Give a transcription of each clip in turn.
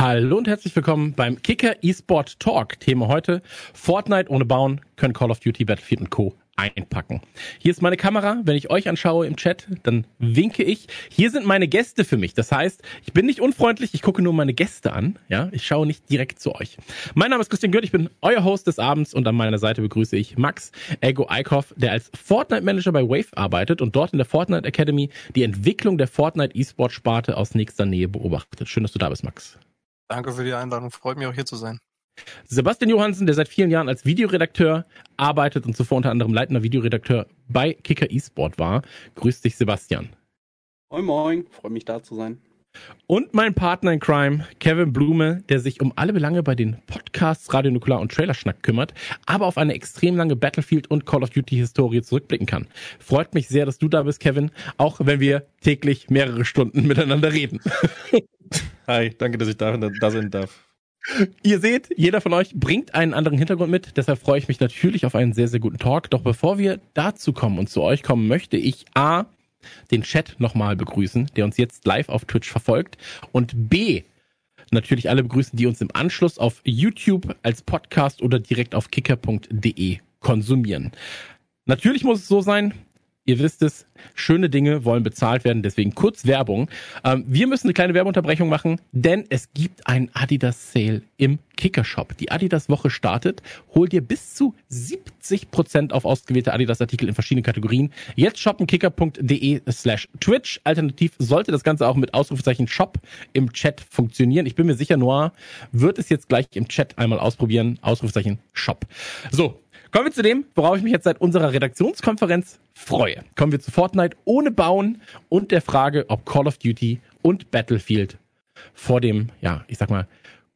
Hallo und herzlich willkommen beim Kicker eSport Talk. Thema heute Fortnite ohne Bauen können Call of Duty Battlefield und Co einpacken. Hier ist meine Kamera. Wenn ich euch anschaue im Chat, dann winke ich. Hier sind meine Gäste für mich. Das heißt, ich bin nicht unfreundlich, ich gucke nur meine Gäste an. Ja, ich schaue nicht direkt zu euch. Mein Name ist Christian Gürtel, ich bin euer Host des Abends und an meiner Seite begrüße ich Max Ego Eickhoff, der als Fortnite Manager bei Wave arbeitet und dort in der Fortnite Academy die Entwicklung der Fortnite E-Sport Sparte aus nächster Nähe beobachtet. Schön, dass du da bist, Max. Danke für die Einladung. Freut mich auch hier zu sein. Sebastian Johansen, der seit vielen Jahren als Videoredakteur arbeitet und zuvor unter anderem leitender Videoredakteur bei Kicker eSport war. Grüß dich, Sebastian. Moin Moin, freue mich da zu sein. Und mein Partner in Crime, Kevin Blume, der sich um alle Belange bei den Podcasts Radio Nukular und Trailerschnack kümmert, aber auf eine extrem lange Battlefield und Call of Duty Historie zurückblicken kann. Freut mich sehr, dass du da bist, Kevin, auch wenn wir täglich mehrere Stunden miteinander reden. Hi, danke, dass ich da, da sein darf. Ihr seht, jeder von euch bringt einen anderen Hintergrund mit. Deshalb freue ich mich natürlich auf einen sehr, sehr guten Talk. Doch bevor wir dazu kommen und zu euch kommen, möchte ich A, den Chat nochmal begrüßen, der uns jetzt live auf Twitch verfolgt. Und B, natürlich alle begrüßen, die uns im Anschluss auf YouTube als Podcast oder direkt auf kicker.de konsumieren. Natürlich muss es so sein, Ihr wisst es, schöne Dinge wollen bezahlt werden, deswegen kurz Werbung. Ähm, wir müssen eine kleine Werbeunterbrechung machen, denn es gibt einen Adidas Sale im Kicker Shop. Die Adidas Woche startet. Hol dir bis zu 70 Prozent auf ausgewählte Adidas Artikel in verschiedenen Kategorien. Jetzt shoppen kicker.de slash Twitch. Alternativ sollte das Ganze auch mit Ausrufezeichen Shop im Chat funktionieren. Ich bin mir sicher, Noah wird es jetzt gleich im Chat einmal ausprobieren. Ausrufezeichen Shop. So, Kommen wir zu dem, worauf ich mich jetzt seit unserer Redaktionskonferenz freue. Kommen wir zu Fortnite ohne Bauen und der Frage, ob Call of Duty und Battlefield vor dem, ja, ich sag mal,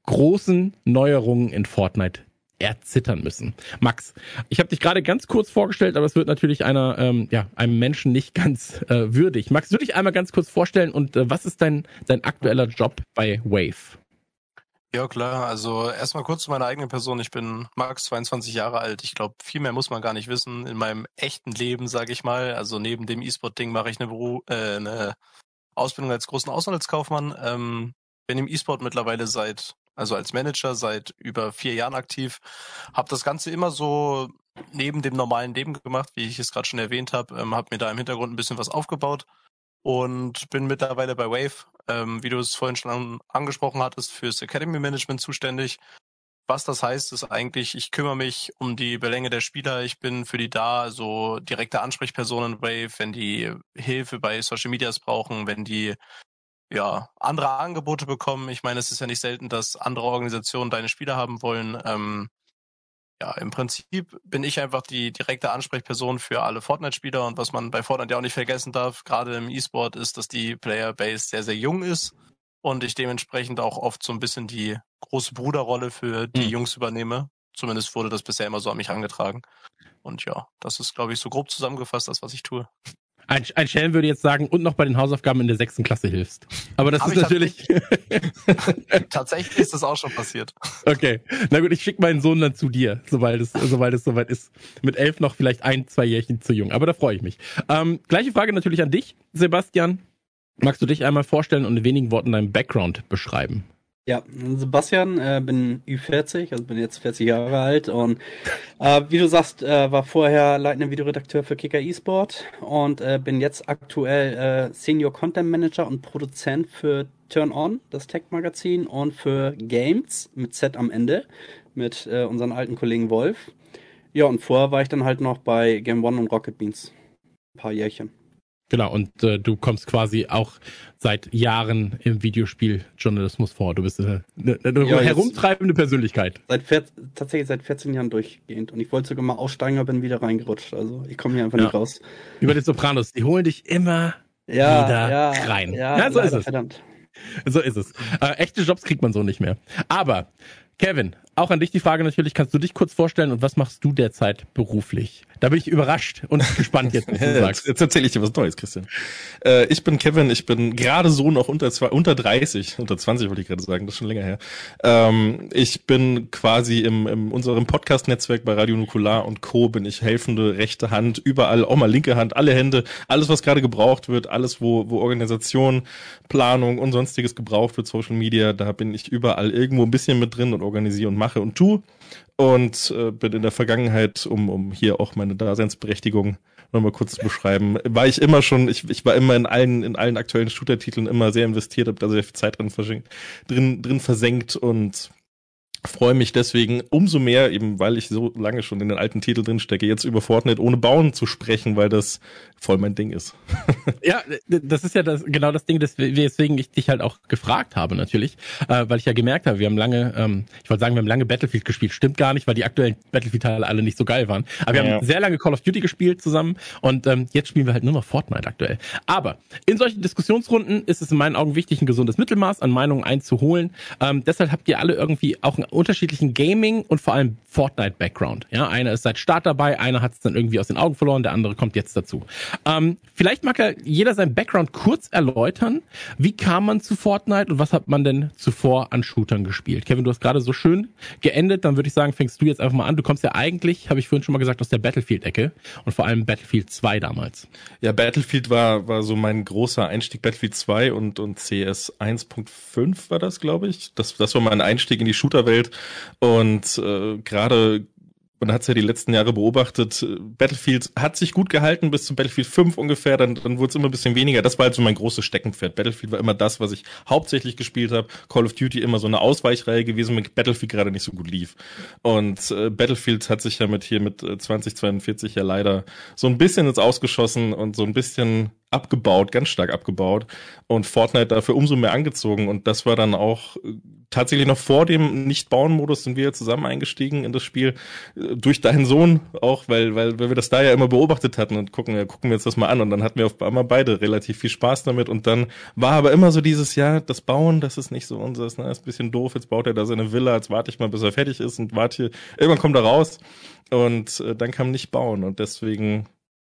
großen Neuerungen in Fortnite erzittern müssen. Max, ich habe dich gerade ganz kurz vorgestellt, aber es wird natürlich einer, ähm, ja, einem Menschen nicht ganz äh, würdig. Max, würde ich einmal ganz kurz vorstellen und äh, was ist dein, dein aktueller Job bei Wave? Ja, klar. Also erstmal kurz zu meiner eigenen Person. Ich bin Max, 22 Jahre alt. Ich glaube, viel mehr muss man gar nicht wissen. In meinem echten Leben, sage ich mal. Also neben dem E-Sport-Ding mache ich eine, Beru äh, eine Ausbildung als großen Auslandskaufmann. Ähm, bin im E-Sport mittlerweile seit, also als Manager seit über vier Jahren aktiv. Habe das Ganze immer so neben dem normalen Leben gemacht, wie ich es gerade schon erwähnt habe. Ähm, habe mir da im Hintergrund ein bisschen was aufgebaut und bin mittlerweile bei Wave, ähm, wie du es vorhin schon angesprochen hattest, fürs Academy Management zuständig. Was das heißt, ist eigentlich, ich kümmere mich um die Belänge der Spieler. Ich bin für die da, also direkte Ansprechpersonen Wave, wenn die Hilfe bei Social Medias brauchen, wenn die ja andere Angebote bekommen. Ich meine, es ist ja nicht selten, dass andere Organisationen deine Spieler haben wollen. Ähm, ja, im Prinzip bin ich einfach die direkte Ansprechperson für alle Fortnite-Spieler und was man bei Fortnite ja auch nicht vergessen darf, gerade im E-Sport, ist, dass die Player-Base sehr, sehr jung ist und ich dementsprechend auch oft so ein bisschen die große Bruderrolle für die mhm. Jungs übernehme. Zumindest wurde das bisher immer so an mich angetragen. Und ja, das ist, glaube ich, so grob zusammengefasst, das, was ich tue. Ein, ein Schelm würde jetzt sagen, und noch bei den Hausaufgaben in der sechsten Klasse hilfst. Aber das Hab ist natürlich. Tatsächlich ist das auch schon passiert. Okay. Na gut, ich schicke meinen Sohn dann zu dir, sobald es, sobald es soweit ist. Mit elf noch vielleicht ein, zwei Jährchen zu jung. Aber da freue ich mich. Ähm, gleiche Frage natürlich an dich, Sebastian. Magst du dich einmal vorstellen und in wenigen Worten deinen Background beschreiben? Ja, Sebastian, äh, bin Ü40, also bin jetzt 40 Jahre alt und äh, wie du sagst, äh, war vorher leitender Videoredakteur für Kicker eSport und äh, bin jetzt aktuell äh, Senior Content Manager und Produzent für Turn On, das Tech-Magazin und für Games mit Z am Ende mit äh, unseren alten Kollegen Wolf. Ja, und vorher war ich dann halt noch bei Game One und Rocket Beans. Ein paar Jährchen. Genau, und äh, du kommst quasi auch seit Jahren im Videospieljournalismus vor. Du bist äh, eine, eine ja, herumtreibende Persönlichkeit. Seit tatsächlich seit 14 Jahren durchgehend. Und ich wollte sogar mal aussteigen, aber bin wieder reingerutscht. Also ich komme hier einfach ja. nicht raus. Über die Sopranos, die holen dich immer ja, wieder ja, rein. Ja, so leider, ist es. Verdammt. So ist es. Äh, echte Jobs kriegt man so nicht mehr. Aber Kevin, auch an dich die Frage natürlich, kannst du dich kurz vorstellen und was machst du derzeit beruflich? Da bin ich überrascht und gespannt jetzt, was du sagst. Jetzt, erzähle ich dir was Neues, Christian. Äh, ich bin Kevin, ich bin gerade so noch unter, zwei, unter 30, unter 20 wollte ich gerade sagen, das ist schon länger her. Ähm, ich bin quasi im, im unserem Podcast-Netzwerk bei Radio Nukular und Co. bin ich helfende rechte Hand, überall, auch mal linke Hand, alle Hände, alles, was gerade gebraucht wird, alles, wo, wo Organisation, Planung und sonstiges gebraucht wird, Social Media, da bin ich überall irgendwo ein bisschen mit drin und organisiere und mache und tu. Und äh, bin in der Vergangenheit, um, um hier auch meine Daseinsberechtigung nochmal kurz zu beschreiben, war ich immer schon, ich, ich war immer in allen, in allen aktuellen Shooter-Titeln immer sehr investiert, habe da sehr viel Zeit drin, drin, drin versenkt und freue mich deswegen umso mehr, eben weil ich so lange schon in den alten Titel drin stecke, jetzt über Fortnite ohne Bauen zu sprechen, weil das voll mein Ding ist. ja, das ist ja das, genau das Ding, weswegen ich dich halt auch gefragt habe natürlich, äh, weil ich ja gemerkt habe, wir haben lange, ähm, ich wollte sagen, wir haben lange Battlefield gespielt, stimmt gar nicht, weil die aktuellen Battlefield-Teile alle nicht so geil waren. Aber wir ja. haben sehr lange Call of Duty gespielt zusammen und ähm, jetzt spielen wir halt nur noch Fortnite aktuell. Aber in solchen Diskussionsrunden ist es in meinen Augen wichtig, ein gesundes Mittelmaß an Meinungen einzuholen. Ähm, deshalb habt ihr alle irgendwie auch ein unterschiedlichen Gaming und vor allem Fortnite-Background. Ja, einer ist seit Start dabei, einer hat es dann irgendwie aus den Augen verloren, der andere kommt jetzt dazu. Ähm, vielleicht mag ja jeder seinen Background kurz erläutern. Wie kam man zu Fortnite und was hat man denn zuvor an Shootern gespielt? Kevin, du hast gerade so schön geendet, dann würde ich sagen, fängst du jetzt einfach mal an. Du kommst ja eigentlich, habe ich vorhin schon mal gesagt, aus der Battlefield-Ecke und vor allem Battlefield 2 damals. Ja, Battlefield war, war so mein großer Einstieg, Battlefield 2 und, und CS 1.5 war das, glaube ich. Das, das war mein Einstieg in die Shooterwelt und äh, gerade man hat es ja die letzten Jahre beobachtet, Battlefield hat sich gut gehalten bis zu Battlefield 5 ungefähr, dann, dann wurde es immer ein bisschen weniger. Das war halt so mein großes Steckenpferd. Battlefield war immer das, was ich hauptsächlich gespielt habe. Call of Duty immer so eine Ausweichreihe gewesen, mit Battlefield gerade nicht so gut lief. Und äh, Battlefield hat sich ja mit hier mit 2042 äh, ja leider so ein bisschen ins Ausgeschossen und so ein bisschen abgebaut, ganz stark abgebaut. Und Fortnite dafür umso mehr angezogen. Und das war dann auch äh, tatsächlich noch vor dem Nicht-Bauen-Modus sind wir zusammen eingestiegen in das Spiel. Äh, durch deinen Sohn auch, weil, weil, weil wir das da ja immer beobachtet hatten und gucken, ja, gucken wir uns das mal an. Und dann hatten wir auf einmal beide relativ viel Spaß damit. Und dann war aber immer so dieses Jahr, das Bauen, das ist nicht so unseres, ne, ist ein bisschen doof, jetzt baut er da seine Villa, jetzt warte ich mal, bis er fertig ist und warte, irgendwann kommt er raus. Und äh, dann kam nicht bauen und deswegen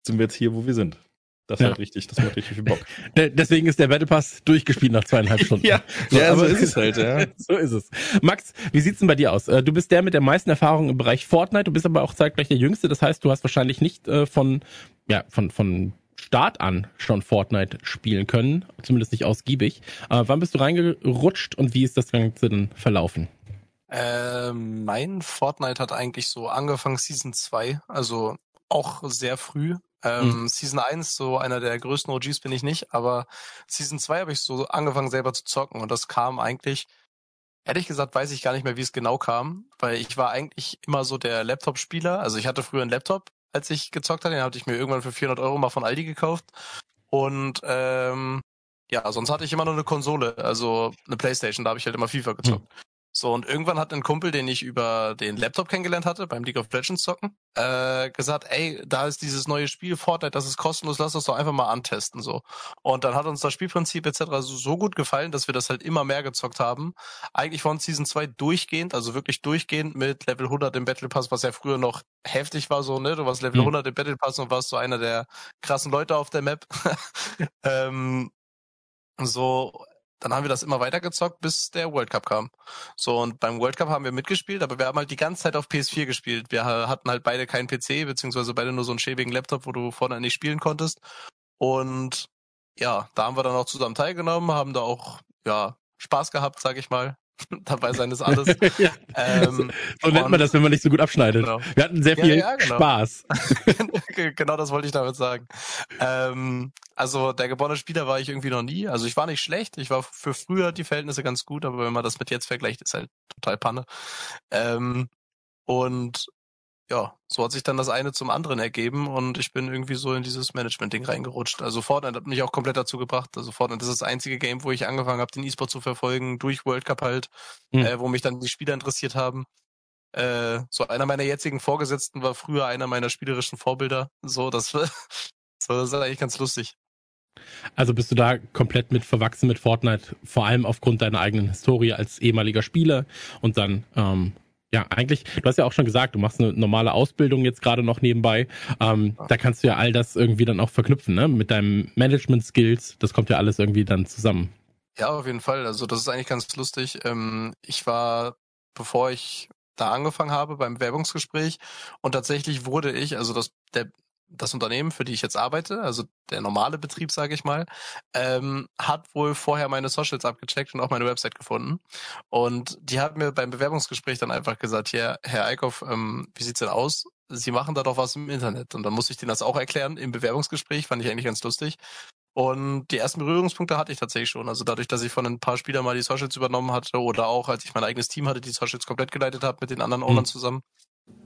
sind wir jetzt hier, wo wir sind. Das ja. war richtig, das macht richtig viel Bock. Deswegen ist der Battle Pass durchgespielt nach zweieinhalb Stunden. ja, so, ja, so ist es halt, ja. so ist es. Max, wie sieht's denn bei dir aus? Äh, du bist der mit der meisten Erfahrung im Bereich Fortnite, du bist aber auch zeitgleich der Jüngste, das heißt, du hast wahrscheinlich nicht äh, von, ja, von, von Start an schon Fortnite spielen können, zumindest nicht ausgiebig. Äh, wann bist du reingerutscht und wie ist das Ganze denn verlaufen? Ähm, mein Fortnite hat eigentlich so angefangen Season 2, also auch sehr früh. Ähm, mhm. Season 1, so einer der größten OGs bin ich nicht, aber Season 2 habe ich so angefangen selber zu zocken und das kam eigentlich, ehrlich gesagt weiß ich gar nicht mehr, wie es genau kam, weil ich war eigentlich immer so der Laptop-Spieler. Also ich hatte früher einen Laptop, als ich gezockt hatte, den hatte ich mir irgendwann für 400 Euro mal von Aldi gekauft und ähm, ja, sonst hatte ich immer nur eine Konsole, also eine Playstation, da habe ich halt immer FIFA gezockt. Mhm. So, und irgendwann hat ein Kumpel, den ich über den Laptop kennengelernt hatte, beim League of Legends zocken, äh, gesagt, ey, da ist dieses neue Spiel Fortnite, das ist kostenlos, lass das doch einfach mal antesten, so. Und dann hat uns das Spielprinzip etc. So, so gut gefallen, dass wir das halt immer mehr gezockt haben. Eigentlich von Season 2 durchgehend, also wirklich durchgehend mit Level 100 im Battle Pass, was ja früher noch heftig war, so, ne, du warst Level mhm. 100 im Battle Pass und warst so einer der krassen Leute auf der Map. ähm, so, dann haben wir das immer weitergezockt, bis der World Cup kam. So, und beim World Cup haben wir mitgespielt, aber wir haben halt die ganze Zeit auf PS4 gespielt. Wir hatten halt beide keinen PC, beziehungsweise beide nur so einen schäbigen Laptop, wo du vorne nicht spielen konntest. Und ja, da haben wir dann auch zusammen teilgenommen, haben da auch, ja, Spaß gehabt, sag ich mal. Dabei sein ist alles. ja. ähm, so nennt man das, wenn man nicht so gut abschneidet. Genau. Wir hatten sehr viel ja, ja, genau. Spaß. genau das wollte ich damit sagen. Ähm, also der geborene Spieler war ich irgendwie noch nie. Also ich war nicht schlecht. Ich war für früher die Verhältnisse ganz gut, aber wenn man das mit jetzt vergleicht, ist halt total Panne. Ähm, und ja, so hat sich dann das eine zum anderen ergeben und ich bin irgendwie so in dieses Management-Ding reingerutscht. Also Fortnite hat mich auch komplett dazu gebracht. Also Fortnite ist das einzige Game, wo ich angefangen habe, den E-Sport zu verfolgen, durch World Cup halt, mhm. äh, wo mich dann die Spieler interessiert haben. Äh, so einer meiner jetzigen Vorgesetzten war früher einer meiner spielerischen Vorbilder. So, das, so, das ist eigentlich ganz lustig. Also bist du da komplett mit verwachsen mit Fortnite, vor allem aufgrund deiner eigenen Historie als ehemaliger Spieler und dann ähm, ja, eigentlich, du hast ja auch schon gesagt, du machst eine normale Ausbildung jetzt gerade noch nebenbei. Ähm, da kannst du ja all das irgendwie dann auch verknüpfen, ne? Mit deinem Management-Skills. Das kommt ja alles irgendwie dann zusammen. Ja, auf jeden Fall. Also das ist eigentlich ganz lustig. Ähm, ich war, bevor ich da angefangen habe beim Bewerbungsgespräch und tatsächlich wurde ich, also das, der, das Unternehmen, für die ich jetzt arbeite, also der normale Betrieb, sage ich mal, ähm, hat wohl vorher meine Socials abgecheckt und auch meine Website gefunden. Und die haben mir beim Bewerbungsgespräch dann einfach gesagt, ja, Herr Eickhoff, ähm, wie sieht's denn aus? Sie machen da doch was im Internet. Und dann musste ich denen das auch erklären im Bewerbungsgespräch, fand ich eigentlich ganz lustig. Und die ersten Berührungspunkte hatte ich tatsächlich schon. Also dadurch, dass ich von ein paar Spielern mal die Socials übernommen hatte oder auch, als ich mein eigenes Team hatte, die Socials komplett geleitet habe mit den anderen Ownern mhm. zusammen,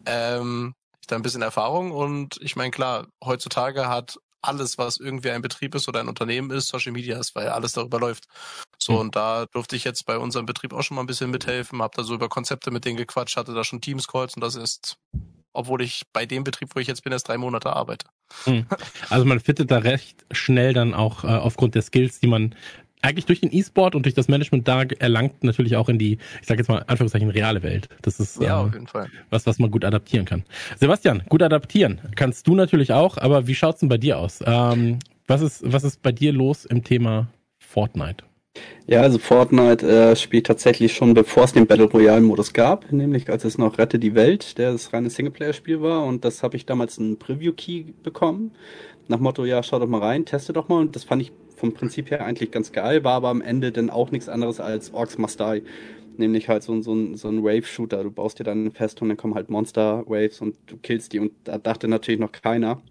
ähm, da ein bisschen Erfahrung. Und ich meine, klar, heutzutage hat alles, was irgendwie ein Betrieb ist oder ein Unternehmen ist, Social Media ist, weil alles darüber läuft. So, mhm. und da durfte ich jetzt bei unserem Betrieb auch schon mal ein bisschen mithelfen, habe da so über Konzepte mit denen gequatscht, hatte da schon Teams-Calls und das ist obwohl ich bei dem Betrieb, wo ich jetzt bin, erst drei Monate arbeite. Hm. Also man fittet da recht schnell dann auch äh, aufgrund der Skills, die man eigentlich durch den E-Sport und durch das Management da erlangt, natürlich auch in die, ich sage jetzt mal Anführungszeichen, reale Welt. Das ist ja, äh, auf jeden Fall. was, was man gut adaptieren kann. Sebastian, gut adaptieren kannst du natürlich auch, aber wie schaut's denn bei dir aus? Ähm, was ist, was ist bei dir los im Thema Fortnite? Ja, also Fortnite äh, spielt tatsächlich schon bevor es den Battle Royale Modus gab, nämlich als es noch Rette die Welt, der das reine Singleplayer-Spiel war und das habe ich damals einen Preview-Key bekommen. Nach Motto, ja, schau doch mal rein, teste doch mal und das fand ich vom Prinzip her eigentlich ganz geil, war aber am Ende dann auch nichts anderes als Orcs Must Die. Nämlich halt so, so, ein, so ein Wave-Shooter. Du baust dir dann fest und dann kommen halt Monster-Waves und du killst die und da dachte natürlich noch keiner,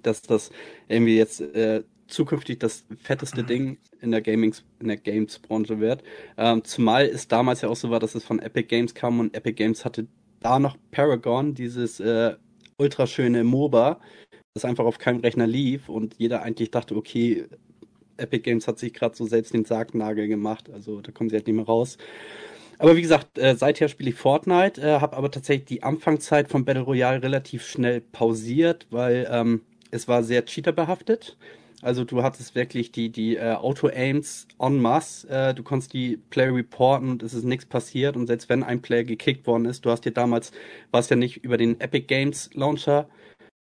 dass das irgendwie jetzt äh, zukünftig das fetteste Ding in der in der Games-Branche wird. Ähm, zumal es damals ja auch so war, dass es von Epic Games kam und Epic Games hatte da noch Paragon, dieses äh, ultraschöne MOBA, das einfach auf keinem Rechner lief und jeder eigentlich dachte, okay, Epic Games hat sich gerade so selbst den Sargnagel gemacht, also da kommen sie halt nicht mehr raus. Aber wie gesagt, äh, seither spiele ich Fortnite, äh, habe aber tatsächlich die Anfangszeit von Battle Royale relativ schnell pausiert, weil ähm, es war sehr cheaterbehaftet. Also du hattest wirklich die, die äh, Auto-Aims en masse. Äh, du konntest die Player reporten und es ist nichts passiert. Und selbst wenn ein Player gekickt worden ist, du hast dir damals, war es ja nicht über den Epic Games Launcher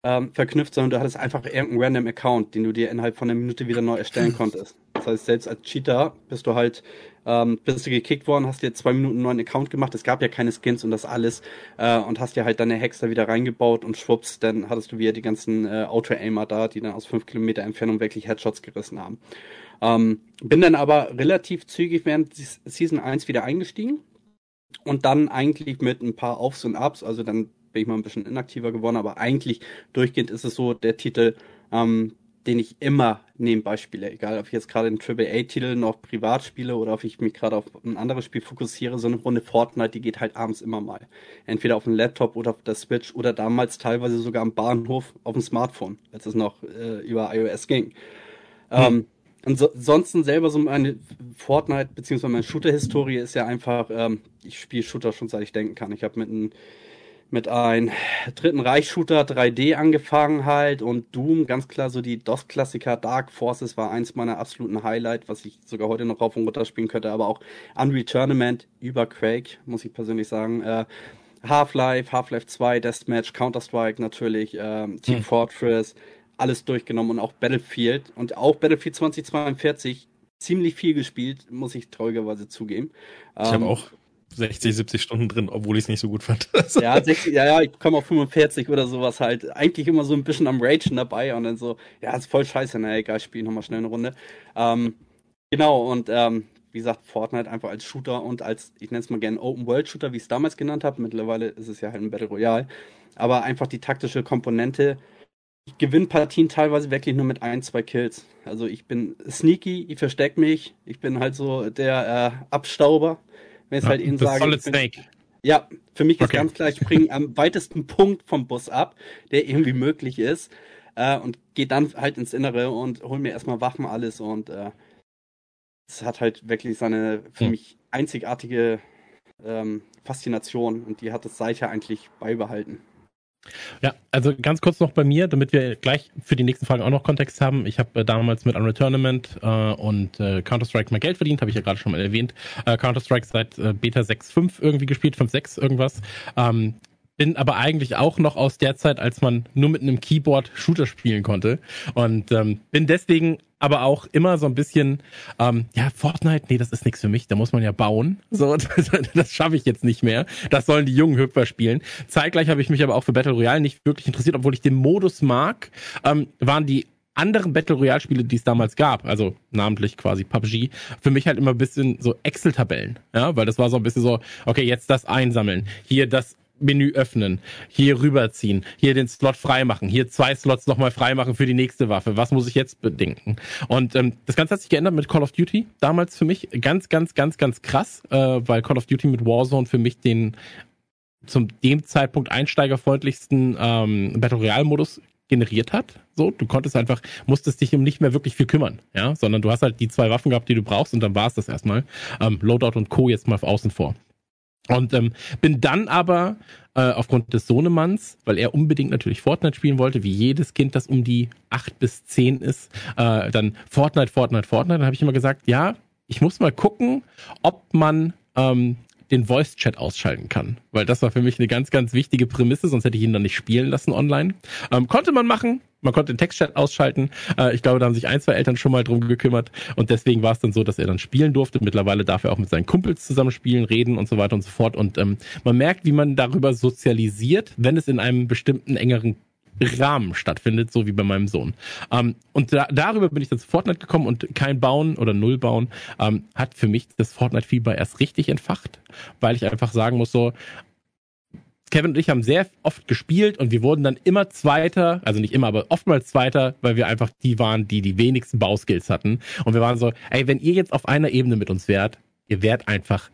ähm, verknüpft, sondern du hattest einfach irgendeinen random Account, den du dir innerhalb von einer Minute wieder neu erstellen konntest. Das heißt, selbst als Cheater bist du halt ähm, bist du gekickt worden, hast dir zwei Minuten einen neuen Account gemacht, es gab ja keine Skins und das alles äh, und hast dir halt deine Hexer wieder reingebaut und schwupps, dann hattest du wieder die ganzen äh, Auto-Aimer da, die dann aus fünf Kilometer Entfernung wirklich Headshots gerissen haben. Ähm, bin dann aber relativ zügig während Season 1 wieder eingestiegen und dann eigentlich mit ein paar Aufs und Ups, also dann bin ich mal ein bisschen inaktiver geworden, aber eigentlich durchgehend ist es so, der Titel ähm, den ich immer nebenbei spiele. Egal, ob ich jetzt gerade einen AAA-Titel noch privat spiele oder ob ich mich gerade auf ein anderes Spiel fokussiere. So eine Runde Fortnite, die geht halt abends immer mal. Entweder auf dem Laptop oder auf der Switch oder damals teilweise sogar am Bahnhof auf dem Smartphone, als es noch äh, über iOS ging. Hm. Ähm, ansonsten selber so meine Fortnite beziehungsweise meine Shooter-Historie ist ja einfach, ähm, ich spiele Shooter schon seit ich denken kann. Ich habe mit einem mit einem dritten Reich-Shooter 3D angefangen halt und Doom, ganz klar so die DOS-Klassiker Dark Forces war eins meiner absoluten Highlight, was ich sogar heute noch rauf und runter spielen könnte, aber auch Unreal Tournament über Quake, muss ich persönlich sagen. Äh, Half-Life, Half-Life 2, Deathmatch, Counter-Strike natürlich, äh, Team hm. Fortress, alles durchgenommen und auch Battlefield und auch Battlefield 2042 ziemlich viel gespielt, muss ich traurigerweise zugeben. Ich ähm, habe auch 60, 70 Stunden drin, obwohl ich es nicht so gut fand. ja, 60, ja, ja, ich komme auf 45 oder sowas halt. Eigentlich immer so ein bisschen am Ragen dabei und dann so, ja, ist voll scheiße, na egal, spiel nochmal schnell eine Runde. Ähm, genau, und ähm, wie gesagt, Fortnite einfach als Shooter und als, ich nenne es mal gerne Open World Shooter, wie ich es damals genannt habe. Mittlerweile ist es ja halt ein Battle Royale. Aber einfach die taktische Komponente. Ich gewinne Partien teilweise wirklich nur mit ein, zwei Kills. Also ich bin sneaky, ich verstecke mich, ich bin halt so der äh, Abstauber wenn ich ja, halt ihnen sage. Solid bin, Snake. Ja, für mich ist okay. ganz klar, ich springe am weitesten Punkt vom Bus ab, der irgendwie möglich ist, äh, und gehe dann halt ins Innere und hol mir erstmal Waffen, alles und äh, es hat halt wirklich seine für hm. mich einzigartige ähm, Faszination und die hat es seither eigentlich beibehalten. Ja, also ganz kurz noch bei mir, damit wir gleich für die nächsten Fragen auch noch Kontext haben. Ich habe äh, damals mit Unreal Tournament äh, und äh, Counter-Strike mal Geld verdient, habe ich ja gerade schon mal erwähnt. Äh, Counter-Strike seit äh, Beta 6.5 irgendwie gespielt, 5.6 irgendwas. Ähm, bin aber eigentlich auch noch aus der Zeit, als man nur mit einem Keyboard Shooter spielen konnte. Und ähm, bin deswegen aber auch immer so ein bisschen, ähm, ja, Fortnite, nee, das ist nichts für mich, da muss man ja bauen. So, das, das schaffe ich jetzt nicht mehr. Das sollen die jungen Hüpfer spielen. Zeitgleich habe ich mich aber auch für Battle Royale nicht wirklich interessiert, obwohl ich den Modus mag, ähm, waren die anderen Battle Royale Spiele, die es damals gab, also namentlich quasi PUBG, für mich halt immer ein bisschen so Excel-Tabellen, ja, weil das war so ein bisschen so, okay, jetzt das einsammeln, hier das Menü öffnen, hier rüberziehen, hier den Slot freimachen, hier zwei Slots nochmal freimachen für die nächste Waffe. Was muss ich jetzt bedenken? Und ähm, das Ganze hat sich geändert mit Call of Duty. Damals für mich ganz, ganz, ganz, ganz krass, äh, weil Call of Duty mit Warzone für mich den zum dem Zeitpunkt einsteigerfreundlichsten ähm, Battle Royale Modus generiert hat. So, du konntest einfach, musstest dich um nicht mehr wirklich viel kümmern, ja, sondern du hast halt die zwei Waffen gehabt, die du brauchst und dann war es das erstmal. Ähm, Loadout und Co. jetzt mal außen vor. Und ähm, bin dann aber äh, aufgrund des Sohnemanns, weil er unbedingt natürlich Fortnite spielen wollte, wie jedes Kind, das um die acht bis zehn ist, äh, dann Fortnite, Fortnite, Fortnite. Dann habe ich immer gesagt, ja, ich muss mal gucken, ob man ähm, den Voice-Chat ausschalten kann. Weil das war für mich eine ganz, ganz wichtige Prämisse, sonst hätte ich ihn dann nicht spielen lassen online. Ähm, konnte man machen, man konnte den Textchat ausschalten. Äh, ich glaube, da haben sich ein, zwei Eltern schon mal drum gekümmert. Und deswegen war es dann so, dass er dann spielen durfte. Mittlerweile darf er auch mit seinen Kumpels zusammen spielen, reden und so weiter und so fort. Und ähm, man merkt, wie man darüber sozialisiert, wenn es in einem bestimmten engeren Rahmen stattfindet, so wie bei meinem Sohn. Ähm, und da, darüber bin ich dann zu Fortnite gekommen und kein Bauen oder Null bauen ähm, hat für mich das Fortnite-Fieber erst richtig entfacht, weil ich einfach sagen muss so, Kevin und ich haben sehr oft gespielt und wir wurden dann immer Zweiter, also nicht immer, aber oftmals Zweiter, weil wir einfach die waren, die die wenigsten Bauskills hatten. Und wir waren so, ey, wenn ihr jetzt auf einer Ebene mit uns wärt, ihr wärt einfach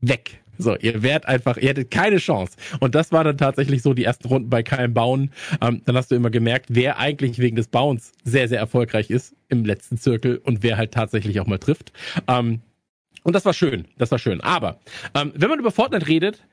weg. So, ihr wärt einfach, ihr hättet keine Chance. Und das war dann tatsächlich so die ersten Runden bei keinem Bauen. Ähm, dann hast du immer gemerkt, wer eigentlich wegen des Bauens sehr, sehr erfolgreich ist im letzten Zirkel und wer halt tatsächlich auch mal trifft. Ähm, und das war schön, das war schön. Aber ähm, wenn man über Fortnite redet,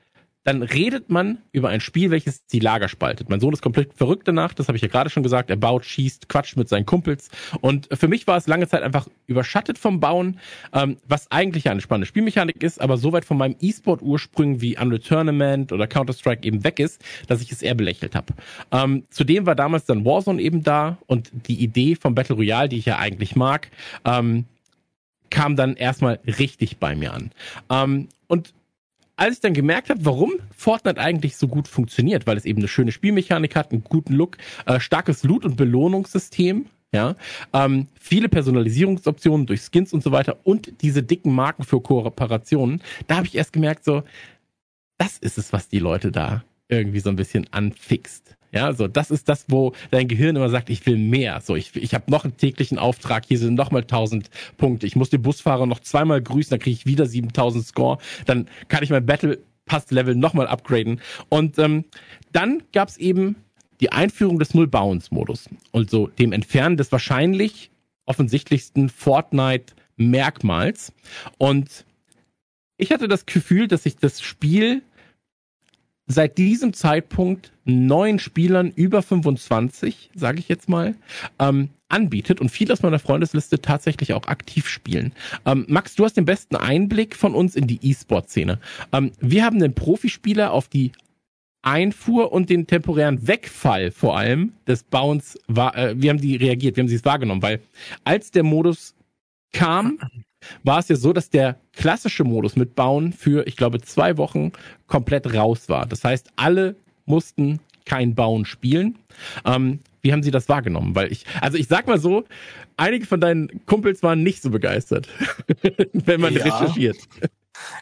dann redet man über ein Spiel, welches die Lager spaltet. Mein Sohn ist komplett verrückt danach, das habe ich ja gerade schon gesagt. Er baut, schießt, quatscht mit seinen Kumpels. Und für mich war es lange Zeit einfach überschattet vom Bauen, ähm, was eigentlich eine spannende Spielmechanik ist, aber so weit von meinem E-Sport-Ursprung wie Unreal Tournament oder Counter-Strike eben weg ist, dass ich es eher belächelt habe. Ähm, zudem war damals dann Warzone eben da und die Idee vom Battle Royale, die ich ja eigentlich mag, ähm, kam dann erstmal richtig bei mir an. Ähm, und als ich dann gemerkt habe, warum Fortnite eigentlich so gut funktioniert, weil es eben eine schöne Spielmechanik hat, einen guten Look, äh, starkes Loot- und Belohnungssystem, ja, ähm, viele Personalisierungsoptionen durch Skins und so weiter und diese dicken Marken für Kooperationen, da habe ich erst gemerkt, so, das ist es, was die Leute da irgendwie so ein bisschen anfixt. Ja, so das ist das, wo dein Gehirn immer sagt, ich will mehr. So, ich, ich habe noch einen täglichen Auftrag, hier sind nochmal 1000 Punkte. Ich muss den Busfahrer noch zweimal grüßen, dann kriege ich wieder 7000 Score. Dann kann ich mein Battle Pass Level nochmal upgraden. Und ähm, dann gab's eben die Einführung des Null Bounce Modus und so dem Entfernen des wahrscheinlich offensichtlichsten Fortnite Merkmals. Und ich hatte das Gefühl, dass sich das Spiel seit diesem Zeitpunkt neun Spielern über 25, sage ich jetzt mal, ähm, anbietet und viele aus meiner Freundesliste tatsächlich auch aktiv spielen. Ähm, Max, du hast den besten Einblick von uns in die E-Sport-Szene. Ähm, wir haben den Profispieler auf die Einfuhr und den temporären Wegfall vor allem des Bounce, äh, wir haben die reagiert, wir haben sie es wahrgenommen, weil als der Modus kam, war es ja so, dass der klassische Modus mit Bauen für, ich glaube, zwei Wochen komplett raus war. Das heißt, alle mussten kein Bauen spielen. Ähm, wie haben Sie das wahrgenommen? Weil ich, also ich sag mal so, einige von deinen Kumpels waren nicht so begeistert, wenn man ja. recherchiert.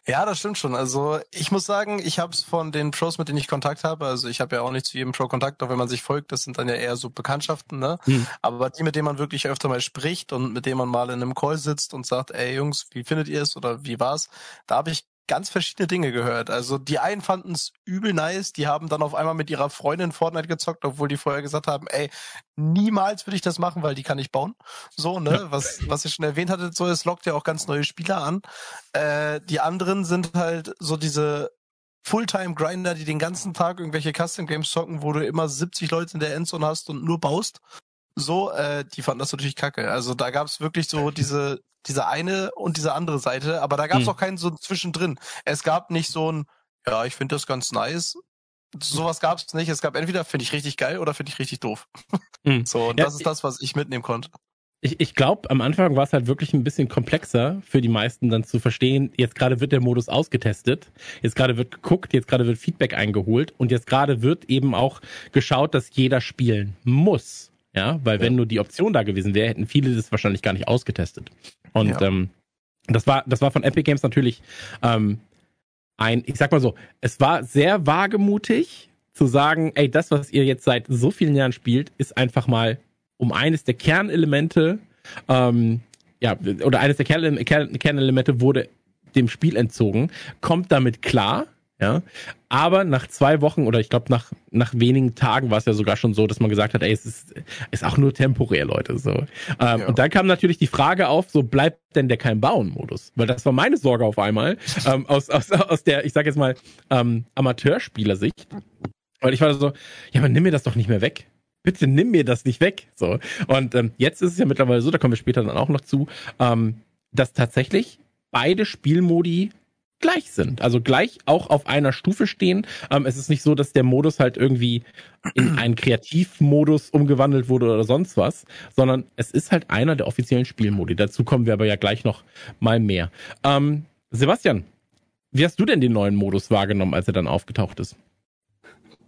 Ja, das stimmt schon. Also ich muss sagen, ich habe es von den Pros, mit denen ich Kontakt habe, also ich habe ja auch nicht zu jedem Pro Kontakt, auch wenn man sich folgt, das sind dann ja eher so Bekanntschaften, ne? Hm. Aber die, mit denen man wirklich öfter mal spricht und mit denen man mal in einem Call sitzt und sagt, ey Jungs, wie findet ihr es oder wie war's? Da habe ich ganz verschiedene Dinge gehört. Also die einen fanden es übel nice, die haben dann auf einmal mit ihrer Freundin Fortnite gezockt, obwohl die vorher gesagt haben, ey, niemals würde ich das machen, weil die kann ich bauen. So, ne, ja. was, was ihr schon erwähnt hattet, so, es lockt ja auch ganz neue Spieler an. Äh, die anderen sind halt so diese Fulltime-Grinder, die den ganzen Tag irgendwelche Custom-Games zocken, wo du immer 70 Leute in der Endzone hast und nur baust. So, äh, die fanden das natürlich kacke. Also da gab es wirklich so diese, diese eine und diese andere Seite, aber da gab es Hm. auch keinen so zwischendrin. Es gab nicht so ein, ja, ich finde das ganz nice. Sowas gab es nicht. Es gab entweder finde ich richtig geil oder finde ich richtig doof. Hm. So, und Ja, das ist das, was ich mitnehmen konnte. Ich, ich glaube, am Anfang war es halt wirklich ein bisschen komplexer für die meisten dann zu verstehen, jetzt gerade wird der Modus ausgetestet, jetzt gerade wird geguckt, jetzt gerade wird Feedback eingeholt und jetzt gerade wird eben auch geschaut, dass jeder spielen muss. Ja, weil wenn nur die Option da gewesen wäre, hätten viele das wahrscheinlich gar nicht ausgetestet. Und Ja. ähm, das war, das war von Epic Games natürlich ähm, ein, ich sag mal so, es war sehr wagemutig zu sagen, ey, das, was ihr jetzt seit so vielen Jahren spielt, ist einfach mal um eines der Kernelemente, ähm, ja, oder eines der Kern, Kern, Kernelemente wurde dem Spiel entzogen, kommt damit klar, ja, aber nach zwei Wochen oder ich glaube nach nach wenigen Tagen war es ja sogar schon so, dass man gesagt hat, ey, es ist ist auch nur temporär, Leute, so. Ähm, Ja. Und dann kam natürlich die Frage auf, so bleibt denn der kein Bauen-Modus, weil das war meine Sorge auf einmal ähm, aus aus aus der, ich sag jetzt mal ähm, Amateurspielersicht, weil ich war so, ja, aber nimm mir das doch nicht mehr weg bitte nimm mir das nicht weg. So. Und ähm, jetzt ist es ja mittlerweile so, da kommen wir später dann auch noch zu, ähm, dass tatsächlich beide Spielmodi gleich sind. Also gleich auch auf einer Stufe stehen. Ähm, es ist nicht so, dass der Modus halt irgendwie in einen Kreativmodus umgewandelt wurde oder sonst was, sondern es ist halt einer der offiziellen Spielmodi. Dazu kommen wir aber ja gleich noch mal mehr. Ähm, Sebastian, wie hast du denn den neuen Modus wahrgenommen, als er dann aufgetaucht ist?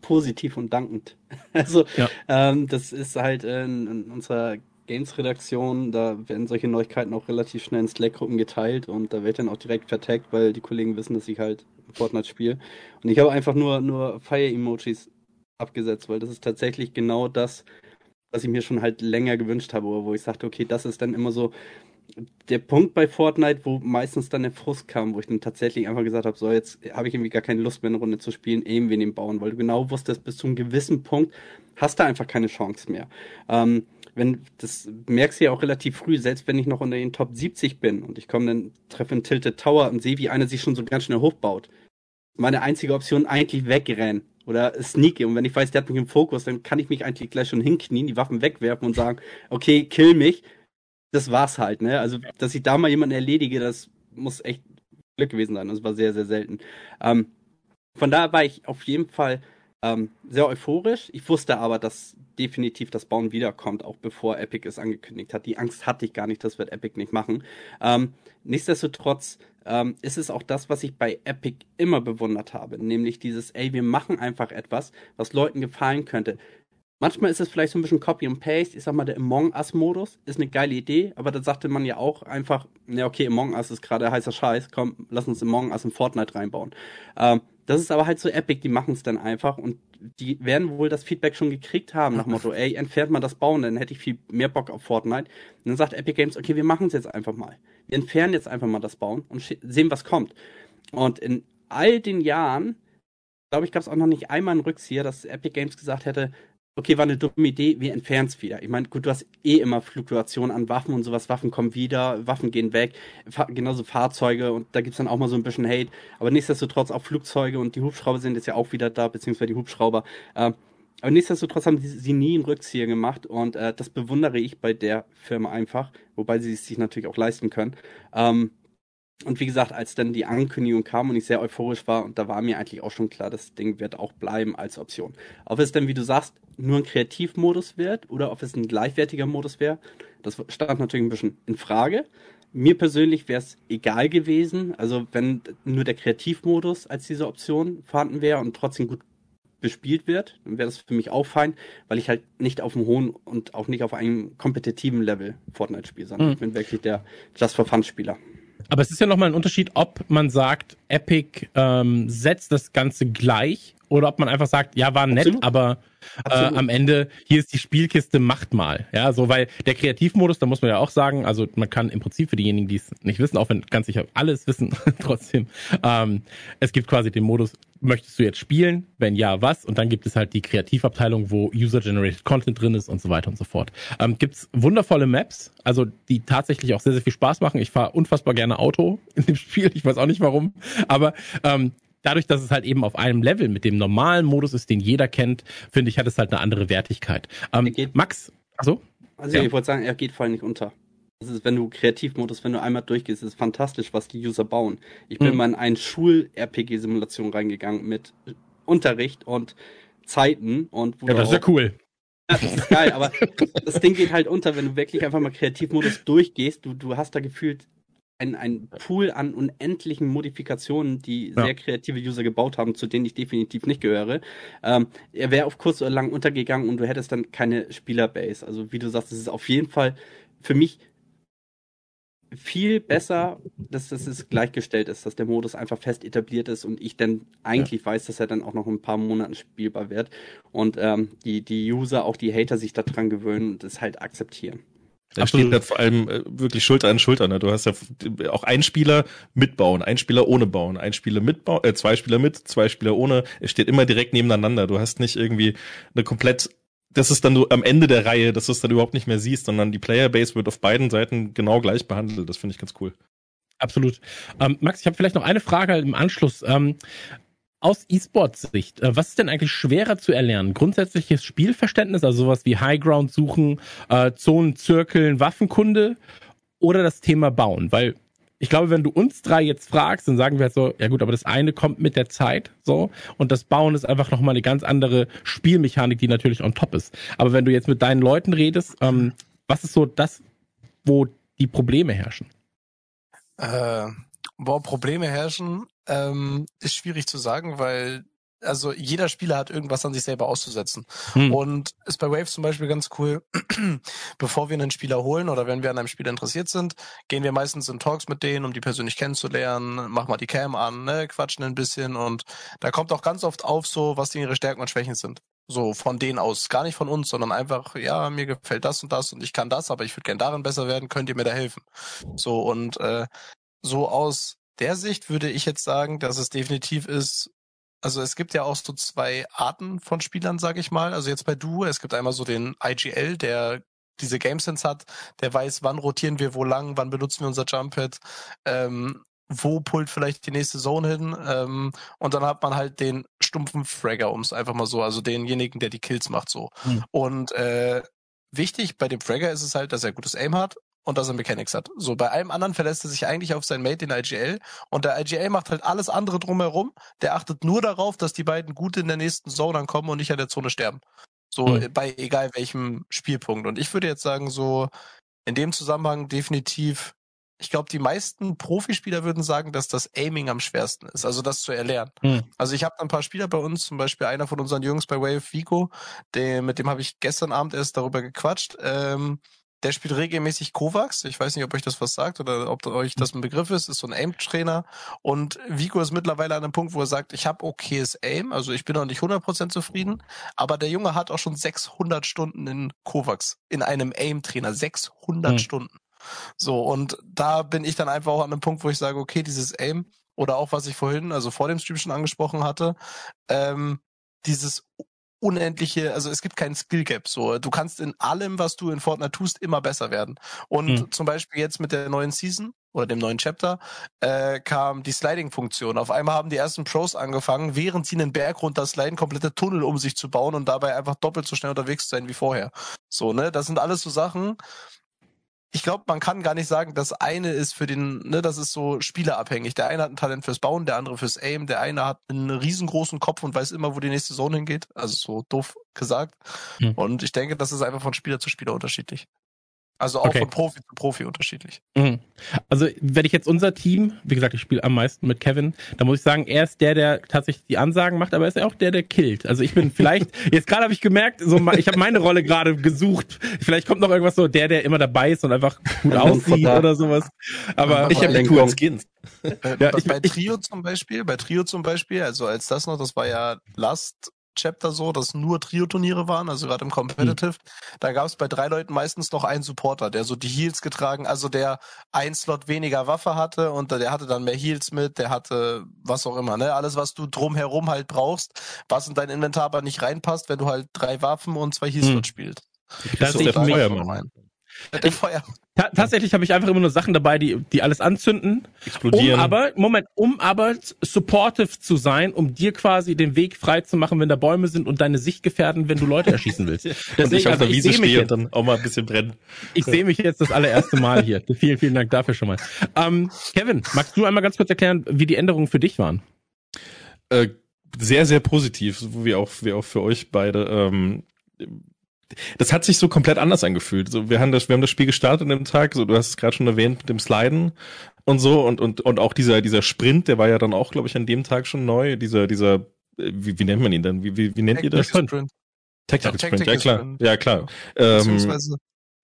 positiv und dankend. Also Ja. ähm, das ist halt in, in unserer Games-Redaktion, da werden solche Neuigkeiten auch relativ schnell in Slack-Gruppen geteilt und da wird dann auch direkt vertagt, weil die Kollegen wissen, dass ich halt Fortnite spiele. Und ich habe einfach nur, nur Fire-Emojis abgesetzt, weil das ist tatsächlich genau das, was ich mir schon halt länger gewünscht habe, wo ich sagte, okay, das ist dann immer so der Punkt bei Fortnite, wo meistens dann der Frust kam, wo ich dann tatsächlich einfach gesagt habe, so jetzt habe ich irgendwie gar keine Lust mehr eine Runde zu spielen, eben wegen dem Bauen, weil du genau wusstest, bis zu einem gewissen Punkt hast du einfach keine Chance mehr. Ähm, wenn, das merkst du ja auch relativ früh, selbst wenn ich noch unter den Top 70 bin und ich komme dann, treffe einen Tilted Tower und sehe, wie einer sich schon so ganz schnell hochbaut. Meine einzige Option eigentlich wegrennen oder sneaky. Und wenn ich weiß, der hat mich im Fokus, dann kann ich mich eigentlich gleich schon hinknien, die Waffen wegwerfen und sagen, okay, kill mich. Das war's halt, ne? Also, dass ich da mal jemanden erledige, das muss echt Glück gewesen sein. Das war sehr, sehr selten. Ähm, von daher war ich auf jeden Fall ähm, sehr euphorisch. Ich wusste aber, dass definitiv das Bauen wiederkommt, auch bevor Epic es angekündigt hat. Die Angst hatte ich gar nicht, das wird Epic nicht machen. Ähm, nichtsdestotrotz ähm, ist es auch das, was ich bei Epic immer bewundert habe, nämlich dieses, ey, wir machen einfach etwas, was Leuten gefallen könnte. Manchmal ist es vielleicht so ein bisschen Copy and Paste. Ich sag mal, der Among Us-Modus ist eine geile Idee, aber da sagte man ja auch einfach, ja, okay, Among Us ist gerade heißer Scheiß, komm, lass uns Among Us in Fortnite reinbauen. Ähm, das ist aber halt so epic, die machen es dann einfach und die werden wohl das Feedback schon gekriegt haben nach Motto, ey, entfernt mal das Bauen, dann hätte ich viel mehr Bock auf Fortnite. Und dann sagt Epic Games, okay, wir machen es jetzt einfach mal. Wir entfernen jetzt einfach mal das Bauen und sehen, was kommt. Und in all den Jahren, glaube ich, gab es auch noch nicht einmal einen Rückzieher, dass Epic Games gesagt hätte, okay, war eine dumme Idee, wir entfernen es wieder. Ich meine, gut, du hast eh immer Fluktuationen an Waffen und sowas. Waffen kommen wieder, Waffen gehen weg, Fa genauso Fahrzeuge und da gibt's dann auch mal so ein bisschen Hate. Aber nichtsdestotrotz auch Flugzeuge und die Hubschrauber sind jetzt ja auch wieder da, beziehungsweise die Hubschrauber. Ähm, aber nichtsdestotrotz haben sie, nie einen Rückzieher gemacht und äh, das bewundere ich bei der Firma einfach, wobei sie es sich natürlich auch leisten können. Ähm, und wie gesagt, als dann die Ankündigung kam und ich sehr euphorisch war, und da war mir eigentlich auch schon klar, das Ding wird auch bleiben als Option. Ob es dann, wie du sagst, nur ein Kreativmodus wird oder ob es ein gleichwertiger Modus wäre, das stand natürlich ein bisschen in Frage. Mir persönlich wäre es egal gewesen, also wenn nur der Kreativmodus als diese Option vorhanden wäre und trotzdem gut bespielt wird, dann wäre das für mich auch fein, weil ich halt nicht auf einem hohen und auch nicht auf einem kompetitiven Level Fortnite spiele, sondern Mhm. ich bin wirklich der Just for Fun Spieler. Aber es ist ja nochmal ein Unterschied, ob man sagt, Epic ähm, setzt das Ganze gleich oder ob man einfach sagt, ja, war nett, Absolut. aber äh, am Ende, hier ist die Spielkiste, macht mal. Ja, so, weil der Kreativmodus, da muss man ja auch sagen, also man kann im Prinzip für diejenigen, die es nicht wissen, auch wenn ganz sicher alles wissen, trotzdem, ähm, es gibt quasi den Modus, möchtest du jetzt spielen? Wenn ja, was? Und dann gibt es halt die Kreativabteilung, wo User-Generated Content drin ist und so weiter und so fort. Ähm, gibt's wundervolle Maps, also die tatsächlich auch sehr, sehr viel Spaß machen. Ich fahre unfassbar gerne Auto in dem Spiel, ich weiß auch nicht warum, aber ähm, dadurch, dass es halt eben auf einem Level mit dem normalen Modus ist, den jeder kennt, finde ich, hat es halt eine andere Wertigkeit. Ähm, Max, achso? Also ja. ich wollte sagen, er geht vor allem nicht unter. Das ist, wenn du Kreativmodus, wenn du einmal durchgehst, ist fantastisch, was die User bauen. Ich bin mhm. mal in eine Schul-RPG-Simulation reingegangen mit Unterricht und Zeiten und Ja, das ist ja cool. Ja, das ist geil, aber das Ding geht halt unter, wenn du wirklich einfach mal Kreativmodus durchgehst. Du, du hast da gefühlt ein, ein Pool an unendlichen Modifikationen, die ja. sehr kreative User gebaut haben, zu denen ich definitiv nicht gehöre. Ähm, er wäre auf kurz oder lang untergegangen und du hättest dann keine Spielerbase. Also wie du sagst, es ist auf jeden Fall für mich viel besser, dass das ist gleichgestellt ist, dass der Modus einfach fest etabliert ist und ich dann eigentlich ja. weiß, dass er dann auch noch ein paar Monaten spielbar wird und ähm, die, die User, auch die Hater sich daran gewöhnen und es halt akzeptieren. Da steht halt vor allem äh, wirklich Schulter an Schulter. Ne? Du hast ja auch ein Spieler mitbauen, ein Spieler ohne bauen, ein Spieler mitbauen, äh, zwei Spieler mit, zwei Spieler ohne. Es steht immer direkt nebeneinander. Du hast nicht irgendwie eine komplett das ist dann so am Ende der Reihe, dass du es dann überhaupt nicht mehr siehst, sondern die Playerbase wird auf beiden Seiten genau gleich behandelt. Das finde ich ganz cool. Absolut. Ähm, Max, ich habe vielleicht noch eine Frage im Anschluss. Ähm, aus E-Sports-Sicht, äh, was ist denn eigentlich schwerer zu erlernen? Grundsätzliches Spielverständnis, also sowas wie Highground suchen, äh, Zonen zirkeln, Waffenkunde oder das Thema Bauen? Weil ich glaube, wenn du uns drei jetzt fragst, dann sagen wir halt so, ja gut, aber das eine kommt mit der Zeit, so, und das Bauen ist einfach nochmal eine ganz andere Spielmechanik, die natürlich on top ist. Aber wenn du jetzt mit deinen Leuten redest, ähm, was ist so das, wo die Probleme herrschen? Äh, wo Probleme herrschen, ähm, ist schwierig zu sagen, weil also jeder Spieler hat irgendwas an sich selber auszusetzen. Hm. Und ist bei Wave zum Beispiel ganz cool, bevor wir einen Spieler holen oder wenn wir an einem Spieler interessiert sind, gehen wir meistens in Talks mit denen, um die persönlich kennenzulernen, machen mal die Cam an, ne, quatschen ein bisschen und da kommt auch ganz oft auf so, was ihre Stärken und Schwächen sind. So von denen aus, gar nicht von uns, sondern einfach, ja, mir gefällt das und das und ich kann das, aber ich würde gern darin besser werden, könnt ihr mir da helfen? So und äh, so aus der Sicht würde ich jetzt sagen, dass es definitiv ist, also es gibt ja auch so zwei Arten von Spielern, sage ich mal. Also jetzt bei Duo, es gibt einmal so den IGL, der diese GameSense hat, der weiß, wann rotieren wir wo lang, wann benutzen wir unser Jumppad, ähm, wo pullt vielleicht die nächste Zone hin ähm, und dann hat man halt den stumpfen Fragger, um es einfach mal so, also denjenigen, der die Kills macht so. Hm. Und äh, wichtig bei dem Fragger ist es halt, dass er gutes Aim hat und dass er Mechanics hat. So, bei allem anderen verlässt er sich eigentlich auf sein Mate, den IGL. Und der IGL macht halt alles andere drumherum. Der achtet nur darauf, dass die beiden gut in der nächsten Zone ankommen und nicht an der Zone sterben. So, mhm. bei egal welchem Spielpunkt. Und ich würde jetzt sagen, so, in dem Zusammenhang definitiv, ich glaube, die meisten Profispieler würden sagen, dass das Aiming am schwersten ist, also das zu erlernen. Mhm. Also ich habe ein paar Spieler bei uns, zum Beispiel einer von unseren Jungs bei Wave, Vico, der, mit dem habe ich gestern Abend erst darüber gequatscht. Ähm, der spielt regelmäßig Kovacs. Ich weiß nicht, ob euch das was sagt oder ob euch das ein Begriff ist. Ist so ein Aim-Trainer. Und Vico ist mittlerweile an einem Punkt, wo er sagt, ich habe okayes Aim. Also ich bin noch nicht 100% zufrieden. Aber der Junge hat auch schon 600 Stunden in Kovacs, in einem Aim-Trainer. 600 mhm. Stunden. So, und da bin ich dann einfach auch an einem Punkt, wo ich sage, okay, dieses Aim oder auch was ich vorhin, also vor dem Stream schon angesprochen hatte, ähm, dieses unendliche, also es gibt keinen Skill Gap. So, du kannst in allem, was du in Fortnite tust, immer besser werden. Und mhm. zum Beispiel jetzt mit der neuen Season oder dem neuen Chapter äh, kam die Sliding-Funktion. Auf einmal haben die ersten Pros angefangen, während sie einen Berg runter sliden, komplette Tunnel um sich zu bauen und dabei einfach doppelt so schnell unterwegs zu sein wie vorher. So, ne, das sind alles so Sachen, ich glaube, man kann gar nicht sagen, das eine ist für den, ne, das ist so spielerabhängig. Der eine hat ein Talent fürs Bauen, der andere fürs Aim, der eine hat einen riesengroßen Kopf und weiß immer, wo die nächste Zone hingeht. Also so doof gesagt. Hm. Und ich denke, das ist einfach von Spieler zu Spieler unterschiedlich. Also auch okay. von Profi zu Profi unterschiedlich. Mhm. Also wenn ich jetzt unser Team, wie gesagt, ich spiele am meisten mit Kevin, da muss ich sagen, er ist der, der tatsächlich die Ansagen macht, aber er ist auch der, der killt. Also ich bin vielleicht, jetzt gerade habe ich gemerkt, so ich habe meine Rolle gerade gesucht. Vielleicht kommt noch irgendwas so, der, der immer dabei ist und einfach gut aussieht oder sowas. Aber ich habe die coolen Skins. ja, ich, bei Trio zum Beispiel, bei Trio zum Beispiel, also als das noch, das war ja Last Chapter so, dass nur Trio-Turniere waren, also gerade im Competitive. Mhm. Da gab es bei drei Leuten meistens noch einen Supporter, der so die Heals getragen, also der ein Slot weniger Waffe hatte und der hatte dann mehr Heals mit, der hatte was auch immer, ne? Alles, was du drumherum halt brauchst, was in dein Inventar aber nicht reinpasst, wenn du halt drei Waffen und zwei Heals mhm. spielst. Da sehe ich, mich, Der Feuer. Ta tatsächlich habe ich einfach immer nur Sachen dabei, die, die alles anzünden. Explodieren. Um aber, Moment, um aber supportive zu sein, um dir quasi den Weg frei zu machen, wenn da Bäume sind und deine Sicht gefährden, wenn du Leute erschießen willst. und ich auf also der Wiese stehe jetzt, und dann auch mal ein bisschen brennen. ich sehe mich jetzt das allererste Mal hier. vielen, vielen Dank dafür schon mal. Ähm, Kevin, magst du einmal ganz kurz erklären, wie die Änderungen für dich waren? Äh, sehr, sehr positiv, so wie auch, wie auch für euch beide. Ähm, das hat sich so komplett anders angefühlt. So, wir haben das, wir haben das Spiel gestartet an dem Tag. So, du hast es gerade schon erwähnt mit dem Sliden und so und und und auch dieser dieser Sprint, der war ja dann auch, glaube ich, an dem Tag schon neu. Dieser dieser äh, wie, wie nennt man ihn denn? Wie, wie, wie nennt ihr das? Sprint. Tactical Ja, Sprint, ja Tactical klar, Sprint. ja klar. Ähm, Beziehungsweise,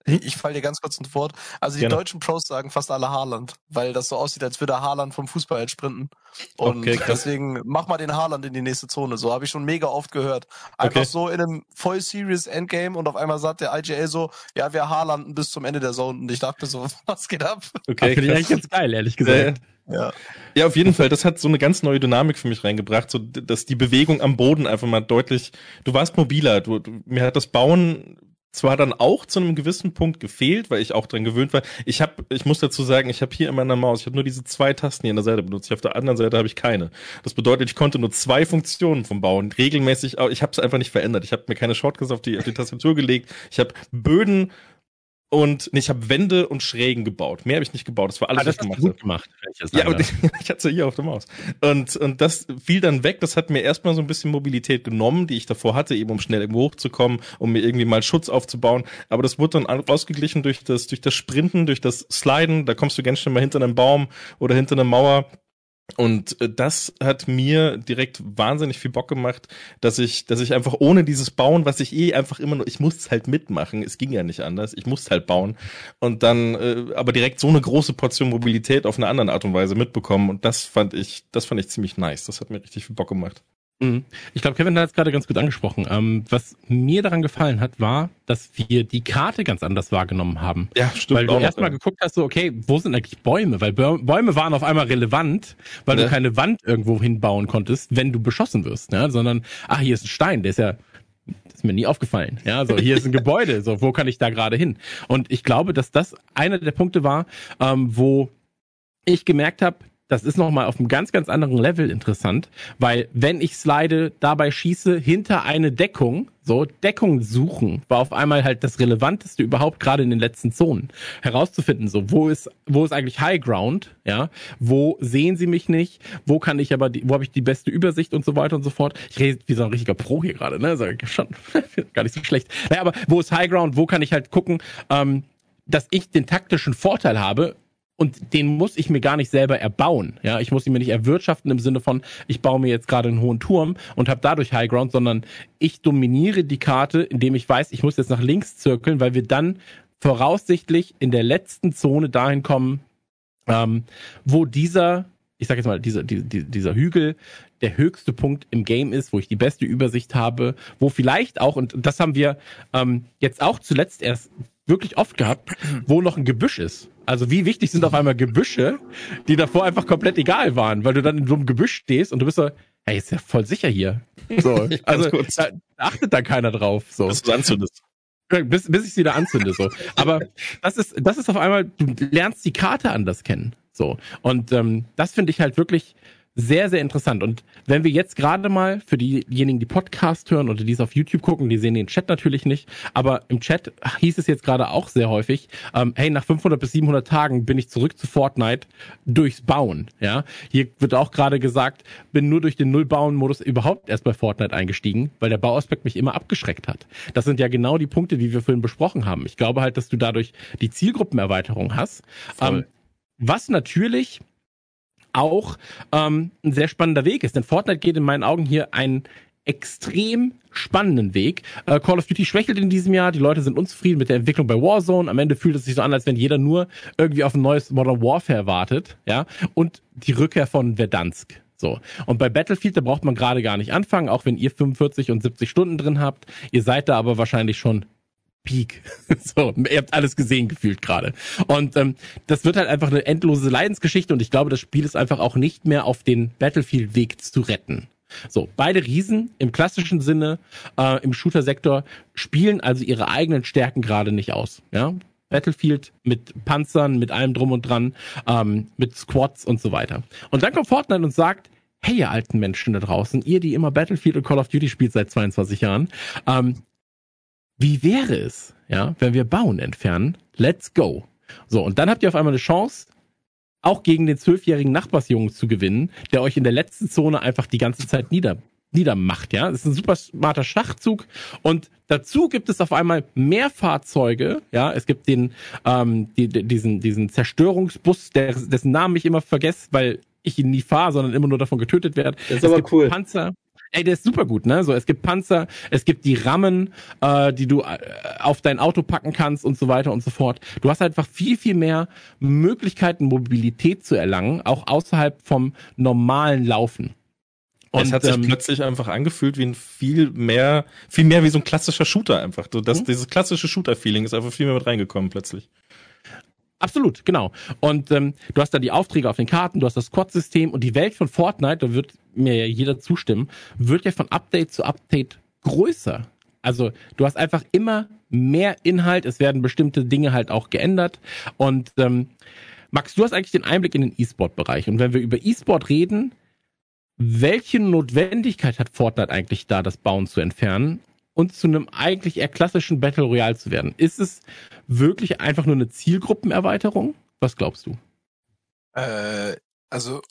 ich falle dir ganz kurz ins Wort. Also die Gerne. deutschen Pros sagen fast alle Haaland, weil das so aussieht, als würde Haaland vom Fußball halt sprinten. Und Okay, deswegen mach mal den Haaland in die nächste Zone. So habe ich schon mega oft gehört. Einfach Okay. so in einem voll serious Endgame und auf einmal sagt der IGA so, ja, wir Haarlanden bis zum Ende der Zone. Und ich dachte so, was geht ab? okay, Finde ich eigentlich ganz geil, ehrlich gesagt. Ja. Ja, auf jeden Fall. Das hat so eine ganz neue Dynamik für mich reingebracht, so dass die Bewegung am Boden einfach mal deutlich. Du warst mobiler. Du, du, mir hat das Bauen zwar dann auch zu einem gewissen Punkt gefehlt, weil ich auch dran gewöhnt war. Ich habe, ich muss dazu sagen, ich habe hier in meiner Maus, ich habe nur diese zwei Tasten hier an der Seite benutzt. Auf der anderen Seite habe ich keine. Das bedeutet, ich konnte nur zwei Funktionen vom Bauen regelmäßig. Ich habe es einfach nicht verändert. Ich habe mir keine Shortcuts auf die, auf die Tastatur gelegt. Ich habe Böden und ich habe Wände und Schrägen gebaut. Mehr habe ich nicht gebaut. Das war alles, Ah, das was ich gemacht gut gemacht. ich Ja, aber darf. ich hatte hier auf der Maus. Und, und das fiel dann weg. Das hat mir erstmal so ein bisschen Mobilität genommen, die ich davor hatte, eben um schnell irgendwo hochzukommen, um mir irgendwie mal Schutz aufzubauen. Aber das wurde dann au- ausgeglichen durch das, durch das Sprinten, durch das Sliden. Da kommst du ganz schnell mal hinter einem Baum oder hinter einer Mauer. Und äh, das hat mir direkt wahnsinnig viel Bock gemacht, dass ich, dass ich einfach ohne dieses Bauen, was ich eh einfach immer nur, ich musste halt mitmachen, es ging ja nicht anders, ich musste halt bauen und dann äh, aber direkt so eine große Portion Mobilität auf eine andere Art und Weise mitbekommen und das fand ich, das fand ich ziemlich nice, das hat mir richtig viel Bock gemacht. Mhm. Ich glaube, Kevin hat es gerade ganz gut angesprochen. Ähm, was mir daran gefallen hat, war, dass wir die Karte ganz anders wahrgenommen haben. Ja, stimmt. weil du erstmal ja. geguckt hast, so, okay, wo sind eigentlich Bäume? Weil Bäu- Bäume waren auf einmal relevant, weil Ja. du keine Wand irgendwo hinbauen konntest, wenn du beschossen wirst, ja? sondern, ach, hier ist ein Stein, der ist ja, das ist mir nie aufgefallen. Ja, so, hier ist ein Gebäude, so, wo kann ich da gerade hin? Und ich glaube, dass das einer der Punkte war, ähm, wo ich gemerkt habe, das ist nochmal auf einem ganz, ganz anderen Level interessant, weil wenn ich slide, dabei schieße, hinter eine Deckung, so Deckung suchen, war auf einmal halt das Relevanteste überhaupt gerade in den letzten Zonen herauszufinden. So, wo ist, wo ist eigentlich High Ground? Ja, wo sehen sie mich nicht? Wo kann ich aber, die, wo habe ich die beste Übersicht und so weiter und so fort? Ich rede wie so ein richtiger Pro hier gerade, ne? Sag ich schon, gar nicht so schlecht. Naja, aber wo ist High Ground? Wo kann ich halt gucken, ähm, dass ich den taktischen Vorteil habe, und den muss ich mir gar nicht selber erbauen. Ja, ich muss ihn mir nicht erwirtschaften im Sinne von, ich baue mir jetzt gerade einen hohen Turm und habe dadurch High Ground, sondern ich dominiere die Karte, indem ich weiß, ich muss jetzt nach links zirkeln, weil wir dann voraussichtlich in der letzten Zone dahin kommen, ähm, wo dieser, ich sag jetzt mal, dieser, die, die, dieser Hügel der höchste Punkt im Game ist, wo ich die beste Übersicht habe, wo vielleicht auch, und das haben wir ähm, jetzt auch zuletzt erst wirklich oft gehabt, wo noch ein Gebüsch ist. Also wie wichtig sind auf einmal Gebüsche, die davor einfach komplett egal waren, weil du dann in so einem Gebüsch stehst und du bist so, hey, ist ja voll sicher hier. So, also da, da achtet dann keiner drauf. So Dass du anzündest. bis, bis ich es wieder anzünde. So. Aber das ist, das ist auf einmal, du lernst die Karte anders kennen. So. Und ähm, das finde ich halt wirklich sehr, sehr interessant. Und wenn wir jetzt gerade mal für diejenigen, die Podcast hören oder die es auf YouTube gucken, die sehen den Chat natürlich nicht, aber im Chat hieß es jetzt gerade auch sehr häufig, ähm, hey, nach 500 bis 700 Tagen bin ich zurück zu Fortnite durchs Bauen. Ja, Hier wird auch gerade gesagt, bin nur durch den Null-Bauen-Modus überhaupt erst bei Fortnite eingestiegen, weil der Bauaspekt mich immer abgeschreckt hat. Das sind ja genau die Punkte, die wir vorhin besprochen haben. Ich glaube halt, dass du dadurch die Zielgruppenerweiterung hast. Ähm, was natürlich auch ähm, ein sehr spannender Weg ist. Denn Fortnite geht in meinen Augen hier einen extrem spannenden Weg. Äh, Call of Duty schwächelt in diesem Jahr. Die Leute sind unzufrieden mit der Entwicklung bei Warzone. Am Ende fühlt es sich so an, als wenn jeder nur irgendwie auf ein neues Modern Warfare wartet. Ja, und die Rückkehr von Verdansk. So. Und bei Battlefield, da braucht man gerade gar nicht anfangen, auch wenn ihr 45 und 70 Stunden drin habt. Ihr seid da aber wahrscheinlich schon Peak. So, ihr habt alles gesehen gefühlt gerade. Und ähm, das wird halt einfach eine endlose Leidensgeschichte und ich glaube, das Spiel ist einfach auch nicht mehr auf den Battlefield-Weg zu retten. So, beide Riesen im klassischen Sinne äh, im Shooter-Sektor spielen also ihre eigenen Stärken gerade nicht aus. Ja, Battlefield mit Panzern, mit allem drum und dran, ähm, mit Squads und so weiter. Und dann kommt Fortnite und sagt, hey ihr alten Menschen da draußen, ihr, die immer Battlefield und Call of Duty spielt seit 22 Jahren, ähm, wie wäre es, ja, wenn wir Bauen entfernen? Let's go. So, und dann habt ihr auf einmal eine Chance, auch gegen den zwölfjährigen Nachbarsjungen zu gewinnen, der euch in der letzten Zone einfach die ganze Zeit nieder, niedermacht, ja. Das ist ein super smarter Schachzug. Und dazu gibt es auf einmal mehr Fahrzeuge, ja. Es gibt den, ähm, die, diesen, diesen Zerstörungsbus, der, dessen Namen ich immer vergesse, weil ich ihn nie fahre, sondern immer nur davon getötet werde. Das ist es aber cool. Panzer. Ey, der ist super gut, ne? So, es gibt Panzer, es gibt die Rammen, äh, die du äh, auf dein Auto packen kannst und so weiter und so fort. Du hast einfach viel, viel mehr Möglichkeiten, Mobilität zu erlangen, auch außerhalb vom normalen Laufen. Und, es hat sich ähm, plötzlich einfach angefühlt wie ein viel mehr, viel mehr wie so ein klassischer Shooter einfach. So, das, mhm. dieses klassische Shooter-Feeling ist einfach viel mehr mit reingekommen plötzlich. Absolut, genau. Und ähm, du hast da die Aufträge auf den Karten, du hast das Squad-System und die Welt von Fortnite, da wird mir ja jeder zustimmen, wird ja von Update zu Update größer. Also du hast einfach immer mehr Inhalt, es werden bestimmte Dinge halt auch geändert. Und ähm, Max, du hast eigentlich den Einblick in den E-Sport-Bereich. Und wenn wir über E-Sport reden, welche Notwendigkeit hat Fortnite eigentlich da, das Bauen zu entfernen? Und zu einem eigentlich eher klassischen Battle Royale zu werden? Ist es wirklich einfach nur eine Zielgruppenerweiterung? Was glaubst du? Äh, also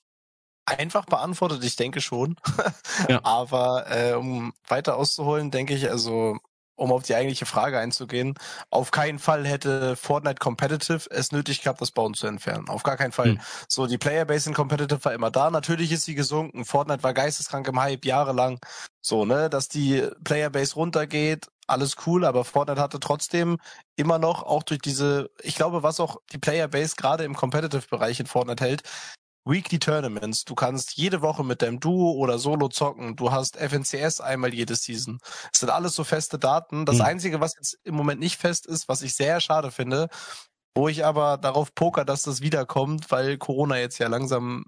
einfach beantwortet, ich denke schon. ja. Aber äh, um weiter auszuholen, denke ich, also um auf die eigentliche Frage einzugehen, auf keinen Fall hätte Fortnite Competitive es nötig gehabt, das Bauen zu entfernen. Auf gar keinen Fall. Hm. So, die Playerbase in Competitive war immer da. Natürlich ist sie gesunken. Fortnite war geisteskrank im Hype jahrelang. So, ne, dass die Playerbase runtergeht, alles cool, aber Fortnite hatte trotzdem immer noch, auch durch diese, ich glaube, was auch die Playerbase gerade im Competitive-Bereich in Fortnite hält, Weekly Tournaments. Du kannst jede Woche mit deinem Duo oder Solo zocken. Du hast FNCS einmal jede Season. Es sind alles so feste Daten. Das mhm. Einzige, was jetzt im Moment nicht fest ist, was ich sehr schade finde, wo ich aber darauf poker, dass das wiederkommt, weil Corona jetzt ja langsam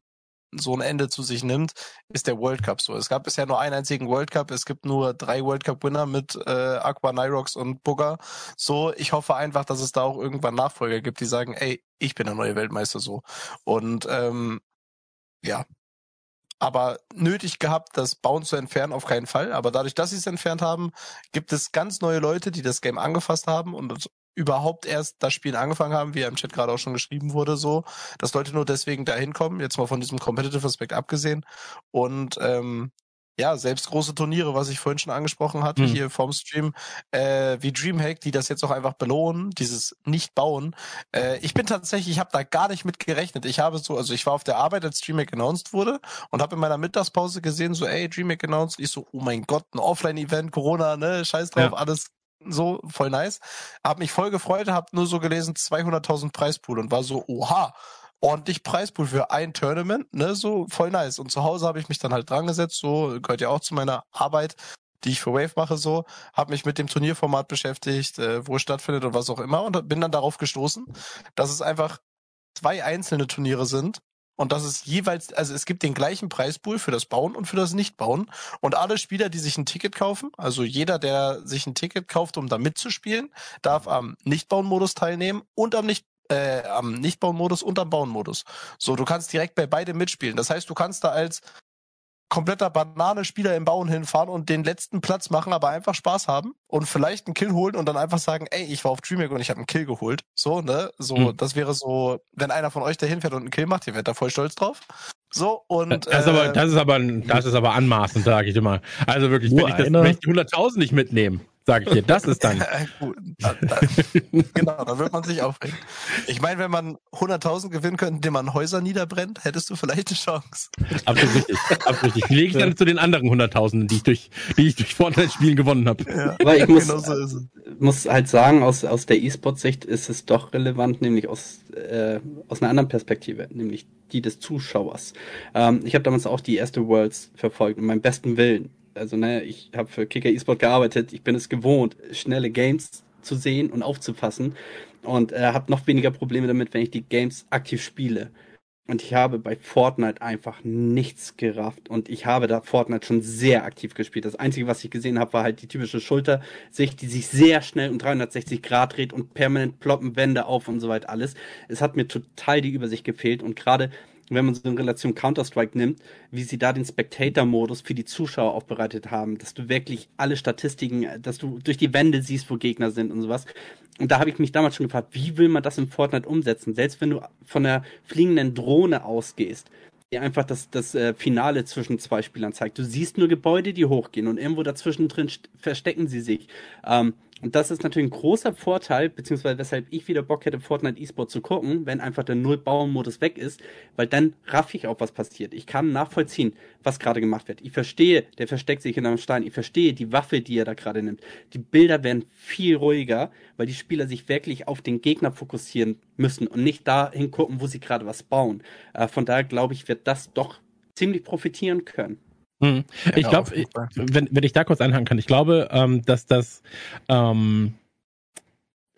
so ein Ende zu sich nimmt, ist der World Cup so. Es gab bisher nur einen einzigen World Cup. Es gibt nur drei World Cup Winner mit äh, Aqua, Nyrox und Booger. So, ich hoffe einfach, dass es da auch irgendwann Nachfolger gibt, die sagen, ey, ich bin der neue Weltmeister so. Und ähm, ja. Aber nötig gehabt, das Bauen zu entfernen, auf keinen Fall. Aber dadurch, dass sie es entfernt haben, gibt es ganz neue Leute, die das Game angefasst haben und überhaupt erst das Spiel angefangen haben, wie ja im Chat gerade auch schon geschrieben wurde, so, dass Leute nur deswegen dahin kommen, jetzt mal von diesem Competitive Aspekt abgesehen. Und ähm, ja, selbst große Turniere, was ich vorhin schon angesprochen hatte, mhm. hier vom Stream, äh, wie Dreamhack, die das jetzt auch einfach belohnen, dieses Nicht-Bauen. Äh, ich bin tatsächlich, ich habe da gar nicht mit gerechnet. Ich habe so, also ich war auf der Arbeit, als Dreamhack announced wurde und habe in meiner Mittagspause gesehen, so, ey, Dreamhack announced. Ich so, oh mein Gott, ein Offline-Event, Corona, ne, scheiß drauf, ja. alles so voll nice. Hab mich voll gefreut, hab nur so gelesen 200.000 Preispool und war so, oha, ordentlich Preispool für ein Tournament, ne, so voll nice. Und zu Hause habe ich mich dann halt dran gesetzt, so gehört ja auch zu meiner Arbeit, die ich für Wave mache, so, habe mich mit dem Turnierformat beschäftigt, äh, wo es stattfindet und was auch immer und bin dann darauf gestoßen, dass es einfach zwei einzelne Turniere sind und dass es jeweils, also es gibt den gleichen Preispool für das Bauen und für das Nichtbauen und alle Spieler, die sich ein Ticket kaufen, also jeder, der sich ein Ticket kauft, um da mitzuspielen, darf am Nichtbauen-Modus teilnehmen und am nicht äh, am Nichtbauen-Modus und am Bauen-Modus. So, du kannst direkt bei beidem mitspielen. Das heißt, du kannst da als kompletter Banane-Spieler im Bauen hinfahren und den letzten Platz machen, aber einfach Spaß haben und vielleicht einen Kill holen und dann einfach sagen, ey, ich war auf Dreamhack und ich habe einen Kill geholt. So, ne? So, mhm. das wäre so, wenn einer von euch da hinfährt und einen Kill macht, ihr werdet da voll stolz drauf. So, und. Das ist aber, äh, das ist aber, das ist aber anmaßend, sage ich immer. Also wirklich, wenn ich, das, wenn ich die 100.000 nicht mitnehme sage ich dir. Das ist dann. Gut, dann, dann genau, dann wird man sich aufregen. Ich meine, wenn man 100.000 gewinnen könnte, indem man Häuser niederbrennt, hättest du vielleicht eine Chance. Absolut richtig. Absolut richtig. Die lege ich dann zu den anderen 100.000, die ich durch, die ich durch Fortnite-Spielen gewonnen habe. Ja, Aber ich muss, genau so muss halt sagen, aus, aus der E-Sport-Sicht ist es doch relevant, nämlich aus, äh, aus einer anderen Perspektive, nämlich die des Zuschauers. Ähm, ich habe damals auch die erste Worlds verfolgt, in meinem besten Willen also ne, ich habe für Kicker eSport gearbeitet, ich bin es gewohnt, schnelle Games zu sehen und aufzufassen und äh, habe noch weniger Probleme damit, wenn ich die Games aktiv spiele. und ich habe bei Fortnite einfach nichts gerafft. Und ich habe da Fortnite schon sehr aktiv gespielt. Das Einzige, was ich gesehen habe, war halt die typische Schultersicht, die sich sehr schnell um 360 Grad dreht und permanent ploppen Wände auf und so weiter alles. Es hat mir total die Übersicht gefehlt. Und gerade wenn man so in Relation Counter-Strike nimmt, wie sie da den Spectator-Modus für die Zuschauer aufbereitet haben, dass du wirklich alle Statistiken, dass du durch die Wände siehst, wo Gegner sind und sowas. Und da habe ich mich damals schon gefragt, wie will man das in Fortnite umsetzen? Selbst wenn du von der fliegenden Drohne ausgehst, die einfach das, das äh, Finale zwischen zwei Spielern zeigt. Du siehst nur Gebäude, die hochgehen und irgendwo dazwischen drin verstecken sie sich. Ähm, und das ist natürlich ein großer Vorteil, beziehungsweise weshalb ich wieder Bock hätte, Fortnite E-Sport zu gucken, wenn einfach der Null-Bauen-Modus weg ist, weil dann raff ich auch, was passiert. Ich kann nachvollziehen, was gerade gemacht wird. Ich verstehe, der versteckt sich in einem Stein. Ich verstehe die Waffe, die er da gerade nimmt. Die Bilder werden viel ruhiger, weil die Spieler sich wirklich auf den Gegner fokussieren müssen und nicht dahin gucken, wo sie gerade was bauen. Äh, von daher glaube ich, wird das doch ziemlich profitieren können. Hm. Ich ja, glaube, wenn, wenn ich da kurz anhangen kann, ich glaube, ähm, dass das ähm,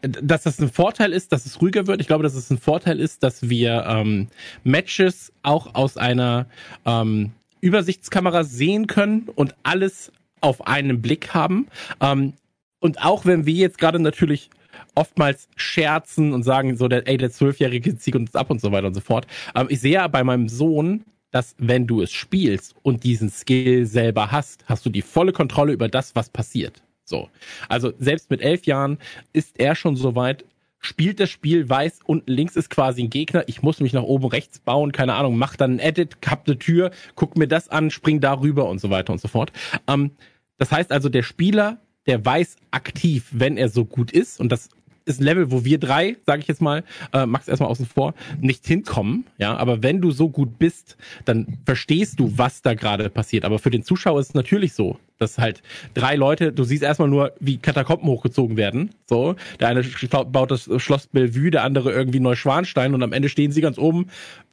dass das ein Vorteil ist, dass es ruhiger wird. Ich glaube, dass es ein Vorteil ist, dass wir ähm, Matches auch aus einer ähm, Übersichtskamera sehen können und alles auf einen Blick haben. Ähm, und auch wenn wir jetzt gerade natürlich oftmals scherzen und sagen so, der, ey, der Zwölfjährige zieht uns ab und so weiter und so fort. Ähm, ich sehe ja bei meinem Sohn, dass wenn du es spielst und diesen Skill selber hast, hast du die volle Kontrolle über das, was passiert. So. Also selbst mit elf Jahren ist er schon so weit, spielt das Spiel, weiß, unten links ist quasi ein Gegner, ich muss mich nach oben rechts bauen, keine Ahnung, mach dann ein Edit, hab eine Tür, guck mir das an, spring darüber und so weiter und so fort. Ähm, das heißt also, der Spieler, der weiß aktiv, wenn er so gut ist, und das ist ein Level, wo wir drei, sage ich jetzt mal, äh, Max erstmal außen vor, nicht hinkommen. Ja, aber wenn du so gut bist, dann verstehst du, was da gerade passiert. Aber für den Zuschauer ist es natürlich so, dass halt drei Leute, du siehst erstmal nur, wie Katakomben hochgezogen werden. So, der eine baut das Schloss Bellevue, der andere irgendwie Neuschwanstein und am Ende stehen sie ganz oben,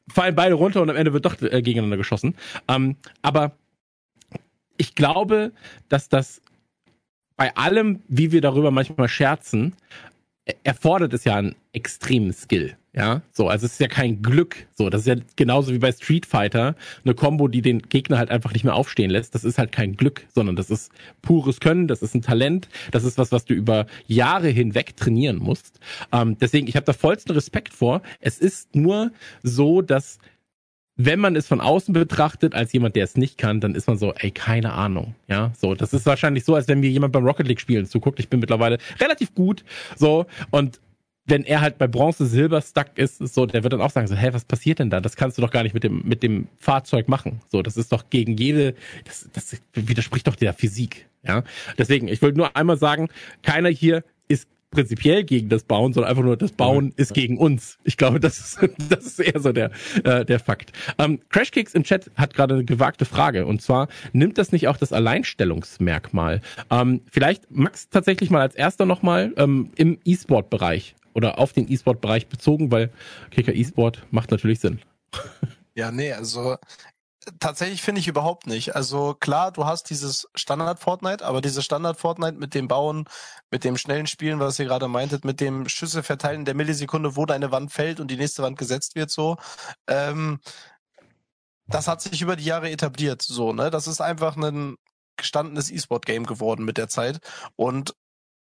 fallen beide runter und am Ende wird doch äh, gegeneinander geschossen. Ähm, aber ich glaube, dass das bei allem, wie wir darüber manchmal scherzen, erfordert es ja einen extremen Skill. Ja, so, also es ist ja kein Glück. So, das ist ja genauso wie bei Street Fighter eine Combo, die den Gegner halt einfach nicht mehr aufstehen lässt. Das ist halt kein Glück, sondern das ist pures Können, das ist ein Talent, das ist was, was du über Jahre hinweg trainieren musst. Ähm, deswegen, ich habe da vollsten Respekt vor. Es ist nur so, dass wenn man es von außen betrachtet, als jemand, der es nicht kann, dann ist man so, ey, keine Ahnung. Ja, so, das ist wahrscheinlich so, als wenn mir jemand beim Rocket League spielen zuguckt. Ich bin mittlerweile relativ gut, so, und wenn er halt bei Bronze Silber stuck ist, so, der wird dann auch sagen so, hä, was passiert denn da? Das kannst du doch gar nicht mit dem mit dem Fahrzeug machen. So, das ist doch gegen jede das das widerspricht doch der Physik, ja? Deswegen, ich wollte nur einmal sagen, keiner hier prinzipiell gegen das Bauen, sondern einfach nur das Bauen ist gegen uns. Ich glaube, das ist, das ist eher so der, äh, der Fakt. Ähm, Crashkicks im Chat hat gerade eine gewagte Frage und zwar, nimmt das nicht auch das Alleinstellungsmerkmal? Ähm, vielleicht Max tatsächlich mal als erster nochmal ähm, im E-Sport-Bereich oder auf den E-Sport-Bereich bezogen, weil Kicker E-Sport macht natürlich Sinn. Ja, nee, also tatsächlich finde ich überhaupt nicht. Also klar, du hast dieses Standard Fortnite, aber dieses Standard Fortnite mit dem Bauen, mit dem schnellen Spielen, was ihr gerade meintet, mit dem Schüsse verteilen der Millisekunde, wo deine Wand fällt und die nächste Wand gesetzt wird, so. Ähm, das hat sich über die Jahre etabliert, so, ne? Das ist einfach ein gestandenes E-Sport-Game geworden mit der Zeit. Und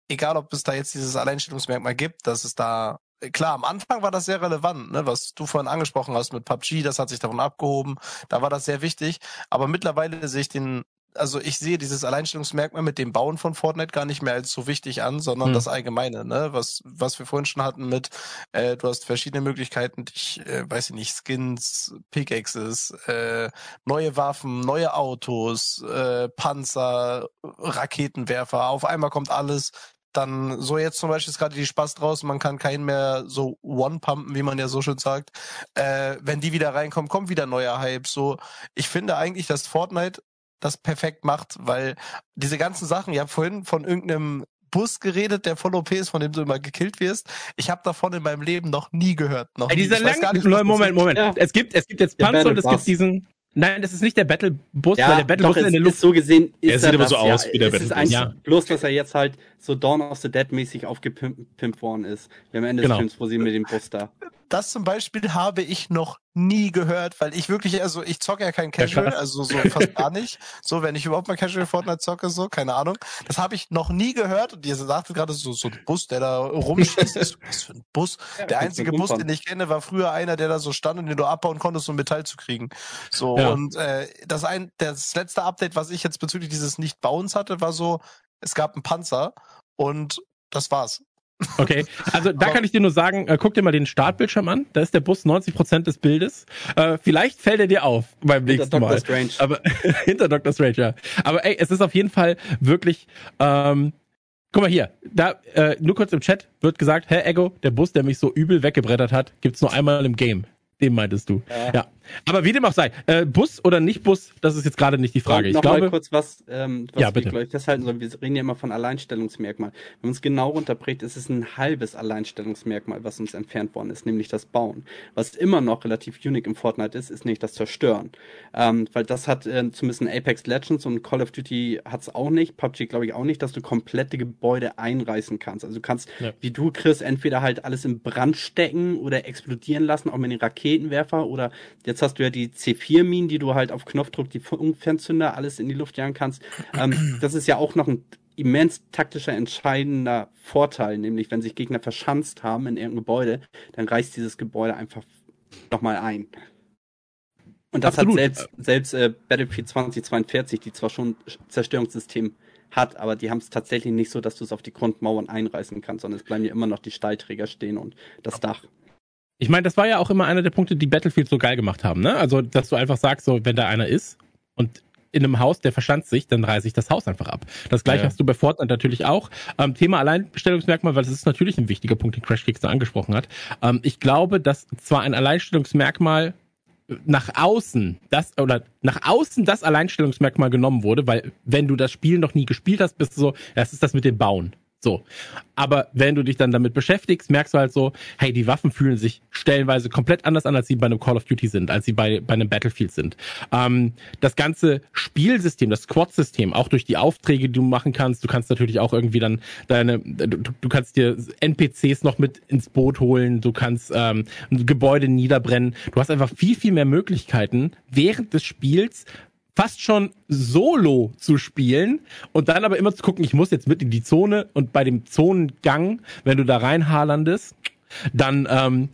egal, ob es da jetzt dieses Alleinstellungsmerkmal gibt, dass es da klar, am Anfang war das sehr relevant, ne, was du vorhin angesprochen hast mit PUBG, das hat sich davon abgehoben, da war das sehr wichtig, aber mittlerweile sehe ich den, also ich sehe dieses Alleinstellungsmerkmal mit dem Bauen von Fortnite gar nicht mehr als so wichtig an, sondern hm. das Allgemeine, ne, was, was wir vorhin schon hatten mit, äh, du hast verschiedene Möglichkeiten, dich, äh, weiß ich nicht, Skins, Pickaxes, äh, neue Waffen, neue Autos, äh, Panzer, Raketenwerfer, auf einmal kommt alles dann so jetzt zum Beispiel ist gerade die Spaß draus, man kann keinen mehr so one-pumpen, wie man ja so schön sagt. Äh, wenn die wieder reinkommen, kommt wieder neuer Hype. So, ich finde eigentlich, dass Fortnite das perfekt macht, weil diese ganzen Sachen, ich habe vorhin von irgendeinem Bus geredet, der voll OP ist, von dem du immer gekillt wirst. Ich habe davon in meinem Leben noch nie gehört. Noch Ey, dieser lange, Moment, Moment. Ja. Es gibt, es gibt jetzt Panzer und es gibt diesen, Nein, das ist nicht der Battle-Bus, ja, weil der Battle-Bus in der Luft. Ist so gesehen ist er sieht aber so ja, aus wie der Battle-Bus. Ja. Bloß, dass er jetzt halt so Dawn of the Dead mäßig aufgepimpt worden ist. Wie am Ende genau. des Films, wo sie mit dem Bus da. das zum Beispiel habe ich noch nie gehört, weil ich wirklich, also ich zocke ja kein Casual, ja, also so fast gar nicht. So, wenn ich überhaupt mal Casual Fortnite zocke, so, keine Ahnung. Das habe ich noch nie gehört und ihr sagte gerade so, so ein Bus, der da rumschießt. Was für ein Bus? Ja, der einzige Bus, den ich kenne, war früher einer, der da so stand und den du abbauen konntest, um Metall zu kriegen. So, ja. und äh, das ein, das letzte Update, was ich jetzt bezüglich dieses Nicht-Bauens hatte, war so, es gab einen Panzer und das war's. Okay, also da kann ich dir nur sagen, äh, guck dir mal den Startbildschirm an. Da ist der Bus 90 Prozent des Bildes. Äh, vielleicht fällt er dir auf beim nächsten hinter Mal. Dr. Strange. Aber hinter Dr. Strange, ja. Aber ey, es ist auf jeden Fall wirklich. Ähm, guck mal hier, da äh, nur kurz im Chat wird gesagt, Herr Ego, der Bus, der mich so übel weggebrettert hat, gibt's nur einmal im Game. Den meintest du. Ja. ja. Aber wie dem auch sei, äh, Bus oder nicht Bus, das ist jetzt gerade nicht die Frage. Und noch ich glaube, mal kurz was, ähm, was ja, bitte. wir, ich, festhalten sollen. Wir reden ja immer von Alleinstellungsmerkmal. Wenn man es genau runterbricht, ist es ein halbes Alleinstellungsmerkmal, was uns entfernt worden ist, nämlich das Bauen. Was immer noch relativ unique im Fortnite ist, ist nicht das Zerstören. Ähm, weil das hat äh, zumindest Apex Legends und Call of Duty hat es auch nicht, PUBG glaube ich auch nicht, dass du komplette Gebäude einreißen kannst. Also du kannst, ja. wie du, Chris, entweder halt alles in Brand stecken oder explodieren lassen, auch mit den Raketenwerfer oder jetzt hast du ja die C4-Minen, die du halt auf Knopfdruck, die Fernzünder, alles in die Luft jagen kannst. Ähm, das ist ja auch noch ein immens taktischer, entscheidender Vorteil, nämlich wenn sich Gegner verschanzt haben in irgendeinem Gebäude, dann reißt dieses Gebäude einfach nochmal ein. Und das Absolut. hat selbst, selbst äh, Battlefield 2042, die zwar schon Zerstörungssystem hat, aber die haben es tatsächlich nicht so, dass du es auf die Grundmauern einreißen kannst, sondern es bleiben ja immer noch die Stahlträger stehen und das Dach. Ich meine, das war ja auch immer einer der Punkte, die Battlefield so geil gemacht haben, ne? Also, dass du einfach sagst, so, wenn da einer ist und in einem Haus, der verschanzt sich, dann reiße ich das Haus einfach ab. Das gleiche ja. hast du bei Fortnite natürlich auch. Ähm, Thema Alleinstellungsmerkmal, weil das ist natürlich ein wichtiger Punkt, den Crash Kicks angesprochen hat. Ähm, ich glaube, dass zwar ein Alleinstellungsmerkmal nach außen das oder nach außen das Alleinstellungsmerkmal genommen wurde, weil wenn du das Spiel noch nie gespielt hast, bist du so, das ist das mit dem Bauen. So. Aber wenn du dich dann damit beschäftigst, merkst du halt so, hey, die Waffen fühlen sich stellenweise komplett anders an, als sie bei einem Call of Duty sind, als sie bei, bei einem Battlefield sind. Ähm, das ganze Spielsystem, das Squad-System, auch durch die Aufträge, die du machen kannst, du kannst natürlich auch irgendwie dann deine, du, du kannst dir NPCs noch mit ins Boot holen, du kannst ähm, Gebäude niederbrennen. Du hast einfach viel, viel mehr Möglichkeiten, während des Spiels fast schon solo zu spielen und dann aber immer zu gucken, ich muss jetzt mit in die Zone und bei dem Zonengang, wenn du da reinhalandest, dann ähm,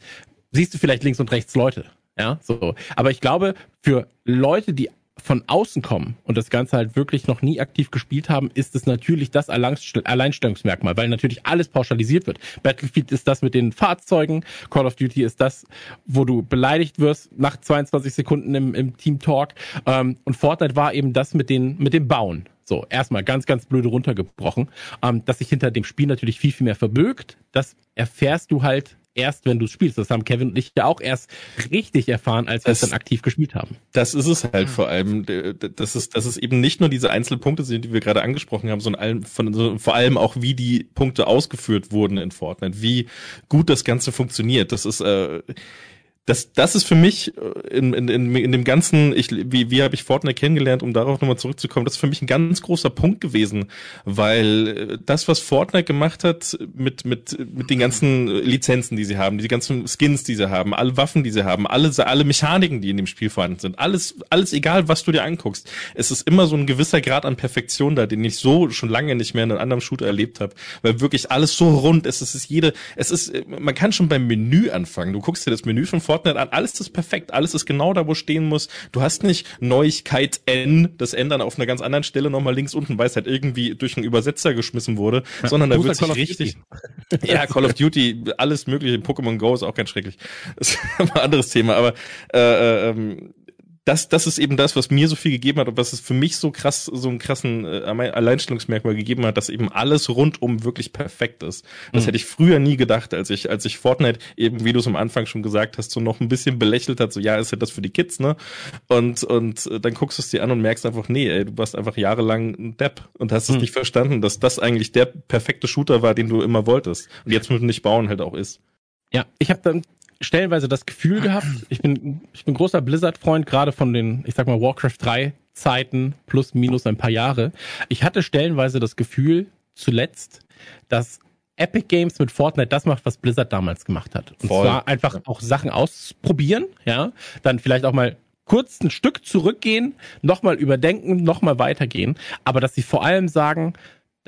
siehst du vielleicht links und rechts Leute. Ja, so. Aber ich glaube, für Leute, die von außen kommen und das Ganze halt wirklich noch nie aktiv gespielt haben, ist es natürlich das Alleinstellungsmerkmal, weil natürlich alles pauschalisiert wird. Battlefield ist das mit den Fahrzeugen, Call of Duty ist das, wo du beleidigt wirst nach 22 Sekunden im, im Team Talk ähm, und Fortnite war eben das mit den mit dem Bauen. So, erstmal ganz, ganz blöde runtergebrochen, ähm, dass sich hinter dem Spiel natürlich viel, viel mehr verbirgt. Das erfährst du halt erst, wenn du spielst. Das haben Kevin und ich ja auch erst richtig erfahren, als wir es dann aktiv gespielt haben. Das ist es halt vor allem. Das ist, das ist eben nicht nur diese Einzelpunkte sind, die wir gerade angesprochen haben, sondern von, vor allem auch, wie die Punkte ausgeführt wurden in Fortnite, wie gut das Ganze funktioniert. Das ist, äh, das, das ist für mich äh, in, in, in, in dem ganzen, ich, wie, wie habe ich Fortnite kennengelernt, um darauf nochmal zurückzukommen, das ist für mich ein ganz großer Punkt gewesen, weil äh, das, was Fortnite gemacht hat mit, mit, mit den ganzen Lizenzen, die sie haben, die ganzen Skins, die sie haben, alle Waffen, die sie haben, alle, alle Mechaniken, die in dem Spiel vorhanden sind, alles, alles egal, was du dir anguckst, es ist immer so ein gewisser Grad an Perfektion da, den ich so schon lange nicht mehr in einem anderen Shooter erlebt habe, weil wirklich alles so rund ist, es ist jede, es ist, man kann schon beim Menü anfangen, du guckst dir das Menü von Fortnite Fortnite an. Alles ist perfekt, alles ist genau da, wo stehen muss. Du hast nicht Neuigkeit N, das N dann auf einer ganz anderen Stelle nochmal links unten, weil es halt irgendwie durch einen Übersetzer geschmissen wurde, ja, sondern da wird sich richtig, ja, Call of Duty, alles mögliche, Pokémon Go ist auch ganz schrecklich. Das ist ein anderes Thema, aber äh, äh ähm, das, das ist eben das, was mir so viel gegeben hat und was es für mich so krass, so einen krassen äh, Alleinstellungsmerkmal gegeben hat, dass eben alles rundum wirklich perfekt ist. Das mhm. hätte ich früher nie gedacht, als ich, als ich Fortnite eben, wie du es am Anfang schon gesagt hast, so noch ein bisschen belächelt hat, so ja, ist ja das für die Kids, ne? Und, und äh, dann guckst du es dir an und merkst einfach, nee, ey, du warst einfach jahrelang ein Depp und hast mhm. es nicht verstanden, dass das eigentlich der perfekte Shooter war, den du immer wolltest. Und jetzt mit dem nicht bauen halt auch ist. Ja, ich habe dann stellenweise das Gefühl gehabt, ich bin, ich bin großer Blizzard-Freund, gerade von den, ich sag mal, Warcraft 3 Zeiten plus minus ein paar Jahre. Ich hatte stellenweise das Gefühl, zuletzt, dass Epic Games mit Fortnite das macht, was Blizzard damals gemacht hat. Und Voll. zwar einfach auch Sachen ausprobieren, ja, dann vielleicht auch mal kurz ein Stück zurückgehen, nochmal überdenken, nochmal weitergehen, aber dass sie vor allem sagen,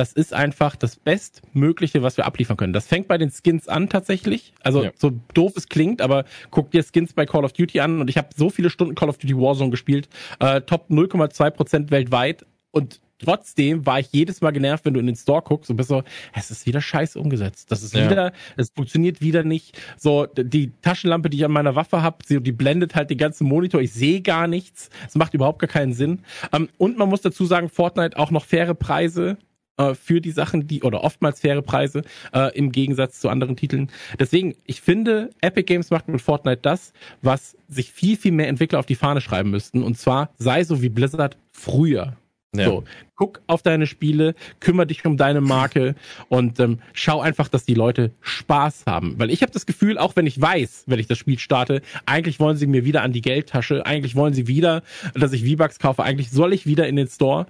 das ist einfach das Bestmögliche, was wir abliefern können. Das fängt bei den Skins an tatsächlich. Also Ja. so doof es klingt, aber guck dir Skins bei Call of Duty an und ich habe so viele Stunden Call of Duty Warzone gespielt, äh, Top 0,2% weltweit und trotzdem war ich jedes Mal genervt, wenn du in den Store guckst und bist so, es ist wieder scheiße umgesetzt. Das ist Ja. wieder, es funktioniert wieder nicht. So, die Taschenlampe, die ich an meiner Waffe habe, die blendet halt den ganzen Monitor. Ich sehe gar nichts. Es macht überhaupt gar keinen Sinn. Ähm, und man muss dazu sagen, Fortnite auch noch faire Preise äh, für die Sachen, die, oder oftmals faire Preise, äh, im Gegensatz zu anderen Titeln. Deswegen, ich finde, Epic Games macht mit Fortnite das, was sich viel, viel mehr Entwickler auf die Fahne schreiben müssten. Und zwar sei so wie Blizzard früher. Ja. So, guck auf deine Spiele, kümmere dich um deine Marke und ähm, schau einfach, dass die Leute Spaß haben. Weil ich habe das Gefühl, auch wenn ich weiß, wenn ich das Spiel starte, eigentlich wollen sie mir wieder an die Geldtasche, eigentlich wollen sie wieder, dass ich V-Bucks kaufe, eigentlich soll ich wieder in den Store.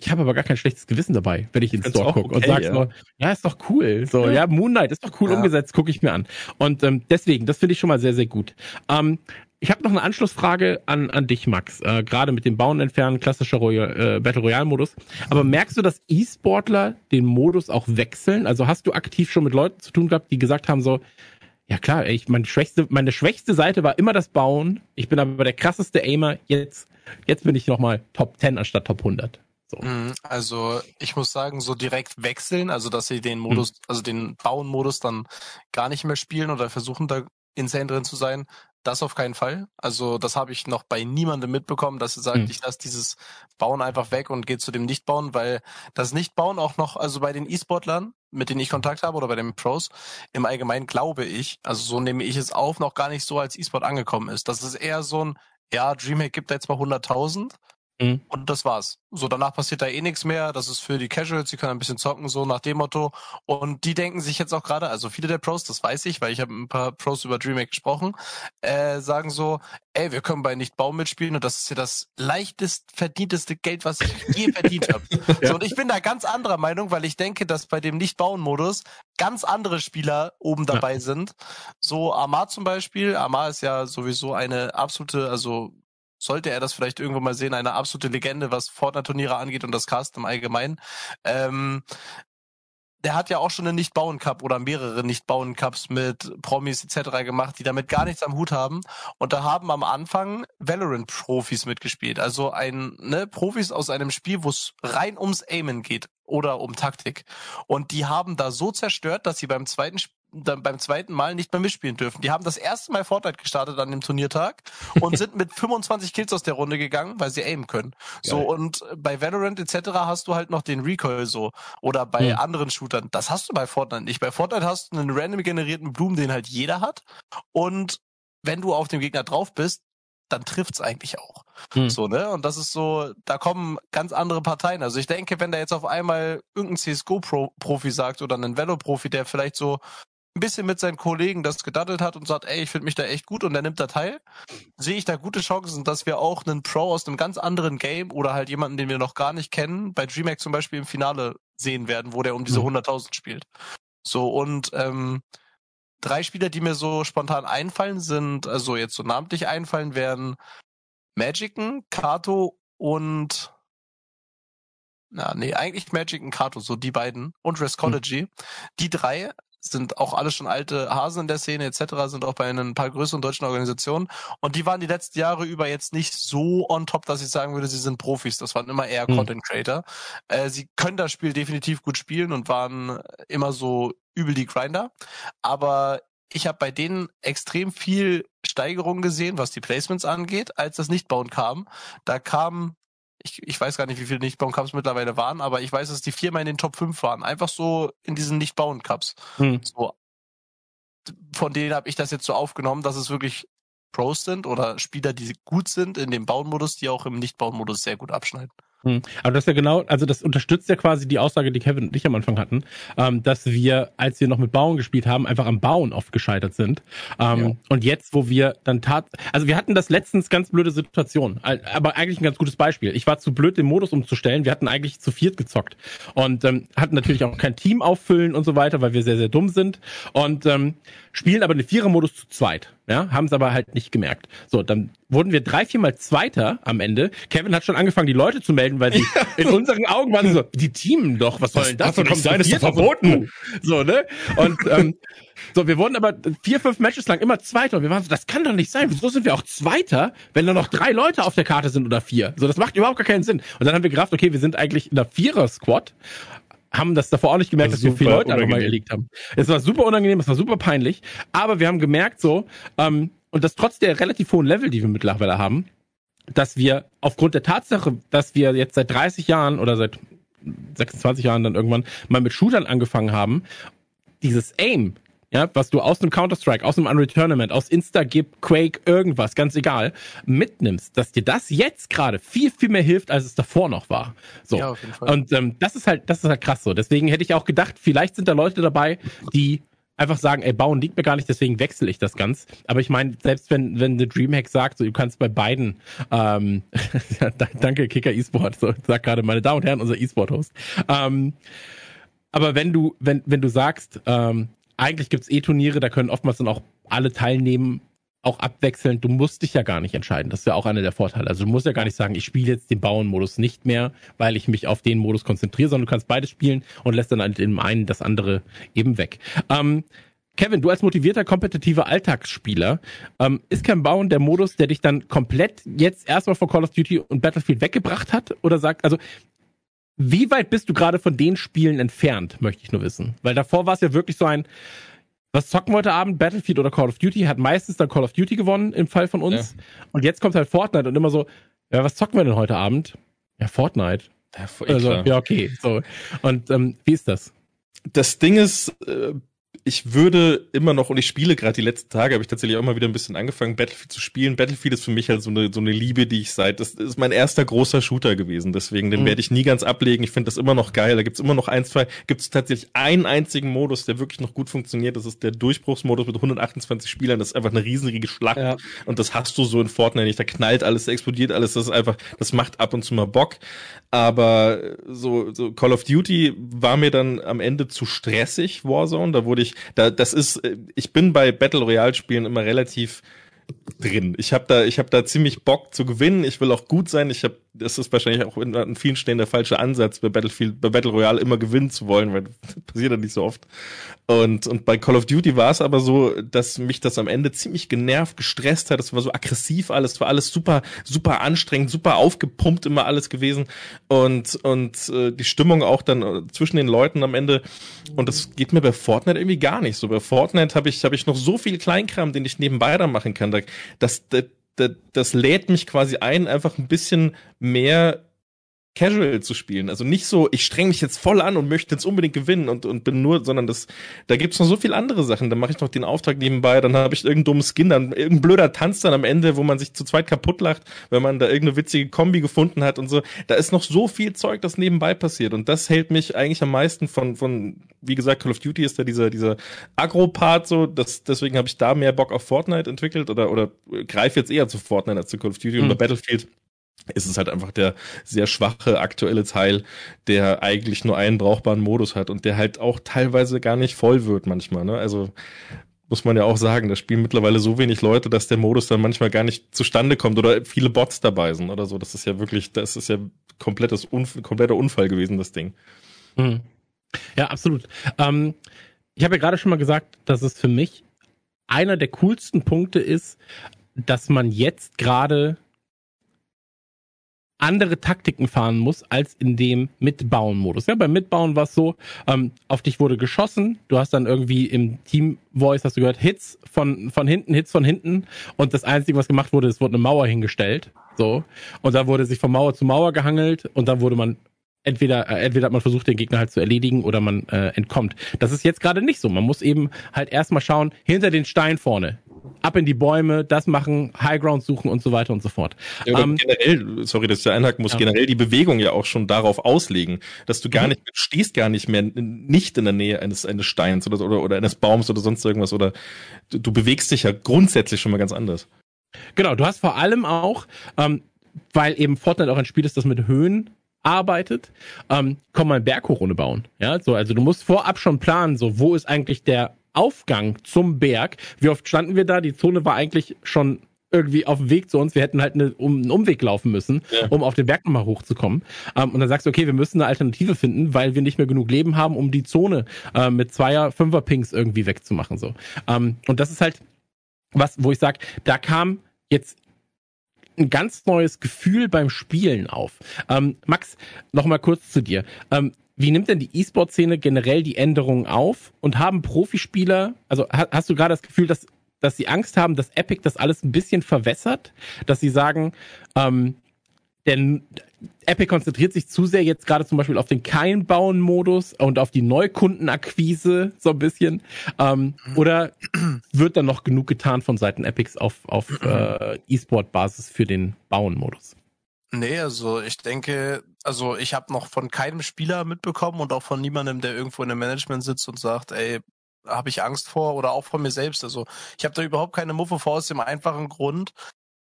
Ich habe aber gar kein schlechtes Gewissen dabei, wenn ich in den Find's Store gucke und okay, sag ja. so, ja, ist doch cool. So, ja, Moonlight ist doch cool Ja. umgesetzt, gucke ich mir an. Und ähm, deswegen, das finde ich schon mal sehr, sehr gut. Ähm, ich habe noch eine Anschlussfrage an, an dich, Max. Äh, Gerade mit dem Bauen entfernen, klassischer Royal, äh, Battle Royale Modus. Aber merkst du, dass E-Sportler den Modus auch wechseln? Also hast du aktiv schon mit Leuten zu tun gehabt, die gesagt haben so, ja klar, ich, meine schwächste, meine schwächste Seite war immer das Bauen. Ich bin aber der krasseste Aimer. Jetzt, jetzt bin ich nochmal Top 10 anstatt Top 100. So. Mhm, Also ich muss sagen, so direkt wechseln, also dass sie den Modus, also den Bauen-Modus dann gar nicht mehr spielen oder versuchen da insane drin zu sein, das auf keinen Fall. Also das habe ich noch bei niemandem mitbekommen, dass er sagt, Mhm. ich lasse dieses Bauen einfach weg und gehe zu dem Nichtbauen, weil das Nichtbauen auch noch, also bei den E-Sportlern, mit denen ich Kontakt habe oder bei den Pros, im Allgemeinen glaube ich, also so nehme ich es auf, noch gar nicht so als E-Sport angekommen ist. Das ist eher so ein, ja, Dreamhack gibt da jetzt mal 100.000 Mhm. und das war's. So, danach passiert da eh nichts mehr. Das ist für die Casuals, die können ein bisschen zocken, so nach dem Motto. Und die denken sich jetzt auch gerade, also viele der Pros, das weiß ich, weil ich habe ein paar Pros über DreamHack gesprochen, äh, sagen so, ey, wir können bei Nicht-Baum mitspielen und das ist ja das leichtest verdienteste Geld, was ich je verdient habe. So, und ich bin da ganz anderer Meinung, weil ich denke, dass bei dem Nicht-Bauen-Modus ganz andere Spieler oben Ja. dabei sind. So Amar zum Beispiel. Amar ist ja sowieso eine absolute, also sollte er das vielleicht irgendwo mal sehen, eine absolute Legende, was Fortnite-Turniere angeht und das Cast im Allgemeinen. Ähm, der hat ja auch schon einen Nicht-Bauen-Cup oder mehrere Nicht-Bauen-Cups mit Promis etc. gemacht, die damit gar nichts am Hut haben. Und da haben am Anfang Valorant-Profis mitgespielt. Also ein, ne, Profis aus einem Spiel, wo es rein ums Aimen geht oder um Taktik. Und die haben da so zerstört, dass sie beim zweiten Sp- dann beim zweiten Mal nicht mehr mitspielen dürfen. Die haben das erste Mal Fortnite gestartet an dem Turniertag und sind mit 25 Kills aus der Runde gegangen, weil sie aimen können. So Geil. und bei Valorant etc. hast du halt noch den Recoil so oder bei Hm. anderen Shootern. Das hast du bei Fortnite nicht. Bei Fortnite hast du einen random generierten Blumen, den halt jeder hat und wenn du auf dem Gegner drauf bist, dann trifft's eigentlich auch. Hm. So, ne? Und das ist so, da kommen ganz andere Parteien. Also ich denke, wenn da jetzt auf einmal irgendein CSGO-Profi sagt oder ein Velo-Profi, der vielleicht so ein bisschen mit seinen Kollegen das gedaddelt hat und sagt, ey, ich finde mich da echt gut und der nimmt da teil, sehe ich da gute Chancen, dass wir auch einen Pro aus einem ganz anderen Game oder halt jemanden, den wir noch gar nicht kennen, bei DreamHack zum Beispiel im Finale sehen werden, wo der um diese Mhm. 100.000 spielt. So, und ähm, drei Spieler, die mir so spontan einfallen, sind, also jetzt so namentlich einfallen, wären Magicen, Kato und na, nee, eigentlich Magic und Kato, so die beiden und Rescology. Die drei sind auch alle schon alte Hasen in der Szene etc., sind auch bei ein paar größeren deutschen Organisationen und die waren die letzten Jahre über jetzt nicht so on top, dass ich sagen würde, sie sind Profis. Das waren immer eher Hm. Content Creator. Äh, sie können das Spiel definitiv gut spielen und waren immer so übel die Grinder, aber ich habe bei denen extrem viel Steigerung gesehen, was die Placements angeht, als das Nichtbauen kam. Da kam, ich, ich weiß gar nicht, wie viele Nichtbauen-Cups mittlerweile waren, aber ich weiß, dass die viermal in den Top 5 waren. Einfach so in diesen Nichtbauen-Cups. Hm. So, von denen habe ich das jetzt so aufgenommen, dass es wirklich Pros sind oder Spieler, die gut sind in dem Bauen-Modus, die auch im Nicht-Bauen-Modus sehr gut abschneiden. Hm. Aber das ist ja genau, also das unterstützt ja quasi die Aussage, die Kevin und ich am Anfang hatten, ähm, dass wir, als wir noch mit Bauen gespielt haben, einfach am Bauen oft gescheitert sind. Ähm, ja. Und jetzt, wo wir dann tat, also wir hatten das letztens ganz blöde Situation, aber eigentlich ein ganz gutes Beispiel. Ich war zu blöd, den Modus umzustellen. Wir hatten eigentlich zu viert gezockt und ähm, hatten natürlich auch kein Team auffüllen und so weiter, weil wir sehr, sehr dumm sind und ähm, spielen aber den Vierer-Modus zu zweit. Ja, haben es aber halt nicht gemerkt. So, dann wurden wir drei, viermal Zweiter am Ende. Kevin hat schon angefangen, die Leute zu melden, weil sie in unseren Augen waren so, die teamen doch, was soll denn das? Das nicht sein, ist verboten. So, ne? Und ähm, so, wir wurden aber vier, fünf Matches lang immer Zweiter. Und wir waren so, das kann doch nicht sein. Wieso sind wir auch Zweiter, wenn da noch drei Leute auf der Karte sind oder vier? So, das macht überhaupt gar keinen Sinn. Und dann haben wir gerafft, okay, wir sind eigentlich in der Vierer-Squad haben das davor auch nicht gemerkt, das dass wir viele Leute einfach mal erlegt haben. Es war super unangenehm, es war super peinlich, aber wir haben gemerkt so, ähm, und das trotz der relativ hohen Level, die wir mittlerweile haben, dass wir aufgrund der Tatsache, dass wir jetzt seit 30 Jahren oder seit 26 Jahren dann irgendwann mal mit Shootern angefangen haben, dieses Aim, ja, was du aus einem Counter-Strike, aus einem Unreal Tournament, aus Instagip, Quake, irgendwas, ganz egal, mitnimmst, dass dir das jetzt gerade viel, viel mehr hilft, als es davor noch war. So. Ja, auf jeden Fall. Und ähm, das ist halt, das ist halt krass so. Deswegen hätte ich auch gedacht, vielleicht sind da Leute dabei, die einfach sagen, ey, bauen liegt mir gar nicht, deswegen wechsle ich das ganz. Aber ich meine, selbst wenn, wenn The Dreamhack sagt, so, du kannst bei beiden, ähm, danke Kicker E-Sport, so, sag gerade, meine Damen und Herren, unser E-Sport-Host. Ähm, aber wenn du, wenn, wenn du sagst, ähm, eigentlich gibt's eh Turniere, da können oftmals dann auch alle teilnehmen, auch abwechselnd. Du musst dich ja gar nicht entscheiden. Das ist ja auch einer der Vorteile. Also du musst ja gar nicht sagen, ich spiele jetzt den Bauen-Modus nicht mehr, weil ich mich auf den Modus konzentriere, sondern du kannst beides spielen und lässt dann dem einen das andere eben weg. Ähm, Kevin, du als motivierter, kompetitiver Alltagsspieler, ähm, ist kein Bauen der Modus, der dich dann komplett jetzt erstmal von Call of Duty und Battlefield weggebracht hat? Oder sagt, also wie weit bist du gerade von den Spielen entfernt, möchte ich nur wissen. Weil davor war es ja wirklich so ein, was zocken wir heute Abend? Battlefield oder Call of Duty? Hat meistens dann Call of Duty gewonnen im Fall von uns. Ja. Und jetzt kommt halt Fortnite und immer so, ja, was zocken wir denn heute Abend? Ja, Fortnite. Ja, also, ja okay. So. Und ähm, wie ist das? Das Ding ist, äh, ich würde immer noch, und ich spiele gerade die letzten Tage, habe ich tatsächlich auch mal wieder ein bisschen angefangen, Battlefield zu spielen. Battlefield ist für mich halt so eine, so eine Liebe, die ich seit, das ist mein erster großer Shooter gewesen, deswegen den mhm. werde ich nie ganz ablegen. Ich finde das immer noch geil. Da gibt's immer noch ein, zwei, gibt's tatsächlich einen einzigen Modus, der wirklich noch gut funktioniert. Das ist der Durchbruchsmodus mit 128 Spielern. Das ist einfach eine riesenige Schlacht. Ja. Und das hast du so in Fortnite nicht. Da knallt alles, da explodiert alles. Das ist einfach, das macht ab und zu mal Bock. Aber so, so Call of Duty war mir dann am Ende zu stressig, Warzone. Da wurde ich, da, das ist, äh, ich bin bei Battle Royale Spielen immer relativ drin. Ich habe da, ich habe da ziemlich Bock zu gewinnen. Ich will auch gut sein. Ich habe das ist wahrscheinlich auch in, in vielen Stellen der falsche Ansatz, bei Battlefield, bei Battle Royale immer gewinnen zu wollen, weil das passiert ja nicht so oft. Und, und bei Call of Duty war es aber so, dass mich das am Ende ziemlich genervt, gestresst hat. Es war so aggressiv alles, es war alles super, super anstrengend, super aufgepumpt immer alles gewesen. Und, und äh, die Stimmung auch dann äh, zwischen den Leuten am Ende. Und das geht mir bei Fortnite irgendwie gar nicht so. Bei Fortnite habe ich, hab ich noch so viel Kleinkram, den ich nebenbei da machen kann. Das, das, das, das lädt mich quasi ein, einfach ein bisschen mehr casual zu spielen. Also nicht so, ich streng mich jetzt voll an und möchte jetzt unbedingt gewinnen und, und bin nur, sondern das, da gibt's noch so viel andere Sachen. Dann mache ich noch den Auftrag nebenbei, dann habe ich irgendeinen dummen Skin, dann irgendein blöder Tanz dann am Ende, wo man sich zu zweit kaputt lacht, wenn man da irgendeine witzige Kombi gefunden hat und so. Da ist noch so viel Zeug, das nebenbei passiert. Und das hält mich eigentlich am meisten von, von, wie gesagt, Call of Duty ist da dieser, dieser Agro-Part so, das, deswegen habe ich da mehr Bock auf Fortnite entwickelt oder, oder greife jetzt eher zu Fortnite als zu Call of Duty mhm. und bei Battlefield ist es halt einfach der sehr schwache aktuelle Teil, der eigentlich nur einen brauchbaren Modus hat und der halt auch teilweise gar nicht voll wird manchmal. Ne? Also muss man ja auch sagen, da spielen mittlerweile so wenig Leute, dass der Modus dann manchmal gar nicht zustande kommt oder viele Bots dabei sind oder so. Das ist ja wirklich, das ist ja komplettes Unf kompletter Unfall gewesen, das Ding. Mhm. Ja, absolut. Ähm, ich habe ja gerade schon mal gesagt, dass es für mich einer der coolsten Punkte ist, dass man jetzt gerade andere Taktiken fahren muss als in dem Mitbauen-Modus. Ja, beim Mitbauen war es so, ähm, auf dich wurde geschossen, du hast dann irgendwie im Team-Voice, hast du gehört, Hits von, von hinten, Hits von hinten und das Einzige, was gemacht wurde, es wurde eine Mauer hingestellt, so, und da wurde sich von Mauer zu Mauer gehangelt und dann wurde man entweder äh, entweder hat man versucht den Gegner halt zu erledigen oder man äh, entkommt. Das ist jetzt gerade nicht so. Man muss eben halt erstmal schauen hinter den Stein vorne ab in die Bäume, das machen, Highground suchen und so weiter und so fort. Ja, ähm, generell, sorry, dass ich da einhaken muss, ja. generell die Bewegung ja auch schon darauf auslegen, dass du gar mhm. nicht, du stehst gar nicht mehr nicht in der Nähe eines, eines Steins oder, oder, oder eines Baums oder sonst irgendwas oder du, du bewegst dich ja grundsätzlich schon mal ganz anders. Genau, du hast vor allem auch, ähm, weil eben Fortnite auch ein Spiel ist, das mit Höhen arbeitet, ähm, komm mal einen Berg hoch ohne bauen. Ja, so, also du musst vorab schon planen, so, wo ist eigentlich der Aufgang zum Berg? Wie oft standen wir da? Die Zone war eigentlich schon irgendwie auf dem Weg zu uns. Wir hätten halt eine, um, einen Umweg laufen müssen, ja. um auf den Berg nochmal hochzukommen. Ähm, und dann sagst du, okay, wir müssen eine Alternative finden, weil wir nicht mehr genug Leben haben, um die Zone äh, mit Zweier, Fünfer Pings irgendwie wegzumachen. So. Ähm, und das ist halt was, wo ich sag, da kam jetzt ein ganz neues Gefühl beim Spielen auf. Ähm, Max, noch mal kurz zu dir. Ähm, wie nimmt denn die E-Sport-Szene generell die Änderungen auf und haben Profispieler, also hast du gerade das Gefühl, dass, dass sie Angst haben, dass Epic das alles ein bisschen verwässert, dass sie sagen, ähm, denn Epic konzentriert sich zu sehr jetzt gerade zum Beispiel auf den Kein-Bauen-Modus und auf die Neukundenakquise so ein bisschen. Ähm, oder wird dann noch genug getan von Seiten Epics auf, auf äh, E-Sport-Basis für den Bauen-Modus? Nee, also ich denke, also ich habe noch von keinem Spieler mitbekommen und auch von niemandem, der irgendwo in einem Management sitzt und sagt, ey, habe ich Angst vor oder auch von mir selbst. Also ich habe da überhaupt keine Muffe vor aus dem einfachen Grund,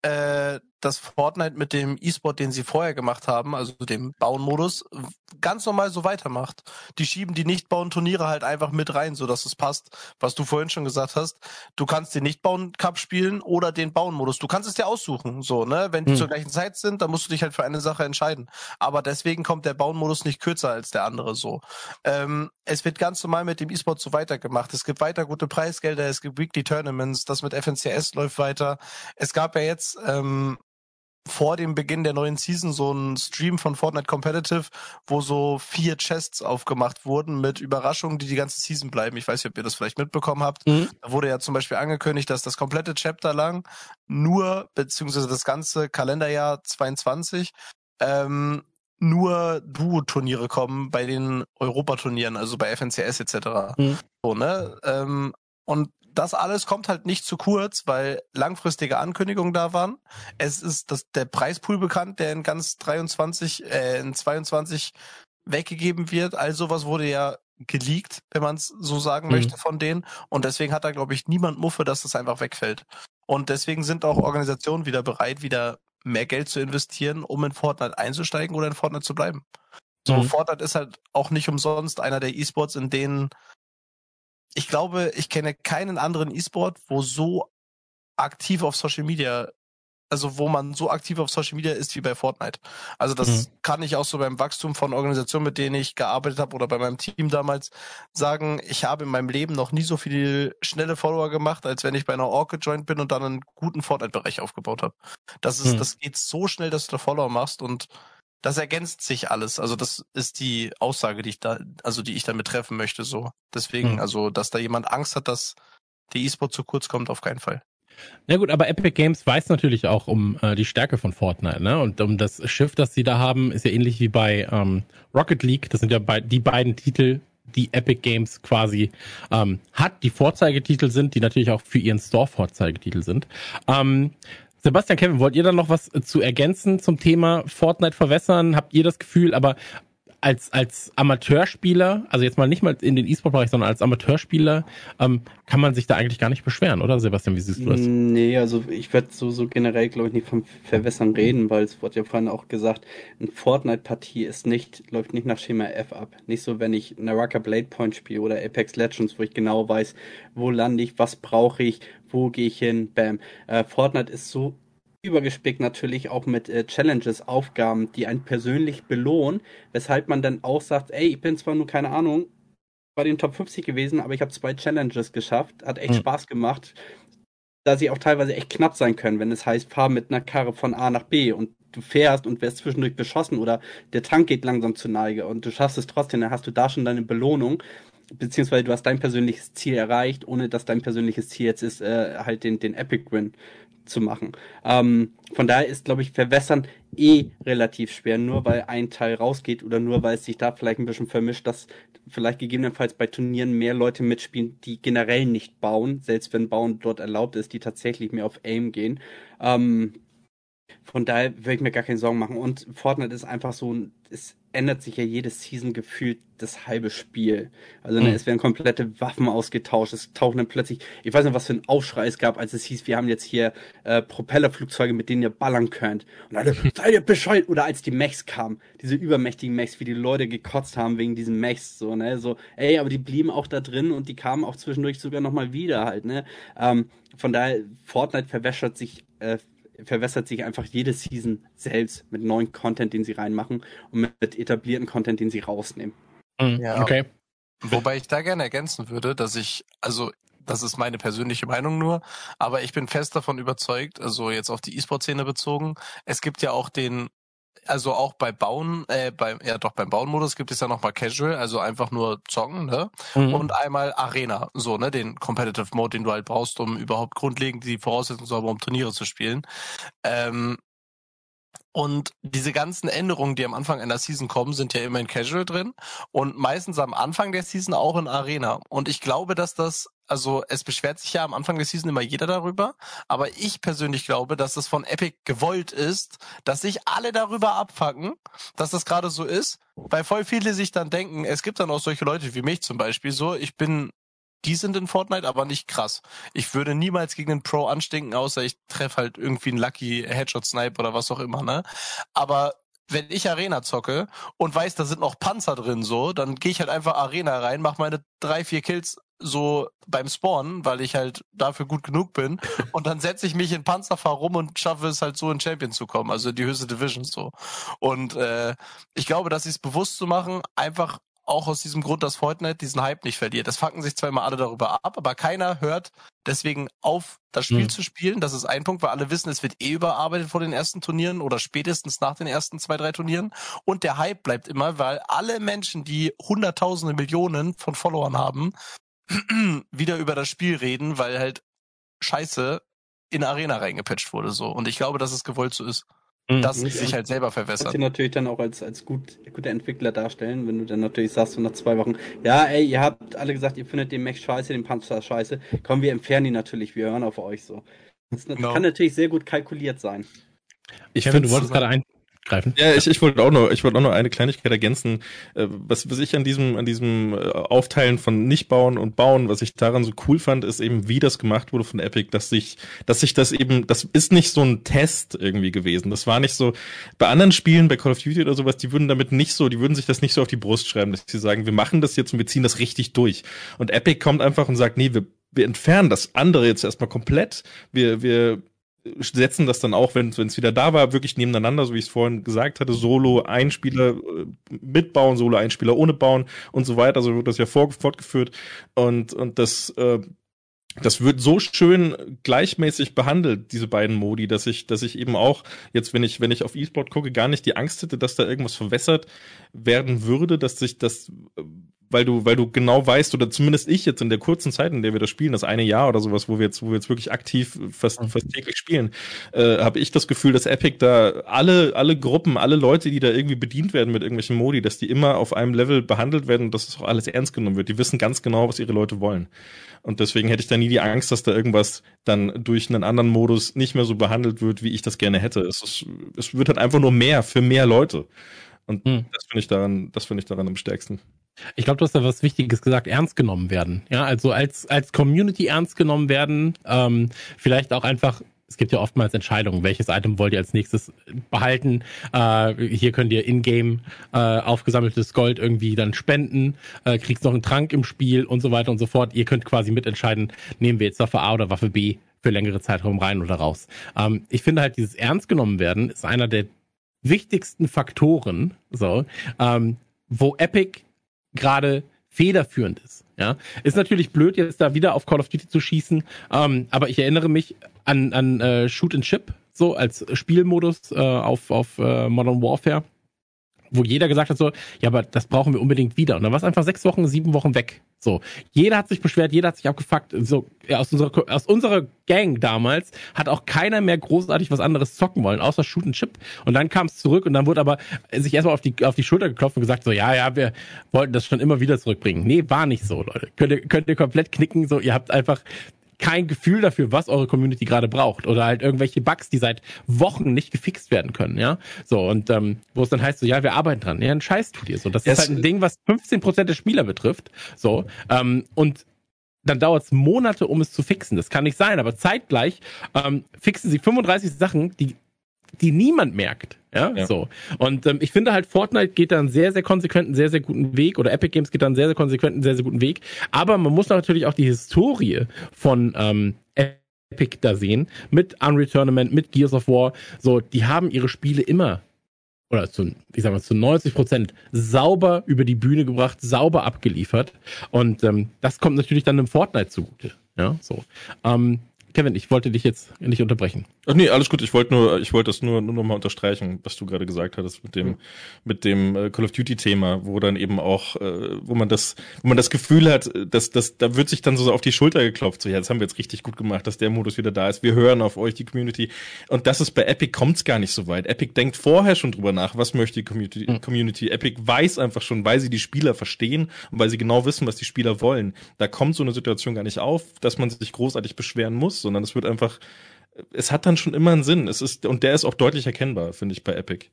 äh, dass Fortnite mit dem E-Sport, den sie vorher gemacht haben, also dem Bauen-Modus, ganz normal so weitermacht. Die schieben die Nicht-Bauen-Turniere halt einfach mit rein, so dass es passt, was du vorhin schon gesagt hast. Du kannst den Nicht-Bauen-Cup spielen oder den Bauen-Modus. Du kannst es dir aussuchen, so, ne? Wenn die hm. zur gleichen Zeit sind, dann musst du dich halt für eine Sache entscheiden. Aber deswegen kommt der Bauen-Modus nicht kürzer als der andere, so. Ähm, es wird ganz normal mit dem E-Sport so weitergemacht. Es gibt weiter gute Preisgelder, es gibt Weekly Tournaments, das mit FNCS läuft weiter. Es gab ja jetzt ähm, vor dem Beginn der neuen Season so ein Stream von Fortnite Competitive, wo so vier Chests aufgemacht wurden mit Überraschungen, die die ganze Season bleiben. Ich weiß nicht, ob ihr das vielleicht mitbekommen habt. Mhm. Da wurde ja zum Beispiel angekündigt, dass das komplette Chapter lang nur, beziehungsweise das ganze Kalenderjahr 22, ähm, nur Duo-Turniere kommen bei den Europaturnieren, also bei FNCS etc. Mhm. So, ne? Ähm, und das alles kommt halt nicht zu kurz, weil langfristige Ankündigungen da waren. Es ist das, der Preispool bekannt, der in ganz 23, äh, in 22 weggegeben wird. All sowas wurde ja geleakt, wenn man es so sagen mhm. möchte, von denen. Und deswegen hat da, glaube ich, niemand Muffe, dass das einfach wegfällt. Und deswegen sind auch Organisationen wieder bereit, wieder mehr Geld zu investieren, um in Fortnite einzusteigen oder in Fortnite zu bleiben. So, mhm. Fortnite ist halt auch nicht umsonst einer der E-Sports, in denen ich glaube, ich kenne keinen anderen E-Sport, wo so aktiv auf Social Media, also wo man so aktiv auf Social Media ist wie bei Fortnite. Also das mhm. kann ich auch so beim Wachstum von Organisationen, mit denen ich gearbeitet habe oder bei meinem Team damals sagen, ich habe in meinem Leben noch nie so viele schnelle Follower gemacht, als wenn ich bei einer Org gejoint bin und dann einen guten Fortnite-Bereich aufgebaut habe. Das ist, mhm. das geht so schnell, dass du da Follower machst und das ergänzt sich alles. Also das ist die Aussage, die ich da, also die ich damit treffen möchte, so. Deswegen, hm. also, dass da jemand Angst hat, dass der E-Sport zu kurz kommt, auf keinen Fall. Na gut, aber Epic Games weiß natürlich auch um äh, die Stärke von Fortnite, ne? Und um das Schiff, das sie da haben, ist ja ähnlich wie bei ähm, Rocket League. Das sind ja bei, die beiden Titel, die Epic Games quasi ähm, hat, die Vorzeigetitel sind, die natürlich auch für ihren Store Vorzeigetitel sind. Ähm, Sebastian, Kevin, wollt ihr da noch was zu ergänzen zum Thema Fortnite verwässern? Habt ihr das Gefühl, aber als, als Amateurspieler, also jetzt mal nicht mal in den E-Sport-Bereich, sondern als Amateurspieler, ähm, kann man sich da eigentlich gar nicht beschweren, oder Sebastian? Wie siehst du das? Nee, also ich werde so, so generell, glaube ich, nicht vom Verwässern reden, weil es wurde ja vorhin auch gesagt, eine Fortnite-Partie ist nicht, läuft nicht nach Schema F ab. Nicht so, wenn ich Naraka Blade Point spiele oder Apex Legends, wo ich genau weiß, wo lande ich, was brauche ich, wo gehe ich hin, bam. Äh, Fortnite ist so übergespickt natürlich auch mit äh, Challenges, Aufgaben, die einen persönlich belohnen, weshalb man dann auch sagt, ey, ich bin zwar nur keine Ahnung bei den Top 50 gewesen, aber ich habe zwei Challenges geschafft, hat echt mhm. Spaß gemacht, da sie auch teilweise echt knapp sein können, wenn es heißt, fahr mit einer Karre von A nach B und du fährst und wirst zwischendurch beschossen oder der Tank geht langsam zur Neige und du schaffst es trotzdem, dann hast du da schon deine Belohnung beziehungsweise du hast dein persönliches Ziel erreicht, ohne dass dein persönliches Ziel jetzt ist, äh, halt den, den Epic Win zu machen. Ähm, von daher ist, glaube ich, verwässern eh relativ schwer, nur weil ein Teil rausgeht oder nur weil es sich da vielleicht ein bisschen vermischt, dass vielleicht gegebenenfalls bei Turnieren mehr Leute mitspielen, die generell nicht bauen, selbst wenn Bauen dort erlaubt ist, die tatsächlich mehr auf Aim gehen. Ähm, von daher würde ich mir gar keine Sorgen machen. Und Fortnite ist einfach so, es ändert sich ja jedes Season gefühlt das halbe Spiel. Also ne, mhm. es werden komplette Waffen ausgetauscht. Es tauchen dann plötzlich, ich weiß nicht, was für ein Aufschrei es gab, als es hieß, wir haben jetzt hier äh, Propellerflugzeuge, mit denen ihr ballern könnt. Und alle, seid ihr Bescheid? Oder als die Mechs kamen, diese übermächtigen Mechs, wie die Leute gekotzt haben wegen diesen Mechs, so, ne, so, ey, aber die blieben auch da drin und die kamen auch zwischendurch sogar nochmal wieder halt, ne. Ähm, von daher, Fortnite verwässert sich äh, verwässert sich einfach jede Season selbst mit neuen Content, den sie reinmachen und mit etablierten Content, den sie rausnehmen. Mhm. Ja, okay. Wobei ich da gerne ergänzen würde, dass ich, also das ist meine persönliche Meinung nur, aber ich bin fest davon überzeugt, also jetzt auf die E-Sport-Szene bezogen, es gibt ja auch den also auch bei Bauen, äh, bei, ja doch beim Bauen-Modus gibt es ja nochmal Casual, also einfach nur zocken, ne? Mhm. Und einmal Arena, so, ne, den Competitive Mode, den du halt brauchst, um überhaupt grundlegend die Voraussetzungen zu haben, um Turniere zu spielen. Ähm, und diese ganzen Änderungen, die am Anfang einer Season kommen, sind ja immer in Casual drin und meistens am Anfang der Season auch in Arena. Und ich glaube, dass das, also es beschwert sich ja am Anfang der Season immer jeder darüber, aber ich persönlich glaube, dass das von Epic gewollt ist, dass sich alle darüber abfacken, dass das gerade so ist, weil voll viele sich dann denken, es gibt dann auch solche Leute wie mich zum Beispiel so, ich bin die sind in Fortnite, aber nicht krass. Ich würde niemals gegen einen Pro anstinken, außer ich treffe halt irgendwie einen Lucky Headshot Snipe oder was auch immer, ne? Aber wenn ich Arena zocke und weiß, da sind noch Panzer drin, so, dann gehe ich halt einfach Arena rein, mach meine drei, vier Kills so beim Spawn, weil ich halt dafür gut genug bin. Und dann setze ich mich in Panzer, fahr rum und schaffe es halt so in Champion zu kommen, also die höchste Division so. Und äh, ich glaube, dass es bewusst zu machen, einfach auch aus diesem Grund, dass Fortnite diesen Hype nicht verliert. Das fucken sich zwar immer alle darüber ab, aber keiner hört deswegen auf, das Spiel mhm. zu spielen. Das ist ein Punkt, weil alle wissen, es wird eh überarbeitet vor den ersten Turnieren oder spätestens nach den ersten zwei, drei Turnieren. Und der Hype bleibt immer, weil alle Menschen, die Hunderttausende Millionen von Followern haben, wieder über das Spiel reden, weil halt Scheiße in Arena reingepatcht wurde so. Und ich glaube, dass es gewollt so ist. Mhm. dass sie sich halt selber verwässern. Kannst du natürlich dann auch als, als gut, guter Entwickler darstellen, wenn du dann natürlich sagst, so nach zwei Wochen, ja, ey, ihr habt alle gesagt, ihr findet den Mech scheiße, den Panzer scheiße. Komm, wir entfernen ihn natürlich, wir hören auf euch so. Das no. kann natürlich sehr gut kalkuliert sein. Ich finde, du wolltest gerade ein, greifen. Ja, ich, ich wollte auch noch, ich wollte auch noch eine Kleinigkeit ergänzen. Äh, was, was ich an diesem, an diesem äh, Aufteilen von nicht bauen und bauen, was ich daran so cool fand, ist eben, wie das gemacht wurde von Epic, dass sich, dass sich das eben, das ist nicht so ein Test irgendwie gewesen. Das war nicht so, bei anderen Spielen, bei Call of Duty oder sowas, die würden damit nicht so, die würden sich das nicht so auf die Brust schreiben, dass sie sagen, wir machen das jetzt und wir ziehen das richtig durch. Und Epic kommt einfach und sagt, nee, wir, wir entfernen das andere jetzt erstmal komplett. Wir, wir setzen das dann auch, wenn es wieder da war, wirklich nebeneinander, so wie ich es vorhin gesagt hatte, Solo, Einspieler äh, mitbauen, Solo, Einspieler ohne bauen und so weiter. So wird das ja fortgeführt. Und, und das, äh, das wird so schön gleichmäßig behandelt, diese beiden Modi, dass ich, dass ich eben auch jetzt, wenn ich, wenn ich auf E-Sport gucke, gar nicht die Angst hätte, dass da irgendwas verwässert werden würde, dass sich das weil du, weil du genau weißt, oder zumindest ich jetzt in der kurzen Zeit, in der wir das spielen, das eine Jahr oder sowas, wo wir jetzt, wo wir jetzt wirklich aktiv fast, mhm. fast täglich spielen, äh, habe ich das Gefühl, dass Epic da alle, alle Gruppen, alle Leute, die da irgendwie bedient werden mit irgendwelchen Modi, dass die immer auf einem Level behandelt werden und dass es auch alles ernst genommen wird. Die wissen ganz genau, was ihre Leute wollen. Und deswegen hätte ich da nie die Angst, dass da irgendwas dann durch einen anderen Modus nicht mehr so behandelt wird, wie ich das gerne hätte. Es, ist, es wird halt einfach nur mehr für mehr Leute. Und hm. das finde ich daran, das finde ich daran am stärksten. Ich glaube, du hast da was Wichtiges gesagt, ernst genommen werden. Ja, also als, als Community ernst genommen werden, ähm, vielleicht auch einfach es gibt ja oftmals Entscheidungen, welches Item wollt ihr als nächstes behalten. Äh, hier könnt ihr in-game äh, aufgesammeltes Gold irgendwie dann spenden, äh, kriegst noch einen Trank im Spiel und so weiter und so fort. Ihr könnt quasi mitentscheiden, nehmen wir jetzt Waffe A oder Waffe B für längere Zeitraum rein oder raus. Ähm, ich finde halt, dieses ernst genommen werden ist einer der wichtigsten Faktoren, so, ähm, wo Epic gerade federführend ist. Ja, ist natürlich blöd, jetzt da wieder auf Call of Duty zu schießen, ähm, aber ich erinnere mich an, an äh, Shoot and Chip, so als Spielmodus äh, auf, auf äh, Modern Warfare, wo jeder gesagt hat so, ja, aber das brauchen wir unbedingt wieder. Und dann war es einfach sechs Wochen, sieben Wochen weg. So, jeder hat sich beschwert, jeder hat sich abgefuckt. So ja, aus unserer aus unserer Gang damals hat auch keiner mehr großartig was anderes zocken wollen, außer Shoot and Chip. Und dann kam es zurück und dann wurde aber sich erstmal auf die auf die Schulter geklopft und gesagt so, ja, ja, wir wollten das schon immer wieder zurückbringen. Nee, war nicht so, Leute. Könnt ihr könnt ihr komplett knicken. So, ihr habt einfach kein Gefühl dafür, was eure Community gerade braucht oder halt irgendwelche Bugs, die seit Wochen nicht gefixt werden können, ja. So und ähm, wo es dann heißt so, ja, wir arbeiten dran. Ja, ein Scheiß tut ihr so. Das yes. ist halt ein Ding, was 15 Prozent der Spieler betrifft. So ähm, und dann dauert es Monate, um es zu fixen. Das kann nicht sein, aber zeitgleich ähm, fixen sie 35 Sachen, die die niemand merkt. Ja, ja. so. Und ähm, ich finde halt, Fortnite geht da einen sehr, sehr konsequenten, sehr, sehr guten Weg oder Epic Games geht da einen sehr, sehr konsequenten, sehr, sehr guten Weg. Aber man muss natürlich auch die Historie von ähm, Epic da sehen. Mit Unreal Tournament, mit Gears of War. So, die haben ihre Spiele immer oder zu, ich sag mal, zu 90 Prozent sauber über die Bühne gebracht, sauber abgeliefert. Und ähm, das kommt natürlich dann im Fortnite zugute. Ja, so. Ähm, Kevin, ich wollte dich jetzt nicht unterbrechen. Ach nee, alles gut. Ich wollte nur, ich wollte das nur, nur noch mal unterstreichen, was du gerade gesagt hattest mit dem, mit dem äh, Call of Duty Thema, wo dann eben auch, äh, wo man das, wo man das Gefühl hat, dass, dass, da wird sich dann so auf die Schulter geklopft. So, ja, das haben wir jetzt richtig gut gemacht, dass der Modus wieder da ist. Wir hören auf euch, die Community. Und das ist bei Epic kommt's gar nicht so weit. Epic denkt vorher schon drüber nach, was möchte die Community, mhm. Community. Epic weiß einfach schon, weil sie die Spieler verstehen und weil sie genau wissen, was die Spieler wollen. Da kommt so eine Situation gar nicht auf, dass man sich großartig beschweren muss sondern es wird einfach, es hat dann schon immer einen Sinn. Es ist, und der ist auch deutlich erkennbar, finde ich, bei Epic.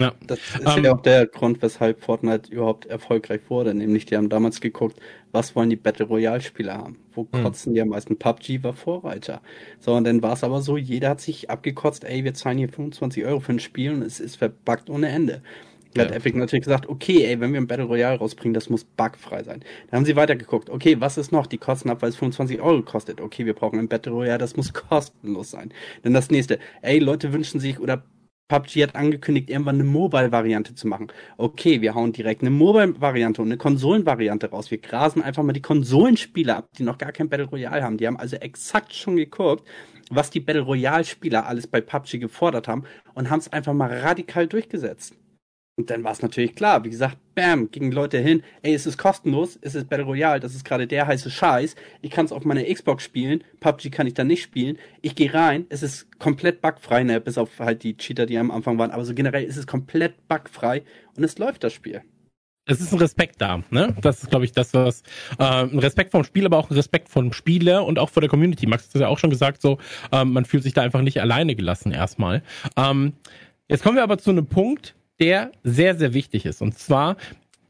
Ja. Das ist um, ja ähm, auch der Grund, weshalb Fortnite überhaupt erfolgreich wurde. Nämlich, die haben damals geguckt, was wollen die Battle Royale-Spieler haben? Wo hm. kotzen die am meisten? PUBG war Vorreiter. So, und dann war es aber so, jeder hat sich abgekotzt, ey, wir zahlen hier 25 Euro für ein Spiel und es ist verbuggt ohne Ende. Da hat ja. Epic natürlich gesagt, okay, ey, wenn wir ein Battle Royale rausbringen, das muss bugfrei sein. Dann haben sie weitergeguckt, okay, was ist noch? Die kosten ab, weil es 25 Euro kostet. Okay, wir brauchen ein Battle Royale, das muss kostenlos sein. Dann das nächste, ey, Leute wünschen sich oder PUBG hat angekündigt, irgendwann eine Mobile-Variante zu machen. Okay, wir hauen direkt eine Mobile-Variante und eine Konsolen-Variante raus. Wir grasen einfach mal die Konsolenspieler ab, die noch gar kein Battle Royale haben. Die haben also exakt schon geguckt, was die Battle Royale-Spieler alles bei PUBG gefordert haben und haben es einfach mal radikal durchgesetzt. Und dann war es natürlich klar, wie gesagt, bam, gingen Leute hin, ey, es ist kostenlos, es ist Battle Royale, das ist gerade der heiße Scheiß, ich kann es auf meiner Xbox spielen, PUBG kann ich dann nicht spielen, ich gehe rein, es ist komplett bugfrei, ne, bis auf halt die Cheater, die am Anfang waren, aber so generell ist es komplett bugfrei und es läuft das Spiel. Es ist ein Respekt da, ne? Das ist, glaube ich, das, was äh, ein Respekt vom Spiel, aber auch ein Respekt vom Spieler und auch vor der Community. Max hat ja auch schon gesagt, so ähm, man fühlt sich da einfach nicht alleine gelassen erstmal. Ähm, jetzt kommen wir aber zu einem Punkt, der sehr, sehr wichtig ist. Und zwar,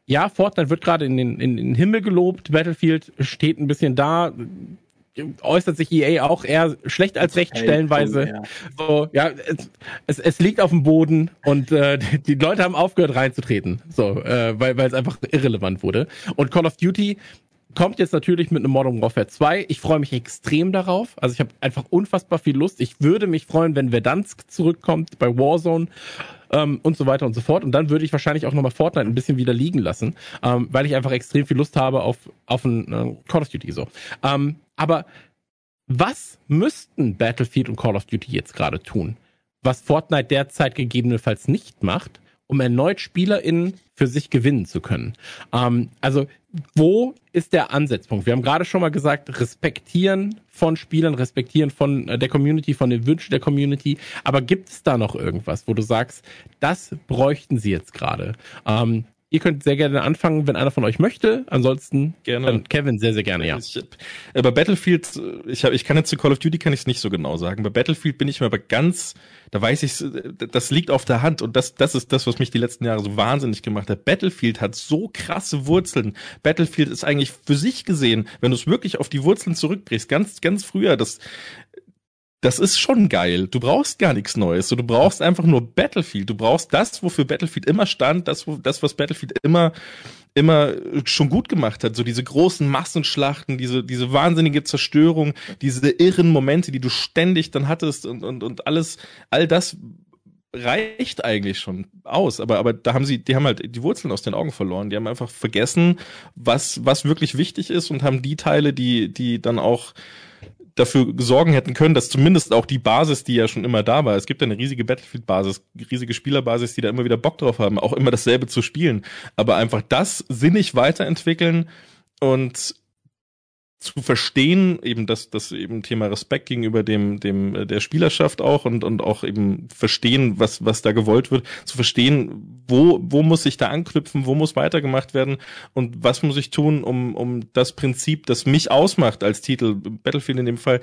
ja, Fortnite wird gerade in den, in den Himmel gelobt, Battlefield steht ein bisschen da, äußert sich EA auch eher schlecht als recht stellenweise. Ja. So, ja, es, es, es liegt auf dem Boden und äh, die Leute haben aufgehört reinzutreten, so, äh, weil weil es einfach irrelevant wurde. Und Call of Duty kommt jetzt natürlich mit einem Modern Warfare 2. Ich freue mich extrem darauf. Also ich habe einfach unfassbar viel Lust. Ich würde mich freuen, wenn Verdansk zurückkommt bei Warzone ähm, und so weiter und so fort. Und dann würde ich wahrscheinlich auch nochmal Fortnite ein bisschen wieder liegen lassen, ähm, weil ich einfach extrem viel Lust habe auf, auf ein äh, Call of Duty so. Ähm, aber was müssten Battlefield und Call of Duty jetzt gerade tun? Was Fortnite derzeit gegebenenfalls nicht macht, um erneut SpielerInnen für sich gewinnen zu können. Ähm, also, wo ist der Ansatzpunkt? Wir haben gerade schon mal gesagt, respektieren von Spielern, respektieren von äh, der Community, von den Wünschen der Community. Aber gibt es da noch irgendwas, wo du sagst, das bräuchten sie jetzt gerade? Ähm, Ihr könnt sehr gerne anfangen, wenn einer von euch möchte. Ansonsten gerne. Kevin sehr, sehr gerne, ja. Ich, äh, bei Battlefield, ich, hab, ich kann jetzt zu Call of Duty kann ich es nicht so genau sagen. Bei Battlefield bin ich mir aber ganz, da weiß ich, das liegt auf der Hand und das, das ist das, was mich die letzten Jahre so wahnsinnig gemacht hat. Battlefield hat so krasse Wurzeln. Battlefield ist eigentlich für sich gesehen, wenn du es wirklich auf die Wurzeln zurückbrichst, ganz, ganz früher, das, das ist schon geil. Du brauchst gar nichts Neues. du brauchst einfach nur Battlefield. Du brauchst das, wofür Battlefield immer stand, das, das was Battlefield immer, immer schon gut gemacht hat. So diese großen Massenschlachten, diese, diese wahnsinnige Zerstörung, diese irren Momente, die du ständig dann hattest und, und, und alles, all das reicht eigentlich schon aus. Aber, aber da haben sie, die haben halt die Wurzeln aus den Augen verloren. Die haben einfach vergessen, was, was wirklich wichtig ist und haben die Teile, die, die dann auch dafür sorgen hätten können, dass zumindest auch die Basis, die ja schon immer da war, es gibt ja eine riesige Battlefield-Basis, riesige Spielerbasis, die da immer wieder Bock drauf haben, auch immer dasselbe zu spielen, aber einfach das sinnig weiterentwickeln und zu verstehen, eben das, das eben Thema Respekt gegenüber dem, dem, äh, der Spielerschaft auch und, und auch eben verstehen, was, was da gewollt wird, zu verstehen, wo, wo muss ich da anknüpfen, wo muss weitergemacht werden und was muss ich tun, um, um das Prinzip, das mich ausmacht als Titel, Battlefield in dem Fall,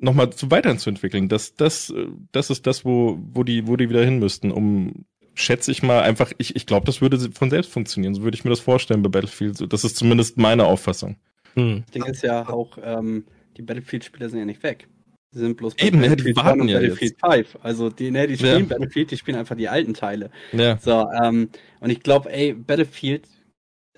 nochmal zu weiterzuentwickeln. Das, das, das ist das, wo, wo die, wo die wieder hin müssten, um schätze ich mal einfach, ich, ich glaube, das würde von selbst funktionieren. So würde ich mir das vorstellen bei Battlefield. Das ist zumindest meine Auffassung. Hm. Das Ding ist ja auch, ähm, die Battlefield-Spieler sind ja nicht weg. Sie sind bloß bei Eben, Battlefield die warten ja Battlefield jetzt. 5. Also die, ne, die spielen ja. Battlefield, die spielen einfach die alten Teile. Ja. So, ähm, und ich glaube, ey, Battlefield,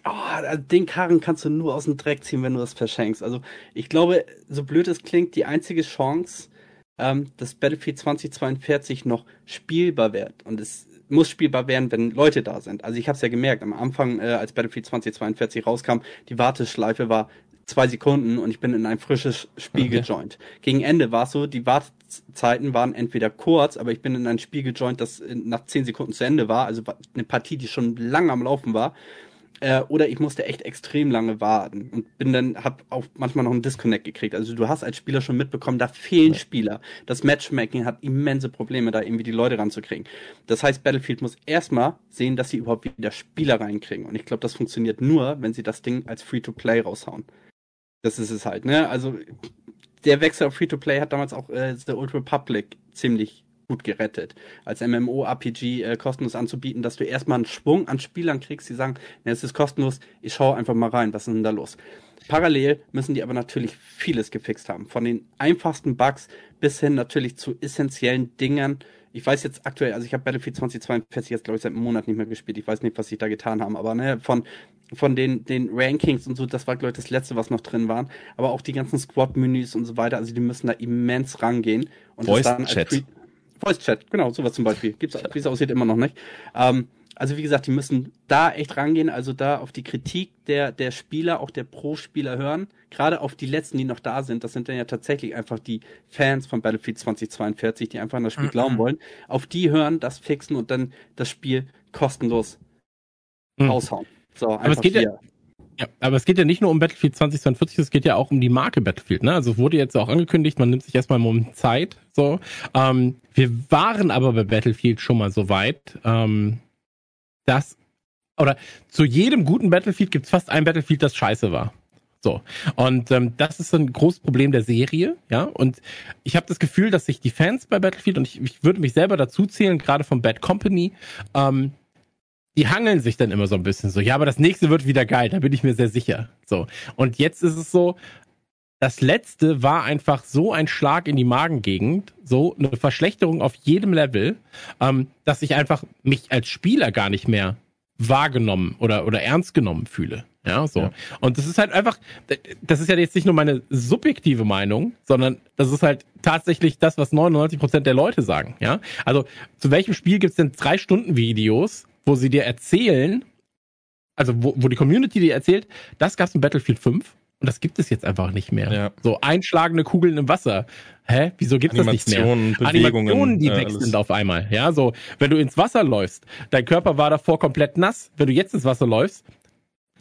oh, den Karren kannst du nur aus dem Dreck ziehen, wenn du das verschenkst. Also ich glaube, so blöd es klingt, die einzige Chance, ähm, dass Battlefield 2042 noch spielbar wird. Und es muss spielbar werden, wenn Leute da sind. Also ich habe es ja gemerkt, am Anfang, äh, als Battlefield 2042 rauskam, die Warteschleife war zwei Sekunden und ich bin in ein frisches Spiel okay. gejoint. Gegen Ende war es so, die Wartezeiten waren entweder kurz, aber ich bin in ein Spiel gejoint, das nach zehn Sekunden zu Ende war, also eine Partie, die schon lange am Laufen war. Äh, oder ich musste echt extrem lange warten und bin dann, hab auch manchmal noch einen Disconnect gekriegt. Also du hast als Spieler schon mitbekommen, da fehlen ja. Spieler. Das Matchmaking hat immense Probleme, da irgendwie die Leute ranzukriegen. Das heißt, Battlefield muss erstmal sehen, dass sie überhaupt wieder Spieler reinkriegen. Und ich glaube, das funktioniert nur, wenn sie das Ding als Free-to-Play raushauen. Das ist es halt, ne? Also der Wechsel auf Free-to-Play hat damals auch äh, The Old Republic ziemlich gut gerettet. Als MMO-RPG äh, kostenlos anzubieten, dass du erstmal einen Schwung an Spielern kriegst, die sagen, ne, es ist kostenlos, ich schaue einfach mal rein, was ist denn da los? Parallel müssen die aber natürlich vieles gefixt haben. Von den einfachsten Bugs bis hin natürlich zu essentiellen Dingen. Ich weiß jetzt aktuell, also ich habe Battlefield 2042 jetzt glaube ich seit einem Monat nicht mehr gespielt. Ich weiß nicht, was sie da getan haben, aber ne, von von den den Rankings und so, das war glaube ich das letzte, was noch drin waren. Aber auch die ganzen Squad-Menüs und so weiter, also die müssen da immens rangehen und Voice das dann Chat. Voice Chat, genau, sowas zum Beispiel. Gibt's, wie es aussieht, immer noch nicht. Ähm, also wie gesagt, die müssen da echt rangehen, also da auf die Kritik der, der Spieler, auch der Pro-Spieler hören. Gerade auf die letzten, die noch da sind. Das sind dann ja tatsächlich einfach die Fans von Battlefield 2042, die einfach an das Spiel mhm. glauben wollen. Auf die hören, das fixen und dann das Spiel kostenlos mhm. raushauen. So, Aber es geht ja, ja, aber es geht ja nicht nur um Battlefield 2042, es geht ja auch um die Marke Battlefield. Ne? Also wurde jetzt auch angekündigt, man nimmt sich erstmal einen Moment Zeit. So, ähm, wir waren aber bei Battlefield schon mal so weit, ähm, dass oder zu jedem guten Battlefield gibt es fast ein Battlefield, das scheiße war. So. Und ähm, das ist ein großes Problem der Serie, ja. Und ich habe das Gefühl, dass sich die Fans bei Battlefield, und ich, ich würde mich selber dazu zählen, gerade von Bad Company, ähm, die hangeln sich dann immer so ein bisschen so, ja, aber das nächste wird wieder geil, da bin ich mir sehr sicher. So. Und jetzt ist es so, das letzte war einfach so ein Schlag in die Magengegend, so eine Verschlechterung auf jedem Level, ähm, dass ich einfach mich als Spieler gar nicht mehr wahrgenommen oder, oder ernst genommen fühle. Ja, so. Ja. Und das ist halt einfach, das ist ja jetzt nicht nur meine subjektive Meinung, sondern das ist halt tatsächlich das, was 99 Prozent der Leute sagen. Ja, also zu welchem Spiel gibt's denn drei Stunden Videos, wo sie dir erzählen, also wo, wo die Community dir erzählt, das gab's in Battlefield 5 und das gibt es jetzt einfach nicht mehr. Ja. So einschlagende Kugeln im Wasser. Hä? Wieso gibt es das nicht mehr? Bewegungen, Animationen, die ja, weg sind auf einmal. Ja, so, wenn du ins Wasser läufst, dein Körper war davor komplett nass. Wenn du jetzt ins Wasser läufst,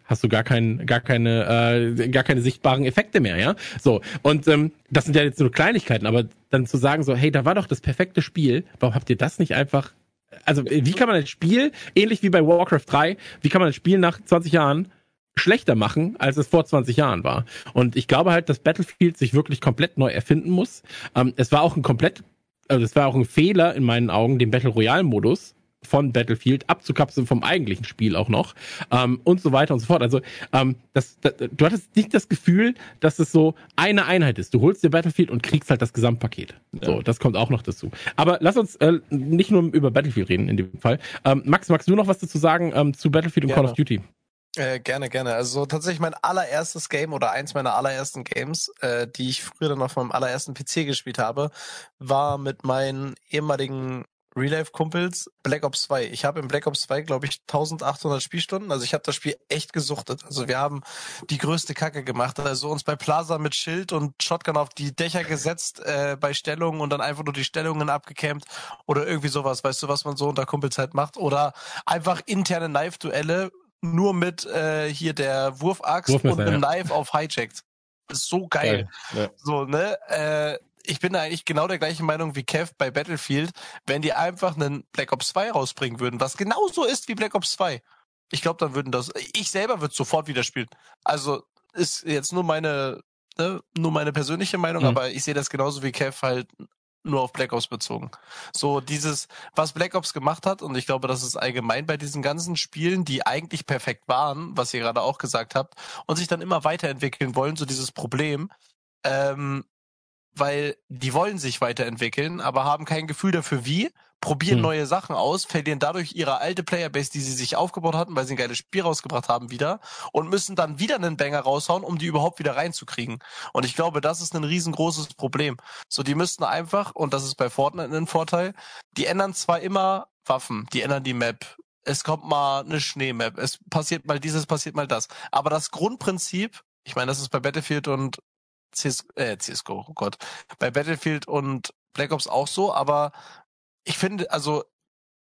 hast du gar kein, gar keine, äh, gar keine sichtbaren Effekte mehr, ja. So und ähm, das sind ja jetzt nur Kleinigkeiten, aber dann zu sagen so, hey, da war doch das perfekte Spiel, warum habt ihr das nicht einfach also wie kann man ein Spiel, ähnlich wie bei Warcraft 3, wie kann man ein Spiel nach 20 Jahren schlechter machen, als es vor 20 Jahren war? Und ich glaube halt, dass Battlefield sich wirklich komplett neu erfinden muss. Ähm, es war auch ein komplett, also es war auch ein Fehler in meinen Augen, den Battle Royale Modus von Battlefield abzukapseln vom eigentlichen Spiel auch noch ähm, und so weiter und so fort. Also ähm, das, das, du hattest nicht das Gefühl, dass es so eine Einheit ist. Du holst dir Battlefield und kriegst halt das Gesamtpaket. Ja. So, das kommt auch noch dazu. Aber lass uns äh, nicht nur über Battlefield reden in dem Fall. Ähm, Max, magst du noch was dazu sagen ähm, zu Battlefield und Gerne. Call of Duty? Äh, gerne, gerne. Also tatsächlich mein allererstes Game oder eins meiner allerersten Games, äh, die ich früher dann noch von meinem allerersten PC gespielt habe, war mit meinen ehemaligen Real-Life-Kumpels Black Ops 2. Ich habe in Black Ops 2, glaube ich, 1800 Spielstunden. Also ich habe das Spiel echt gesuchtet. Also wir haben die größte Kacke gemacht. Also uns bei Plaza mit Schild und Shotgun auf die Dächer gesetzt äh, bei Stellungen und dann einfach nur die Stellungen abgecampt oder irgendwie sowas. Weißt du, was man so unter Kumpelzeit macht? Oder einfach interne Knife-Duelle nur mit äh, hier der Wurfaxt und einem ja. Knife auf Hijacked. ist so geil. Ja. So, ne? Äh, ich bin da eigentlich genau der gleichen Meinung wie Kev bei Battlefield, wenn die einfach einen Black Ops 2 rausbringen würden, was genauso ist wie Black Ops 2. Ich glaube, dann würden das, ich selber würde sofort wieder spielen. Also ist jetzt nur meine, ne, nur meine persönliche Meinung, mhm. aber ich sehe das genauso wie Kev halt nur auf Black Ops bezogen. So dieses, was Black Ops gemacht hat, und ich glaube, das ist allgemein bei diesen ganzen Spielen, die eigentlich perfekt waren, was ihr gerade auch gesagt habt, und sich dann immer weiterentwickeln wollen, so dieses Problem, ähm, weil die wollen sich weiterentwickeln, aber haben kein Gefühl dafür wie, probieren hm. neue Sachen aus, verlieren dadurch ihre alte Playerbase, die sie sich aufgebaut hatten, weil sie ein geiles Spiel rausgebracht haben, wieder und müssen dann wieder einen Banger raushauen, um die überhaupt wieder reinzukriegen. Und ich glaube, das ist ein riesengroßes Problem. So, die müssten einfach, und das ist bei Fortnite ein Vorteil, die ändern zwar immer Waffen, die ändern die Map, es kommt mal eine Schneemap, es passiert mal dieses, passiert mal das. Aber das Grundprinzip, ich meine, das ist bei Battlefield und CS, äh, CSGO, oh Gott, bei Battlefield und Black Ops auch so, aber ich finde, also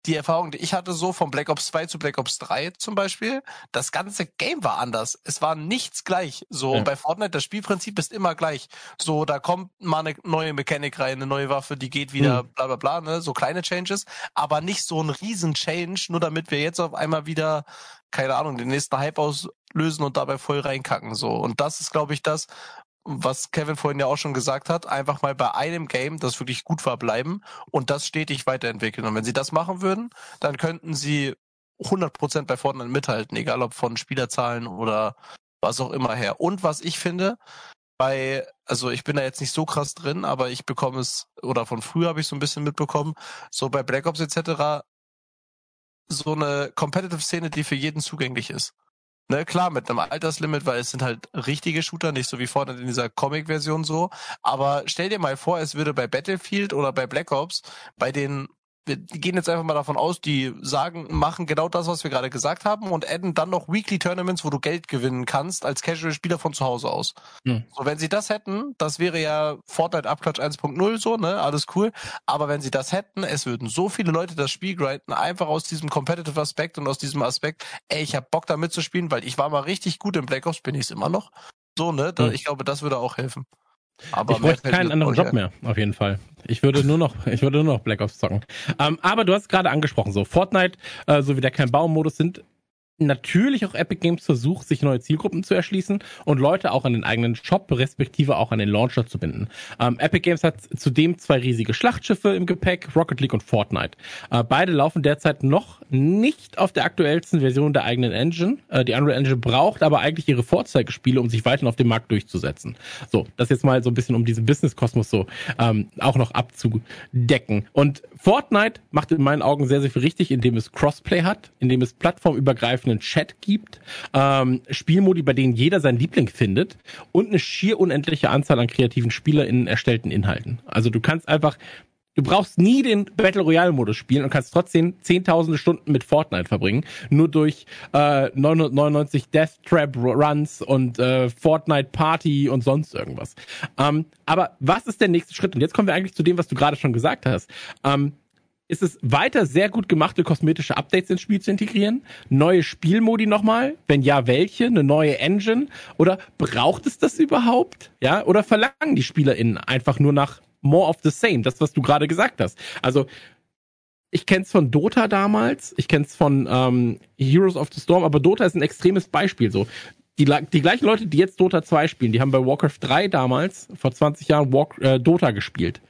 die Erfahrung, die ich hatte, so von Black Ops 2 zu Black Ops 3 zum Beispiel, das ganze Game war anders. Es war nichts gleich. So, ja. bei Fortnite, das Spielprinzip ist immer gleich. So, da kommt mal eine neue Mechanik rein, eine neue Waffe, die geht wieder, mhm. bla bla bla, ne? So kleine Changes, aber nicht so ein riesen Change, nur damit wir jetzt auf einmal wieder, keine Ahnung, den nächsten Hype auslösen und dabei voll reinkacken. So. Und das ist, glaube ich, das, was Kevin vorhin ja auch schon gesagt hat, einfach mal bei einem Game, das wirklich gut war, bleiben und das stetig weiterentwickeln. Und wenn sie das machen würden, dann könnten sie 100% bei Fortnite mithalten, egal ob von Spielerzahlen oder was auch immer her. Und was ich finde, bei, also ich bin da jetzt nicht so krass drin, aber ich bekomme es, oder von früher habe ich so ein bisschen mitbekommen, so bei Black Ops etc., so eine Competitive-Szene, die für jeden zugänglich ist. Ne, klar, mit einem Alterslimit, weil es sind halt richtige Shooter, nicht so wie vorne in dieser Comic-Version so. Aber stell dir mal vor, es würde bei Battlefield oder bei Black Ops bei den wir gehen jetzt einfach mal davon aus, die sagen, machen genau das, was wir gerade gesagt haben und adden dann noch Weekly Tournaments, wo du Geld gewinnen kannst als Casual-Spieler von zu Hause aus. Hm. So, wenn sie das hätten, das wäre ja Fortnite Abklatsch 1.0 so, ne, alles cool. Aber wenn sie das hätten, es würden so viele Leute das Spiel grinden, einfach aus diesem Competitive Aspekt und aus diesem Aspekt, ey, ich hab Bock da mitzuspielen, weil ich war mal richtig gut im Black Ops, bin ich es immer noch. So, ne, da, hm. ich glaube, das würde auch helfen. Aber ich bräuchte keinen anderen Job mehr, auf jeden Fall. Ich würde nur noch, ich würde nur noch Black Ops zocken. Ähm, aber du hast gerade angesprochen, so Fortnite, äh, so wie der kein Baumodus sind natürlich auch Epic Games versucht, sich neue Zielgruppen zu erschließen und Leute auch an den eigenen Shop, respektive auch an den Launcher zu binden. Ähm, Epic Games hat zudem zwei riesige Schlachtschiffe im Gepäck, Rocket League und Fortnite. Äh, beide laufen derzeit noch nicht auf der aktuellsten Version der eigenen Engine. Äh, die Unreal Engine braucht aber eigentlich ihre Vorzeigespiele, um sich weiterhin auf dem Markt durchzusetzen. So, das jetzt mal so ein bisschen, um diesen Business-Kosmos so ähm, auch noch abzudecken. Und Fortnite macht in meinen Augen sehr, sehr viel richtig, indem es Crossplay hat, indem es plattformübergreifend einen Chat gibt, ähm, Spielmodi, bei denen jeder seinen Liebling findet und eine schier unendliche Anzahl an kreativen SpielerInnen erstellten Inhalten. Also du kannst einfach Du brauchst nie den Battle Royale Modus spielen und kannst trotzdem zehntausende Stunden mit Fortnite verbringen, nur durch äh, 999 Death Trap Runs und äh, Fortnite Party und sonst irgendwas. Ähm, aber was ist der nächste Schritt? Und jetzt kommen wir eigentlich zu dem, was du gerade schon gesagt hast. Ähm, ist es weiter sehr gut gemachte kosmetische Updates ins Spiel zu integrieren? Neue Spielmodi nochmal? Wenn ja, welche? Eine neue Engine? Oder braucht es das überhaupt? Ja? Oder verlangen die SpielerInnen einfach nur nach more of the same? Das, was du gerade gesagt hast. Also, ich kenn's von Dota damals, ich kenn's von ähm, Heroes of the Storm, aber Dota ist ein extremes Beispiel. So, die, die gleichen Leute, die jetzt Dota 2 spielen, die haben bei Warcraft 3 damals, vor 20 Jahren, War, äh, Dota gespielt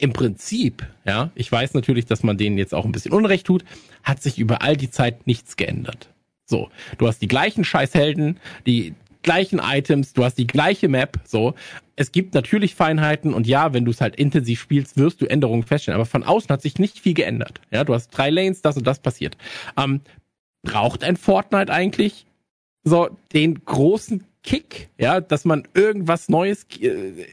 im Prinzip, ja, ich weiß natürlich, dass man denen jetzt auch ein bisschen Unrecht tut, hat sich über all die Zeit nichts geändert. So, du hast die gleichen Scheißhelden, die gleichen Items, du hast die gleiche Map, so. Es gibt natürlich Feinheiten und ja, wenn du es halt intensiv spielst, wirst du Änderungen feststellen, aber von außen hat sich nicht viel geändert. Ja, du hast drei Lanes, das und das passiert. Ähm, braucht ein Fortnite eigentlich so den großen Kick, ja, dass man irgendwas Neues äh,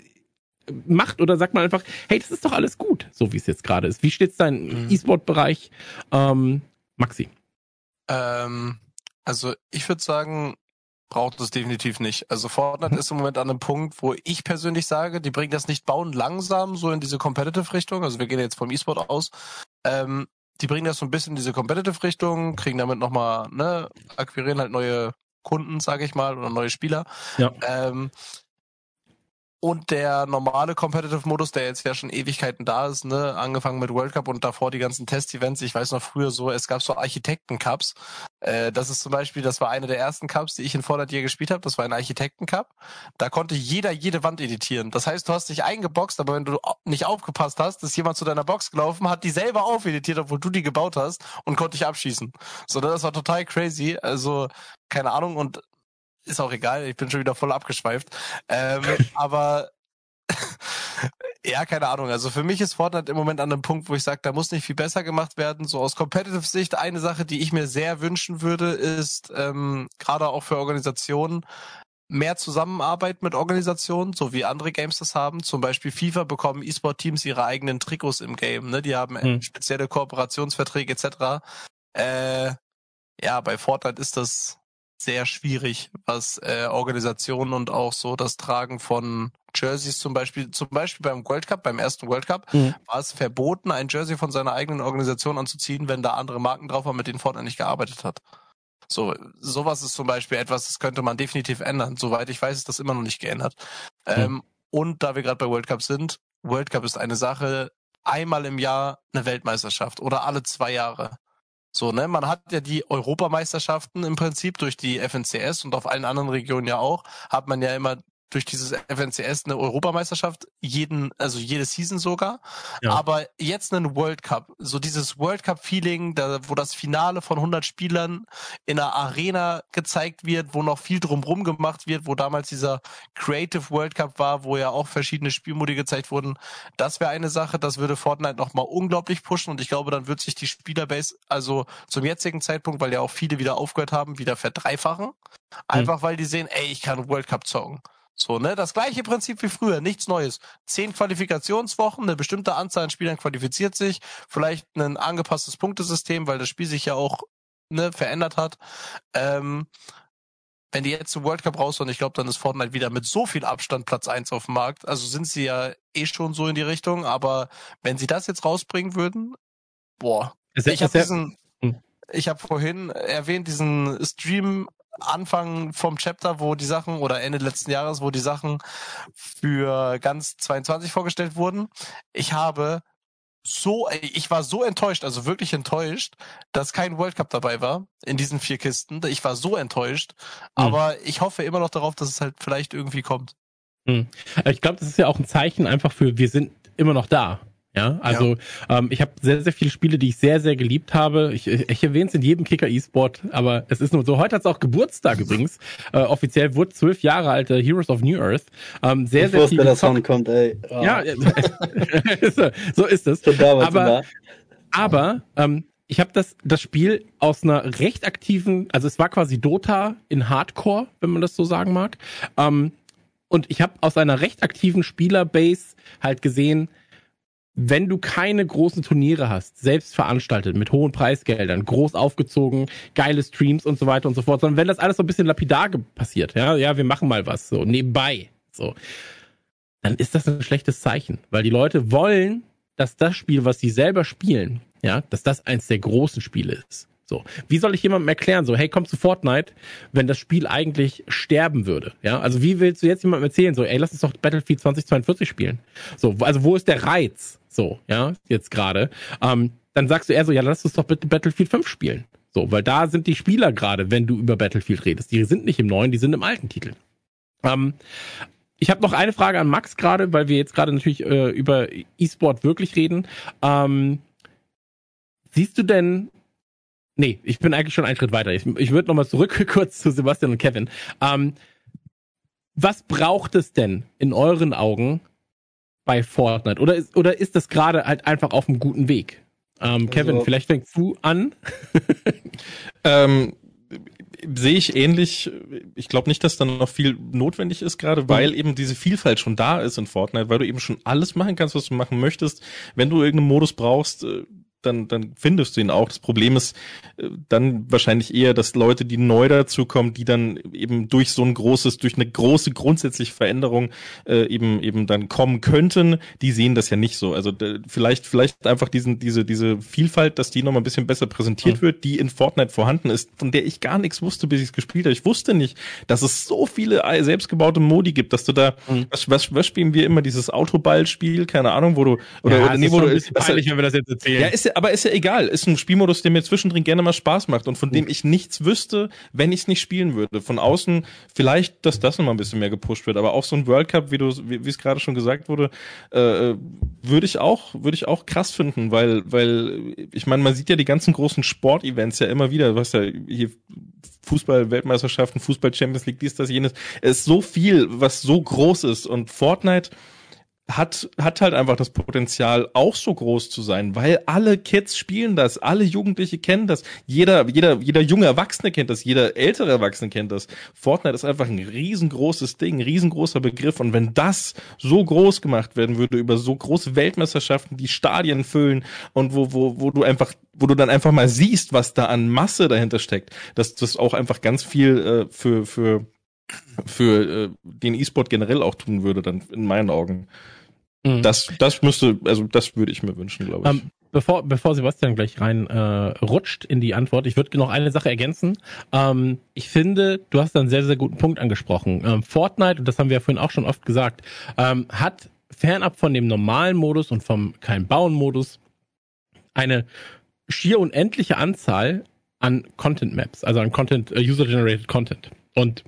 macht oder sagt man einfach, hey, das ist doch alles gut, so wie es jetzt gerade ist. Wie steht's da im mhm. E-Sport-Bereich? Ähm, Maxi. Ähm, also ich würde sagen, braucht es definitiv nicht. Also Fortnite mhm. ist im Moment an einem Punkt, wo ich persönlich sage, die bringen das nicht bauen langsam so in diese Competitive-Richtung. Also wir gehen jetzt vom E-Sport aus. Ähm, die bringen das so ein bisschen in diese Competitive-Richtung, kriegen damit nochmal, ne, akquirieren halt neue Kunden, sage ich mal, oder neue Spieler. Ja. Ähm, und der normale Competitive-Modus, der jetzt ja schon Ewigkeiten da ist, ne, angefangen mit World Cup und davor die ganzen Test-Events. Ich weiß noch früher so, es gab so Architekten-Cups. Äh, das ist zum Beispiel, das war eine der ersten Cups, die ich in je gespielt habe. Das war ein Architekten-Cup. Da konnte jeder jede Wand editieren. Das heißt, du hast dich eingeboxt, aber wenn du nicht aufgepasst hast, ist jemand zu deiner Box gelaufen, hat die selber aufeditiert, obwohl du die gebaut hast und konnte dich abschießen. So, das war total crazy. Also, keine Ahnung. Und ist auch egal, ich bin schon wieder voll abgeschweift. Ähm, aber ja, keine Ahnung. Also für mich ist Fortnite im Moment an einem Punkt, wo ich sage, da muss nicht viel besser gemacht werden. So aus Competitive Sicht, eine Sache, die ich mir sehr wünschen würde, ist ähm, gerade auch für Organisationen mehr Zusammenarbeit mit Organisationen, so wie andere Games das haben. Zum Beispiel FIFA bekommen E-Sport-Teams ihre eigenen Trikots im Game. Ne? Die haben hm. spezielle Kooperationsverträge etc. Äh, ja, bei Fortnite ist das sehr schwierig, was äh, Organisationen und auch so das Tragen von Jerseys zum Beispiel, zum Beispiel beim World Cup, beim ersten World Cup, mhm. war es verboten, ein Jersey von seiner eigenen Organisation anzuziehen, wenn da andere Marken drauf waren, mit denen Fortnite nicht gearbeitet hat. So, sowas ist zum Beispiel etwas, das könnte man definitiv ändern. Soweit ich weiß, ist das immer noch nicht geändert. Mhm. Ähm, und da wir gerade bei World Cup sind, World Cup ist eine Sache, einmal im Jahr eine Weltmeisterschaft oder alle zwei Jahre. So, ne, man hat ja die Europameisterschaften im Prinzip durch die FNCS und auf allen anderen Regionen ja auch, hat man ja immer durch dieses FNCS eine Europameisterschaft, jeden, also jede Season sogar. Ja. Aber jetzt einen World Cup, so dieses World Cup Feeling, da, wo das Finale von 100 Spielern in einer Arena gezeigt wird, wo noch viel drumrum gemacht wird, wo damals dieser Creative World Cup war, wo ja auch verschiedene Spielmodi gezeigt wurden. Das wäre eine Sache, das würde Fortnite nochmal unglaublich pushen und ich glaube, dann wird sich die Spielerbase, also zum jetzigen Zeitpunkt, weil ja auch viele wieder aufgehört haben, wieder verdreifachen. Hm. Einfach hm. weil die sehen, ey, ich kann World Cup zocken. So, ne? Das gleiche Prinzip wie früher, nichts Neues. Zehn Qualifikationswochen, eine bestimmte Anzahl an Spielern qualifiziert sich, vielleicht ein angepasstes Punktesystem, weil das Spiel sich ja auch ne, verändert hat. Ähm, wenn die jetzt zum World Cup raus und ich glaube, dann ist Fortnite wieder mit so viel Abstand Platz eins auf dem Markt. Also sind sie ja eh schon so in die Richtung, aber wenn sie das jetzt rausbringen würden, boah. Ich habe diesen, hm. ich habe vorhin erwähnt, diesen Stream Anfang vom Chapter, wo die Sachen oder Ende letzten Jahres, wo die Sachen für ganz 22 vorgestellt wurden. Ich habe so, ich war so enttäuscht, also wirklich enttäuscht, dass kein World Cup dabei war in diesen vier Kisten. Ich war so enttäuscht, mhm. aber ich hoffe immer noch darauf, dass es halt vielleicht irgendwie kommt. Mhm. Ich glaube, das ist ja auch ein Zeichen einfach für, wir sind immer noch da. Ja, also ja. Ähm, ich habe sehr, sehr viele Spiele, die ich sehr, sehr geliebt habe. Ich, ich erwähne es in jedem Kicker E-Sport, aber es ist nur so. Heute hat es auch Geburtstag übrigens. Äh, offiziell wurde zwölf Jahre alt Heroes of New Earth. Ähm, sehr, ich sehr wusste, viel. dass Song kommt, ey. Oh. Ja, so ist es. aber aber ähm, ich habe das, das Spiel aus einer recht aktiven, also es war quasi Dota in Hardcore, wenn man das so sagen mag. Ähm, und ich habe aus einer recht aktiven Spielerbase halt gesehen, wenn du keine großen Turniere hast, selbst veranstaltet, mit hohen Preisgeldern, groß aufgezogen, geile Streams und so weiter und so fort, sondern wenn das alles so ein bisschen lapidar passiert, ja, ja, wir machen mal was, so nebenbei, so, dann ist das ein schlechtes Zeichen, weil die Leute wollen, dass das Spiel, was sie selber spielen, ja, dass das eins der großen Spiele ist. So, wie soll ich jemandem erklären, so, hey, komm zu Fortnite, wenn das Spiel eigentlich sterben würde? Ja, also wie willst du jetzt jemandem erzählen, so, ey, lass uns doch Battlefield 2042 spielen? So, also wo ist der Reiz? So, ja, jetzt gerade. Ähm, dann sagst du eher so, ja, lass uns doch bitte Battlefield 5 spielen. So, weil da sind die Spieler gerade, wenn du über Battlefield redest. Die sind nicht im neuen, die sind im alten Titel. Ähm, ich habe noch eine Frage an Max gerade, weil wir jetzt gerade natürlich äh, über E-Sport wirklich reden. Ähm, siehst du denn Nee, ich bin eigentlich schon einen Schritt weiter. Ich, ich würde nochmal zurück kurz zu Sebastian und Kevin. Ähm, was braucht es denn in euren Augen bei Fortnite? Oder ist, oder ist das gerade halt einfach auf einem guten Weg? Ähm, Kevin, also, vielleicht fängst du an. ähm, sehe ich ähnlich. Ich glaube nicht, dass dann noch viel notwendig ist, gerade mhm. weil eben diese Vielfalt schon da ist in Fortnite, weil du eben schon alles machen kannst, was du machen möchtest. Wenn du irgendeinen Modus brauchst, äh, dann, dann findest du ihn auch. Das Problem ist äh, dann wahrscheinlich eher, dass Leute, die neu dazukommen, die dann eben durch so ein großes, durch eine große grundsätzliche Veränderung äh, eben eben dann kommen könnten, die sehen das ja nicht so. Also vielleicht vielleicht einfach diesen diese diese Vielfalt, dass die noch mal ein bisschen besser präsentiert mhm. wird, die in Fortnite vorhanden ist, von der ich gar nichts wusste, bis ich es gespielt habe. Ich wusste nicht, dass es so viele selbstgebaute Modi gibt, dass du da mhm. was, was was spielen wir immer dieses Autoballspiel, keine Ahnung, wo du oder, ja, oder nee, wo du ist peinlich, wenn wir das jetzt erzählen. Ja, ist ja, aber ist ja egal. Ist ein Spielmodus, der mir zwischendrin gerne mal Spaß macht und von dem ich nichts wüsste, wenn ich es nicht spielen würde. Von außen vielleicht, dass das nochmal ein bisschen mehr gepusht wird, aber auch so ein World Cup, wie du, wie es gerade schon gesagt wurde, äh, würde ich auch, würde ich auch krass finden, weil, weil ich meine, man sieht ja die ganzen großen Sportevents ja immer wieder. Du hast ja hier Fußball-Weltmeisterschaften, Fußball-Champions League, dies, das, jenes. Es ist so viel, was so groß ist und Fortnite hat, hat halt einfach das Potenzial, auch so groß zu sein, weil alle Kids spielen das, alle Jugendliche kennen das, jeder, jeder, jeder junge Erwachsene kennt das, jeder ältere Erwachsene kennt das. Fortnite ist einfach ein riesengroßes Ding, ein riesengroßer Begriff und wenn das so groß gemacht werden würde über so große Weltmeisterschaften, die Stadien füllen und wo, wo, wo du einfach, wo du dann einfach mal siehst, was da an Masse dahinter steckt, dass das auch einfach ganz viel äh, für, für, für äh, den E-Sport generell auch tun würde, dann in meinen Augen. Mhm. Das, das müsste, also das würde ich mir wünschen, glaube ich. Um, ähm, bevor, bevor Sebastian gleich rein äh, rutscht in die Antwort, ich würde noch eine Sache ergänzen. Ähm, ich finde, du hast einen sehr, sehr guten Punkt angesprochen. Ähm, Fortnite, und das haben wir ja vorhin auch schon oft gesagt, ähm, hat fernab von dem normalen Modus und vom kein Bauen Modus eine schier unendliche Anzahl an Content Maps, also an Content, uh, User-Generated Content. Und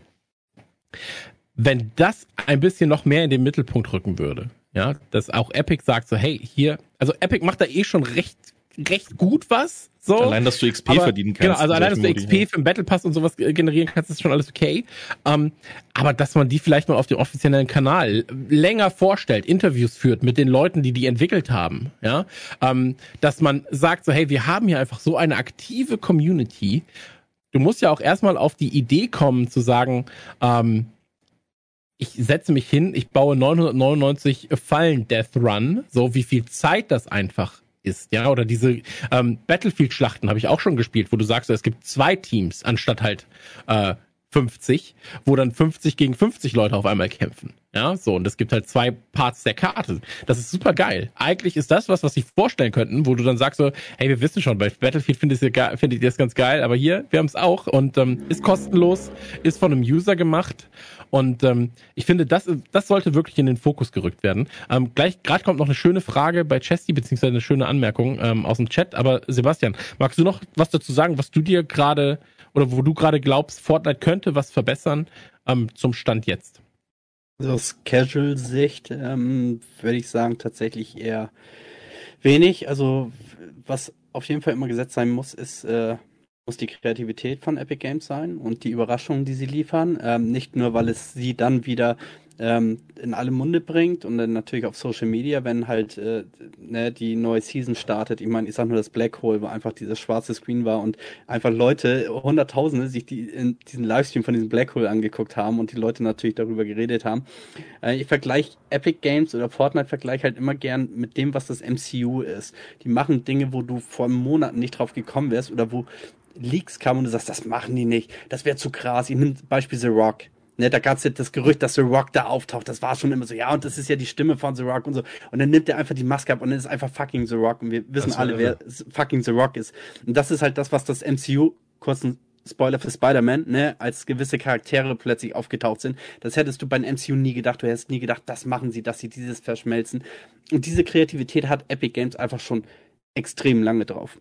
wenn das ein bisschen noch mehr in den Mittelpunkt rücken würde, ja, dass auch Epic sagt so, hey, hier, also Epic macht da eh schon recht recht gut was. So. Allein, dass du XP aber, verdienen kannst. Genau, also allein, dass du XP für den Battle Pass und sowas generieren kannst, ist schon alles okay. Ähm, aber dass man die vielleicht mal auf dem offiziellen Kanal länger vorstellt, Interviews führt mit den Leuten, die die entwickelt haben, ja, ähm, dass man sagt so, hey, wir haben hier einfach so eine aktive Community. Du musst ja auch erstmal auf die Idee kommen zu sagen, ähm, ich setze mich hin, ich baue 999 Fallen Death Run, so wie viel Zeit das einfach ist, ja, oder diese ähm, Battlefield-Schlachten habe ich auch schon gespielt, wo du sagst, es gibt zwei Teams anstatt halt äh, 50, wo dann 50 gegen 50 Leute auf einmal kämpfen. Ja, so, und es gibt halt zwei Parts der Karte. Das ist super geil. Eigentlich ist das was, was sich vorstellen könnten, wo du dann sagst so, hey, wir wissen schon, bei Battlefield findet ihr, findet ihr das ganz geil, aber hier, wir haben es auch und ähm, ist kostenlos, ist von einem User gemacht und ähm, ich finde, das, das sollte wirklich in den Fokus gerückt werden. Ähm, gleich, gerade kommt noch eine schöne Frage bei Chesty, beziehungsweise eine schöne Anmerkung ähm, aus dem Chat. Aber Sebastian, magst du noch was dazu sagen, was du dir gerade oder wo du gerade glaubst, Fortnite könnte was verbessern ähm, zum Stand jetzt? Also aus Casual-Sicht ähm, würde ich sagen, tatsächlich eher wenig. Also was auf jeden Fall immer gesetzt sein muss, ist äh, muss die Kreativität von Epic Games sein und die Überraschungen, die sie liefern. Ähm, nicht nur, weil es sie dann wieder ähm, in alle Munde bringt und dann natürlich auf Social Media, wenn halt äh, ne, die neue Season startet. Ich meine, ich sag nur das Black Hole, wo einfach dieses schwarze Screen war und einfach Leute, Hunderttausende, sich die, in diesen Livestream von diesem Black Hole angeguckt haben und die Leute natürlich darüber geredet haben. Äh, ich vergleiche Epic Games oder Fortnite vergleiche halt immer gern mit dem, was das MCU ist. Die machen Dinge, wo du vor Monaten nicht drauf gekommen wärst oder wo Leaks kamen und du sagst, das machen die nicht, das wäre zu krass. Ich nehme Beispiel The Rock. Ne, da gab es ja das Gerücht, dass The Rock da auftaucht. Das war schon immer so, ja, und das ist ja die Stimme von The Rock und so. Und dann nimmt er einfach die Maske ab und dann ist einfach fucking The Rock. Und wir wissen alle, wer fucking The Rock ist. Und das ist halt das, was das MCU, kurzen Spoiler für Spider-Man, ne, als gewisse Charaktere plötzlich aufgetaucht sind. Das hättest du beim MCU nie gedacht. Du hättest nie gedacht, das machen sie, dass sie dieses verschmelzen. Und diese Kreativität hat Epic Games einfach schon extrem lange drauf.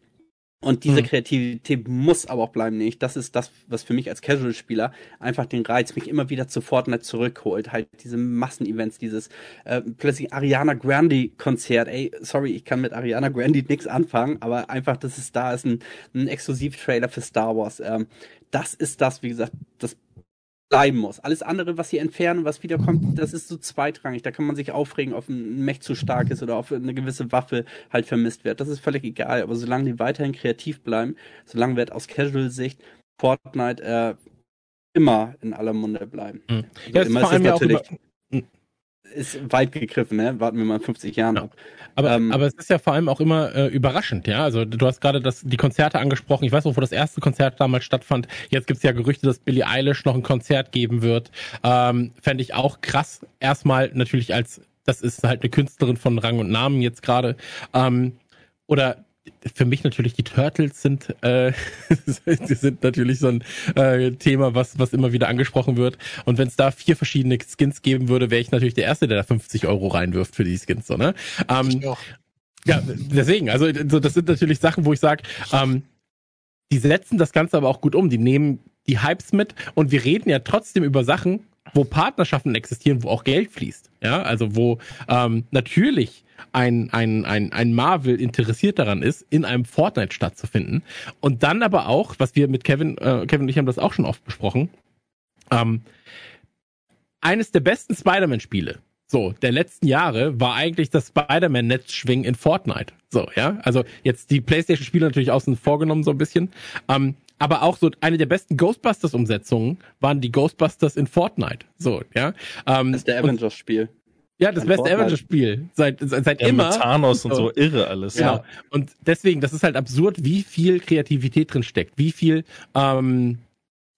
Und diese mhm. Kreativität muss aber auch bleiben, nicht? Das ist das, was für mich als Casual-Spieler einfach den Reiz mich immer wieder zu Fortnite zurückholt. Halt diese Massenevents, dieses äh, plötzlich Ariana Grande-Konzert. Ey, sorry, ich kann mit Ariana Grande nichts anfangen, aber einfach, dass es da ist, ein, ein Exklusiv-Trailer für Star Wars. Ähm, das ist das, wie gesagt, das bleiben muss. Alles andere, was sie entfernen, was wiederkommt, das ist so zweitrangig. Da kann man sich aufregen, ob ein Mech zu stark ist oder auf eine gewisse Waffe halt vermisst wird. Das ist völlig egal. Aber solange die weiterhin kreativ bleiben, solange wird aus Casual-Sicht Fortnite äh, immer in aller Munde bleiben. Mhm. Ja, immer ist es natürlich. Über, ist weit gegriffen, ne? Warten wir mal 50 Jahren Ja. ab. Aber, Ähm, aber es ist ja vor allem auch immer äh, überraschend, ja. Also du hast gerade das, die Konzerte angesprochen. Ich weiß noch, wo das erste Konzert damals stattfand. Jetzt gibt's ja Gerüchte, dass Billie Eilish noch ein Konzert geben wird. Ähm, Fände ich auch krass. Erstmal natürlich als, das ist halt eine Künstlerin von Rang und Namen jetzt gerade. Ähm, oder für mich natürlich die Turtles sind, äh, die sind natürlich so ein äh, Thema, was, was immer wieder angesprochen wird. Und wenn es da vier verschiedene Skins geben würde, wäre ich natürlich der Erste, der da 50 Euro reinwirft für die Skins. So, ne? Ähm, ja, deswegen, also so, das sind natürlich Sachen, wo ich sage, ähm, die setzen das Ganze aber auch gut um. Die nehmen die Hypes mit und wir reden ja trotzdem über Sachen, wo Partnerschaften existieren, wo auch Geld fließt. Ja, also wo ähm, natürlich ein, ein, ein, ein Marvel interessiert daran ist, in einem Fortnite stattzufinden. Und dann aber auch, was wir mit Kevin, äh, Kevin und ich haben das auch schon oft besprochen, ähm, eines der besten Spider-Man-Spiele so der letzten Jahre war eigentlich das Spider-Man-Netzschwingen in Fortnite. So, ja. Also jetzt die PlayStation-Spiele natürlich außen vorgenommen so ein bisschen. Ähm, aber auch so eine der besten Ghostbusters-Umsetzungen waren die Ghostbusters in Fortnite. So, ja. Ähm, Das ist der Avengers-Spiel. Ja, das beste. Avengers-Spiel. Seit, seit, seit Ja, immer. mit Thanos und So. irre alles. Genau. Ja. Und deswegen, das ist halt absurd, wie viel Kreativität drin steckt, wie viel, ähm,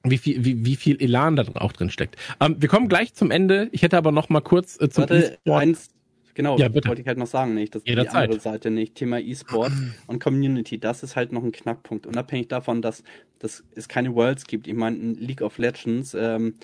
wie viel, wie, wie viel Elan da drin auch drin steckt. Ähm, wir kommen gleich zum Ende. Ich hätte aber noch mal kurz äh, zum Warte, eins, genau, Ja, bitte. wollte ich halt noch sagen, nicht. Das ist die andere Seite nicht. Thema E-Sport und Community, das ist halt noch ein Knackpunkt. Unabhängig davon, dass, dass es keine Worlds gibt. Ich meine, ein League of Legends, ähm,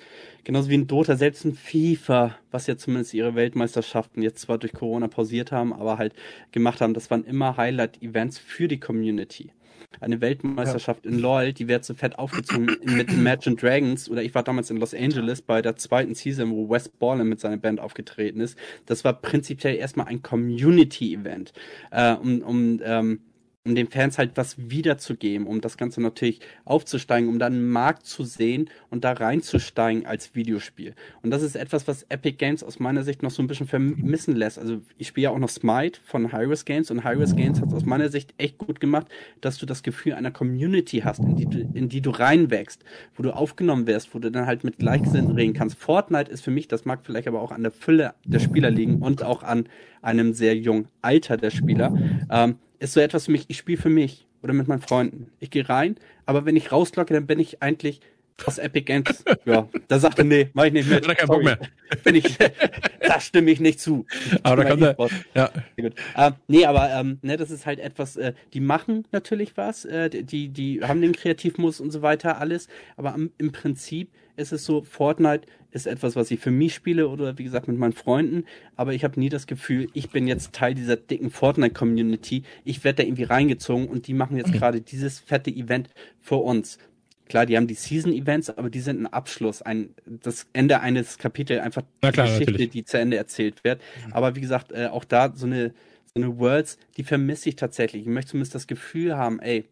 genauso wie ein Dota, selbst ein FIFA, was ja zumindest ihre Weltmeisterschaften jetzt zwar durch Corona pausiert haben, aber halt gemacht haben, das waren immer Highlight-Events für die Community. Eine Weltmeisterschaft in LoL, die wird so fett aufgezogen mit Imagine Dragons. Oder ich war damals in Los Angeles bei der zweiten Season, wo Wes Borland mit seiner Band aufgetreten ist. Das war prinzipiell erstmal ein Community-Event, äh, um, um ähm, um den Fans halt was wiederzugeben, um das Ganze natürlich aufzusteigen, um dann einen Markt zu sehen und da reinzusteigen als Videospiel. Und das ist etwas, was Epic Games aus meiner Sicht noch so ein bisschen vermissen lässt. Also ich spiele ja auch noch Smite von Hyris Games und Hyris Games hat es aus meiner Sicht echt gut gemacht, dass du das Gefühl einer Community hast, in die du, in die du reinwächst, wo du aufgenommen wirst, wo du dann halt mit Gleichgesinnten reden kannst. Fortnite ist für mich, das mag vielleicht aber auch an der Fülle der Spieler liegen und auch an einem sehr jungen Alter der Spieler, ähm, ist so etwas für mich, ich spiele für mich oder mit meinen Freunden. Ich gehe rein, aber wenn ich rauslocke, dann bin ich eigentlich aus Epic Games. Ja, da sagt er, nee, mach ich nicht mit. Er keinen Bock mehr. Bin ich, da stimme ich nicht zu. Aber da kommt er, E-Sport. ja, gut. Ähm, nee, aber ähm, ne, das ist halt etwas, äh, die machen natürlich was, äh, die, die haben den Kreativmodus und so weiter, alles, aber am, im Prinzip ist es so, Fortnite ist etwas, was ich für mich spiele oder wie gesagt mit meinen Freunden, aber ich habe nie das Gefühl, ich bin jetzt Teil dieser dicken Fortnite-Community, ich werde da irgendwie reingezogen und die machen jetzt gerade dieses fette Event für uns. Klar, die haben die Season-Events, aber die sind ein Abschluss, ein, das Ende eines Kapitels, einfach klar, die Geschichte, natürlich. die zu Ende erzählt wird. Aber wie gesagt, äh, auch da so eine, so eine Worlds, die vermisse ich tatsächlich. Ich möchte zumindest das Gefühl haben, ey,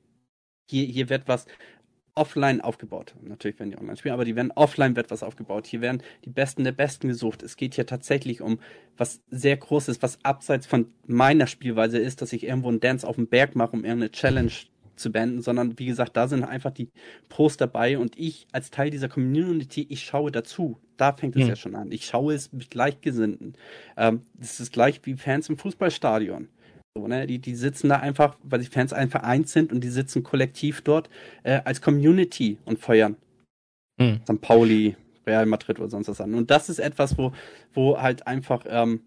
hier, hier wird was offline aufgebaut. Natürlich werden die online spielen, aber die werden offline wird was aufgebaut. Hier werden die Besten der Besten gesucht. Es geht hier tatsächlich um was sehr Großes, was abseits von meiner Spielweise ist, dass ich irgendwo einen Dance auf dem Berg mache, um irgendeine Challenge zu beenden, sondern wie gesagt, da sind einfach die Pros dabei und ich als Teil dieser Community, ich schaue dazu. Da fängt es Mhm. ja schon an. Ich schaue es mit Gleichgesinnten. Ähm, das ist gleich wie Fans im Fußballstadion. So, ne? die, die sitzen da einfach, weil die Fans ein Verein sind und die sitzen kollektiv dort äh, als Community und feuern Hm. St. Pauli, Real Madrid oder sonst was an. Und das ist etwas, wo, wo halt einfach ähm,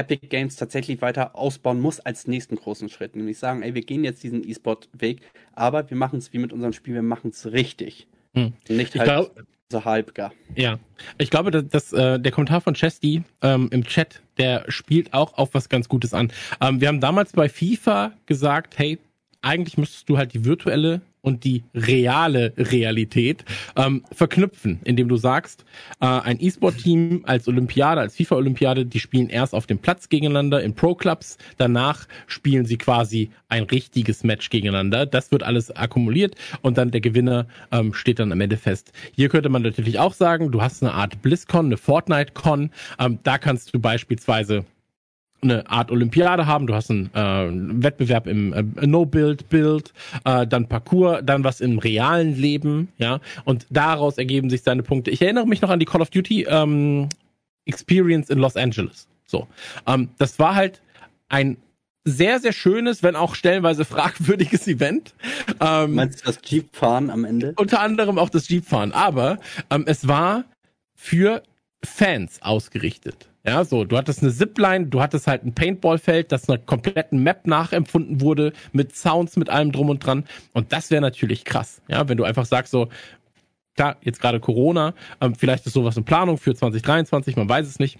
Epic Games tatsächlich weiter ausbauen muss als nächsten großen Schritt. Nämlich sagen, ey, wir gehen jetzt diesen E-Sport-Weg, aber wir machen es wie mit unserem Spiel, wir machen es richtig. Hm. Nicht Ich halt glaub- so halb gar. Ja, ich glaube, dass, dass äh, der Kommentar von Chesty ähm, im Chat, der spielt auch auf was ganz Gutes an. Ähm, wir haben damals bei FIFA gesagt, hey, eigentlich müsstest du halt die virtuelle und die reale Realität ähm, verknüpfen, indem du sagst, äh, ein E-Sport-Team als Olympiade, als FIFA-Olympiade, die spielen erst auf dem Platz gegeneinander in Pro-Clubs, danach spielen sie quasi ein richtiges Match gegeneinander. Das wird alles akkumuliert und dann der Gewinner ähm, steht dann am Ende fest. Hier könnte man natürlich auch sagen, du hast eine Art BlizzCon, eine Fortnite-Con, ähm, da kannst du beispielsweise eine Art Olympiade haben, du hast einen äh, Wettbewerb im äh, No-Build-Build, äh, dann Parcours, dann was im realen Leben, ja, und daraus ergeben sich seine Punkte. Ich erinnere mich noch an die Call of Duty ähm, Experience in Los Angeles. So, ähm, das war halt ein sehr, sehr schönes, wenn auch stellenweise fragwürdiges Event. Ähm, Meinst du das Jeep-Fahren am Ende? Unter anderem auch das Jeep-Fahren. Aber ähm, es war für Fans ausgerichtet. Ja, so, du hattest eine Zipline, du hattest halt ein Paintballfeld, das einer kompletten Map nachempfunden wurde, mit Sounds, mit allem drum und dran. Und das wäre natürlich krass. Ja, wenn du einfach sagst so, klar, jetzt gerade Corona, ähm, vielleicht ist sowas in Planung für 2023, man weiß es nicht.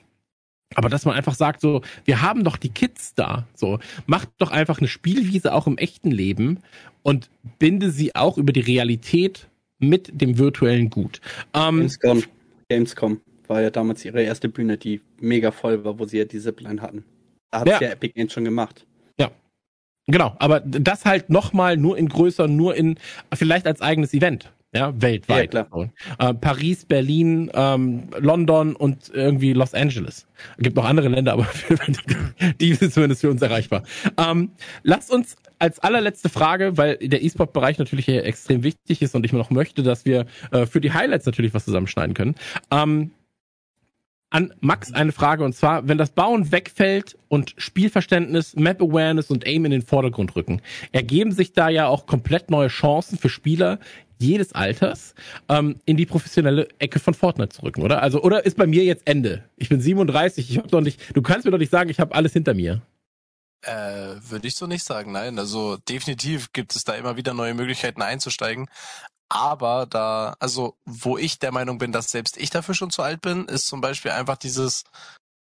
Aber dass man einfach sagt, so, wir haben doch die Kids da, so, macht doch einfach eine Spielwiese auch im echten Leben und binde sie auch über die Realität mit dem virtuellen Gut. Ähm, Gamescom, Gamescom war ja damals ihre erste Bühne, die mega voll war, wo sie ja die Zipline hatten. Da hat ja. ja Epic Games schon gemacht. Ja. Genau, aber das halt nochmal nur in größer, nur in, vielleicht als eigenes Event ja, weltweit. Ja, klar. Äh, Paris, Berlin, ähm, London und irgendwie Los Angeles. Es gibt noch andere Länder, aber die sind zumindest für uns erreichbar. Ähm, lasst uns als allerletzte Frage, weil der E-Sport-Bereich natürlich hier extrem wichtig ist und ich mir noch möchte, dass wir äh, für die Highlights natürlich was zusammenschneiden können. Ähm, an Max eine Frage und zwar, wenn das Bauen wegfällt und Spielverständnis, Map Awareness und Aim in den Vordergrund rücken, ergeben sich da ja auch komplett neue Chancen für Spieler, jedes Alters ähm, in die professionelle Ecke von Fortnite zu rücken, oder? Also, oder ist bei mir jetzt Ende? Ich bin 37, ich hab doch nicht, du kannst mir doch nicht sagen, ich habe alles hinter mir. Äh, würde ich so nicht sagen, nein. Also definitiv gibt es da immer wieder neue Möglichkeiten einzusteigen. Aber da, also wo ich der Meinung bin, dass selbst ich dafür schon zu alt bin, ist zum Beispiel einfach dieses,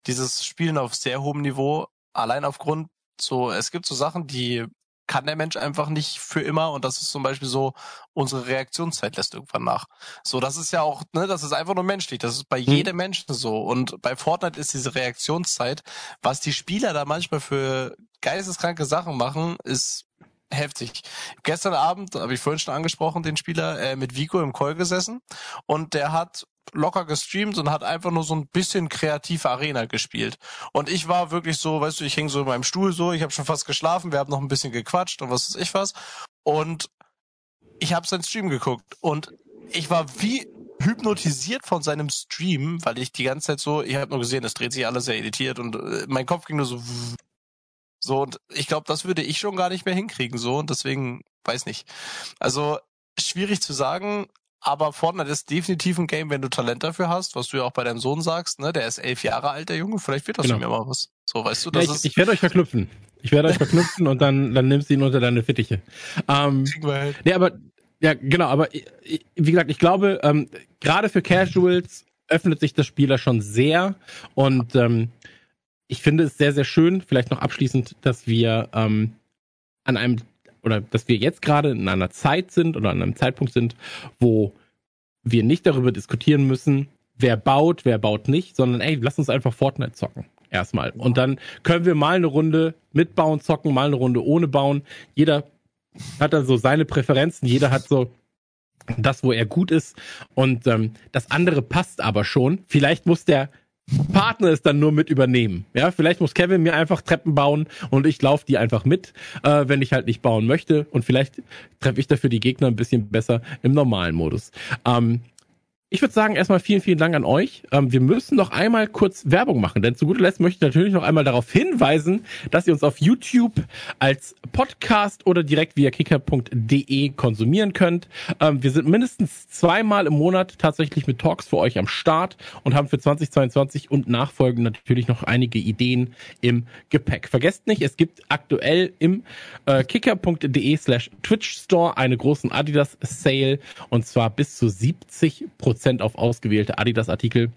dieses Spielen auf sehr hohem Niveau, allein aufgrund so, es gibt so Sachen, die kann der Mensch einfach nicht für immer und das ist zum Beispiel so, unsere Reaktionszeit lässt irgendwann nach. So, das ist ja auch, ne, das ist einfach nur menschlich, das ist bei mhm. jedem Menschen so und bei Fortnite ist diese Reaktionszeit, was die Spieler da manchmal für geisteskranke Sachen machen, ist heftig. Gestern Abend, habe ich vorhin schon angesprochen, den Spieler äh, mit Vico im Call gesessen und der hat locker gestreamt und hat einfach nur so ein bisschen kreative Arena gespielt. Und ich war wirklich so, weißt du, ich hing so in meinem Stuhl so, ich habe schon fast geschlafen, wir haben noch ein bisschen gequatscht und was weiß ich was. Und ich habe seinen Stream geguckt und ich war wie hypnotisiert von seinem Stream, weil ich die ganze Zeit so, ich habe nur gesehen, es dreht sich alles sehr editiert und äh, mein Kopf ging nur so so und ich glaube, das würde ich schon gar nicht mehr hinkriegen so und deswegen weiß nicht. Also schwierig zu sagen, aber Fortnite ist definitiv ein Game, wenn du Talent dafür hast, was du ja auch bei deinem Sohn sagst, ne? Der ist elf Jahre alt, der Junge. Vielleicht wird das genau. mir mal was. So, weißt du, das ja, ich, ist. Ich werde euch verknüpfen. Ich werde euch verknüpfen und dann, dann nimmst du ihn unter deine Fittiche. Ähm, halt. Nee, aber, ja, genau, aber wie gesagt, ich glaube, ähm, gerade für Casuals öffnet sich das Spieler schon sehr und ähm, ich finde es sehr, sehr schön, vielleicht noch abschließend, dass wir ähm, an einem oder dass wir jetzt gerade in einer Zeit sind oder an einem Zeitpunkt sind, wo wir nicht darüber diskutieren müssen, wer baut, wer baut nicht, sondern ey, lass uns einfach Fortnite zocken. Erstmal. Und dann können wir mal eine Runde mit Bauen zocken, mal eine Runde ohne Bauen. Jeder hat dann so seine Präferenzen, jeder hat so das, wo er gut ist. Und ähm, das andere passt aber schon. Vielleicht muss der Partner es dann nur mit übernehmen. Ja, vielleicht muss Kevin mir einfach Treppen bauen und ich laufe die einfach mit, äh, wenn ich halt nicht bauen möchte. Und vielleicht treffe ich dafür die Gegner ein bisschen besser im normalen Modus. Ähm, ich würde sagen, erstmal vielen, vielen Dank an euch. Ähm, wir müssen noch einmal kurz Werbung machen, denn zu guter Letzt möchte ich natürlich noch einmal darauf hinweisen, dass ihr uns auf YouTube als Podcast oder direkt via kicker.de konsumieren könnt. Ähm, wir sind mindestens zweimal im Monat tatsächlich mit Talks für euch am Start und haben für 2022 und nachfolgend natürlich noch einige Ideen im Gepäck. Vergesst nicht, es gibt aktuell im äh, kicker.de slash Twitch Store einen großen Adidas Sale und zwar bis zu 70 Prozent Prozent auf ausgewählte Adidas-Artikel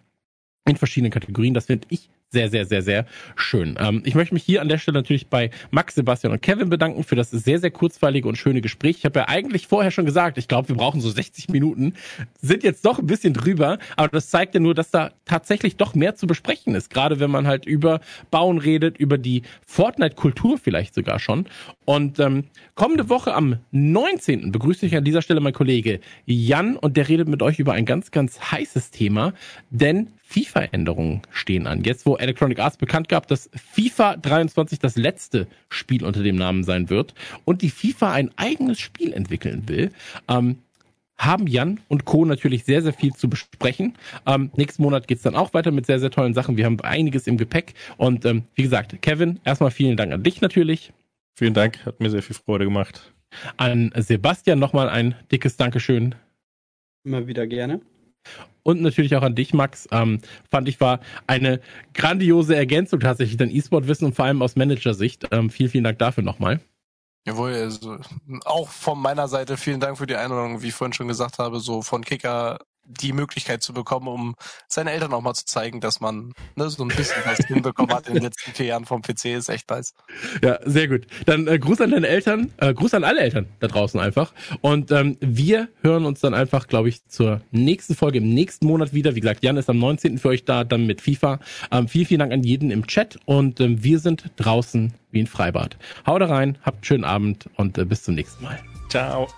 in verschiedenen Kategorien. Das finde ich sehr, sehr, sehr, sehr schön. Ähm, ich möchte mich hier an der Stelle natürlich bei Max, Sebastian und Kevin bedanken für das sehr, sehr kurzweilige und schöne Gespräch. Ich habe ja eigentlich vorher schon gesagt, ich glaube, wir brauchen so 60 Minuten, sind jetzt doch ein bisschen drüber, aber das zeigt ja nur, dass da tatsächlich doch mehr zu besprechen ist, gerade wenn man halt über Bauen redet, über die Fortnite-Kultur vielleicht sogar schon. Und ähm, kommende Woche am 19. begrüße ich an dieser Stelle mein Kollege Jan und der redet mit euch über ein ganz, ganz heißes Thema, denn FIFA-Änderungen stehen an. Jetzt, wo Electronic Arts bekannt gab, dass FIFA 23 das letzte Spiel unter dem Namen sein wird und die FIFA ein eigenes Spiel entwickeln will, ähm, haben Jan und Co. natürlich sehr, sehr viel zu besprechen. Ähm, nächsten Monat geht's dann auch weiter mit sehr, sehr tollen Sachen. Wir haben einiges im Gepäck. Und ähm, wie gesagt, Kevin, erstmal vielen Dank an dich natürlich. Vielen Dank, hat mir sehr viel Freude gemacht. An Sebastian nochmal ein dickes Dankeschön. Immer wieder gerne. Und natürlich auch an dich, Max. Ähm, fand ich war eine grandiose Ergänzung tatsächlich, dein E-Sport-Wissen und vor allem aus Managersicht. Ähm, vielen, vielen Dank dafür nochmal. Jawohl, also auch von meiner Seite vielen Dank für die Einladung, wie ich vorhin schon gesagt habe, so von Kicker die Möglichkeit zu bekommen, um seinen Eltern auch mal zu zeigen, dass man ne, so ein bisschen was hinbekommen hat in den letzten vier Jahren vom PC, ist echt nice. Ja, sehr gut. Dann äh, Gruß an deine Eltern, äh, Gruß an alle Eltern da draußen einfach. Und ähm, wir hören uns dann einfach, glaube ich, zur nächsten Folge im nächsten Monat wieder. Wie gesagt, Jan ist am 19. für euch da, dann mit FIFA. Ähm, vielen, vielen Dank an jeden im Chat und ähm, wir sind draußen wie ein Freibad. Haut rein, habt einen schönen Abend und äh, bis zum nächsten Mal. Ciao.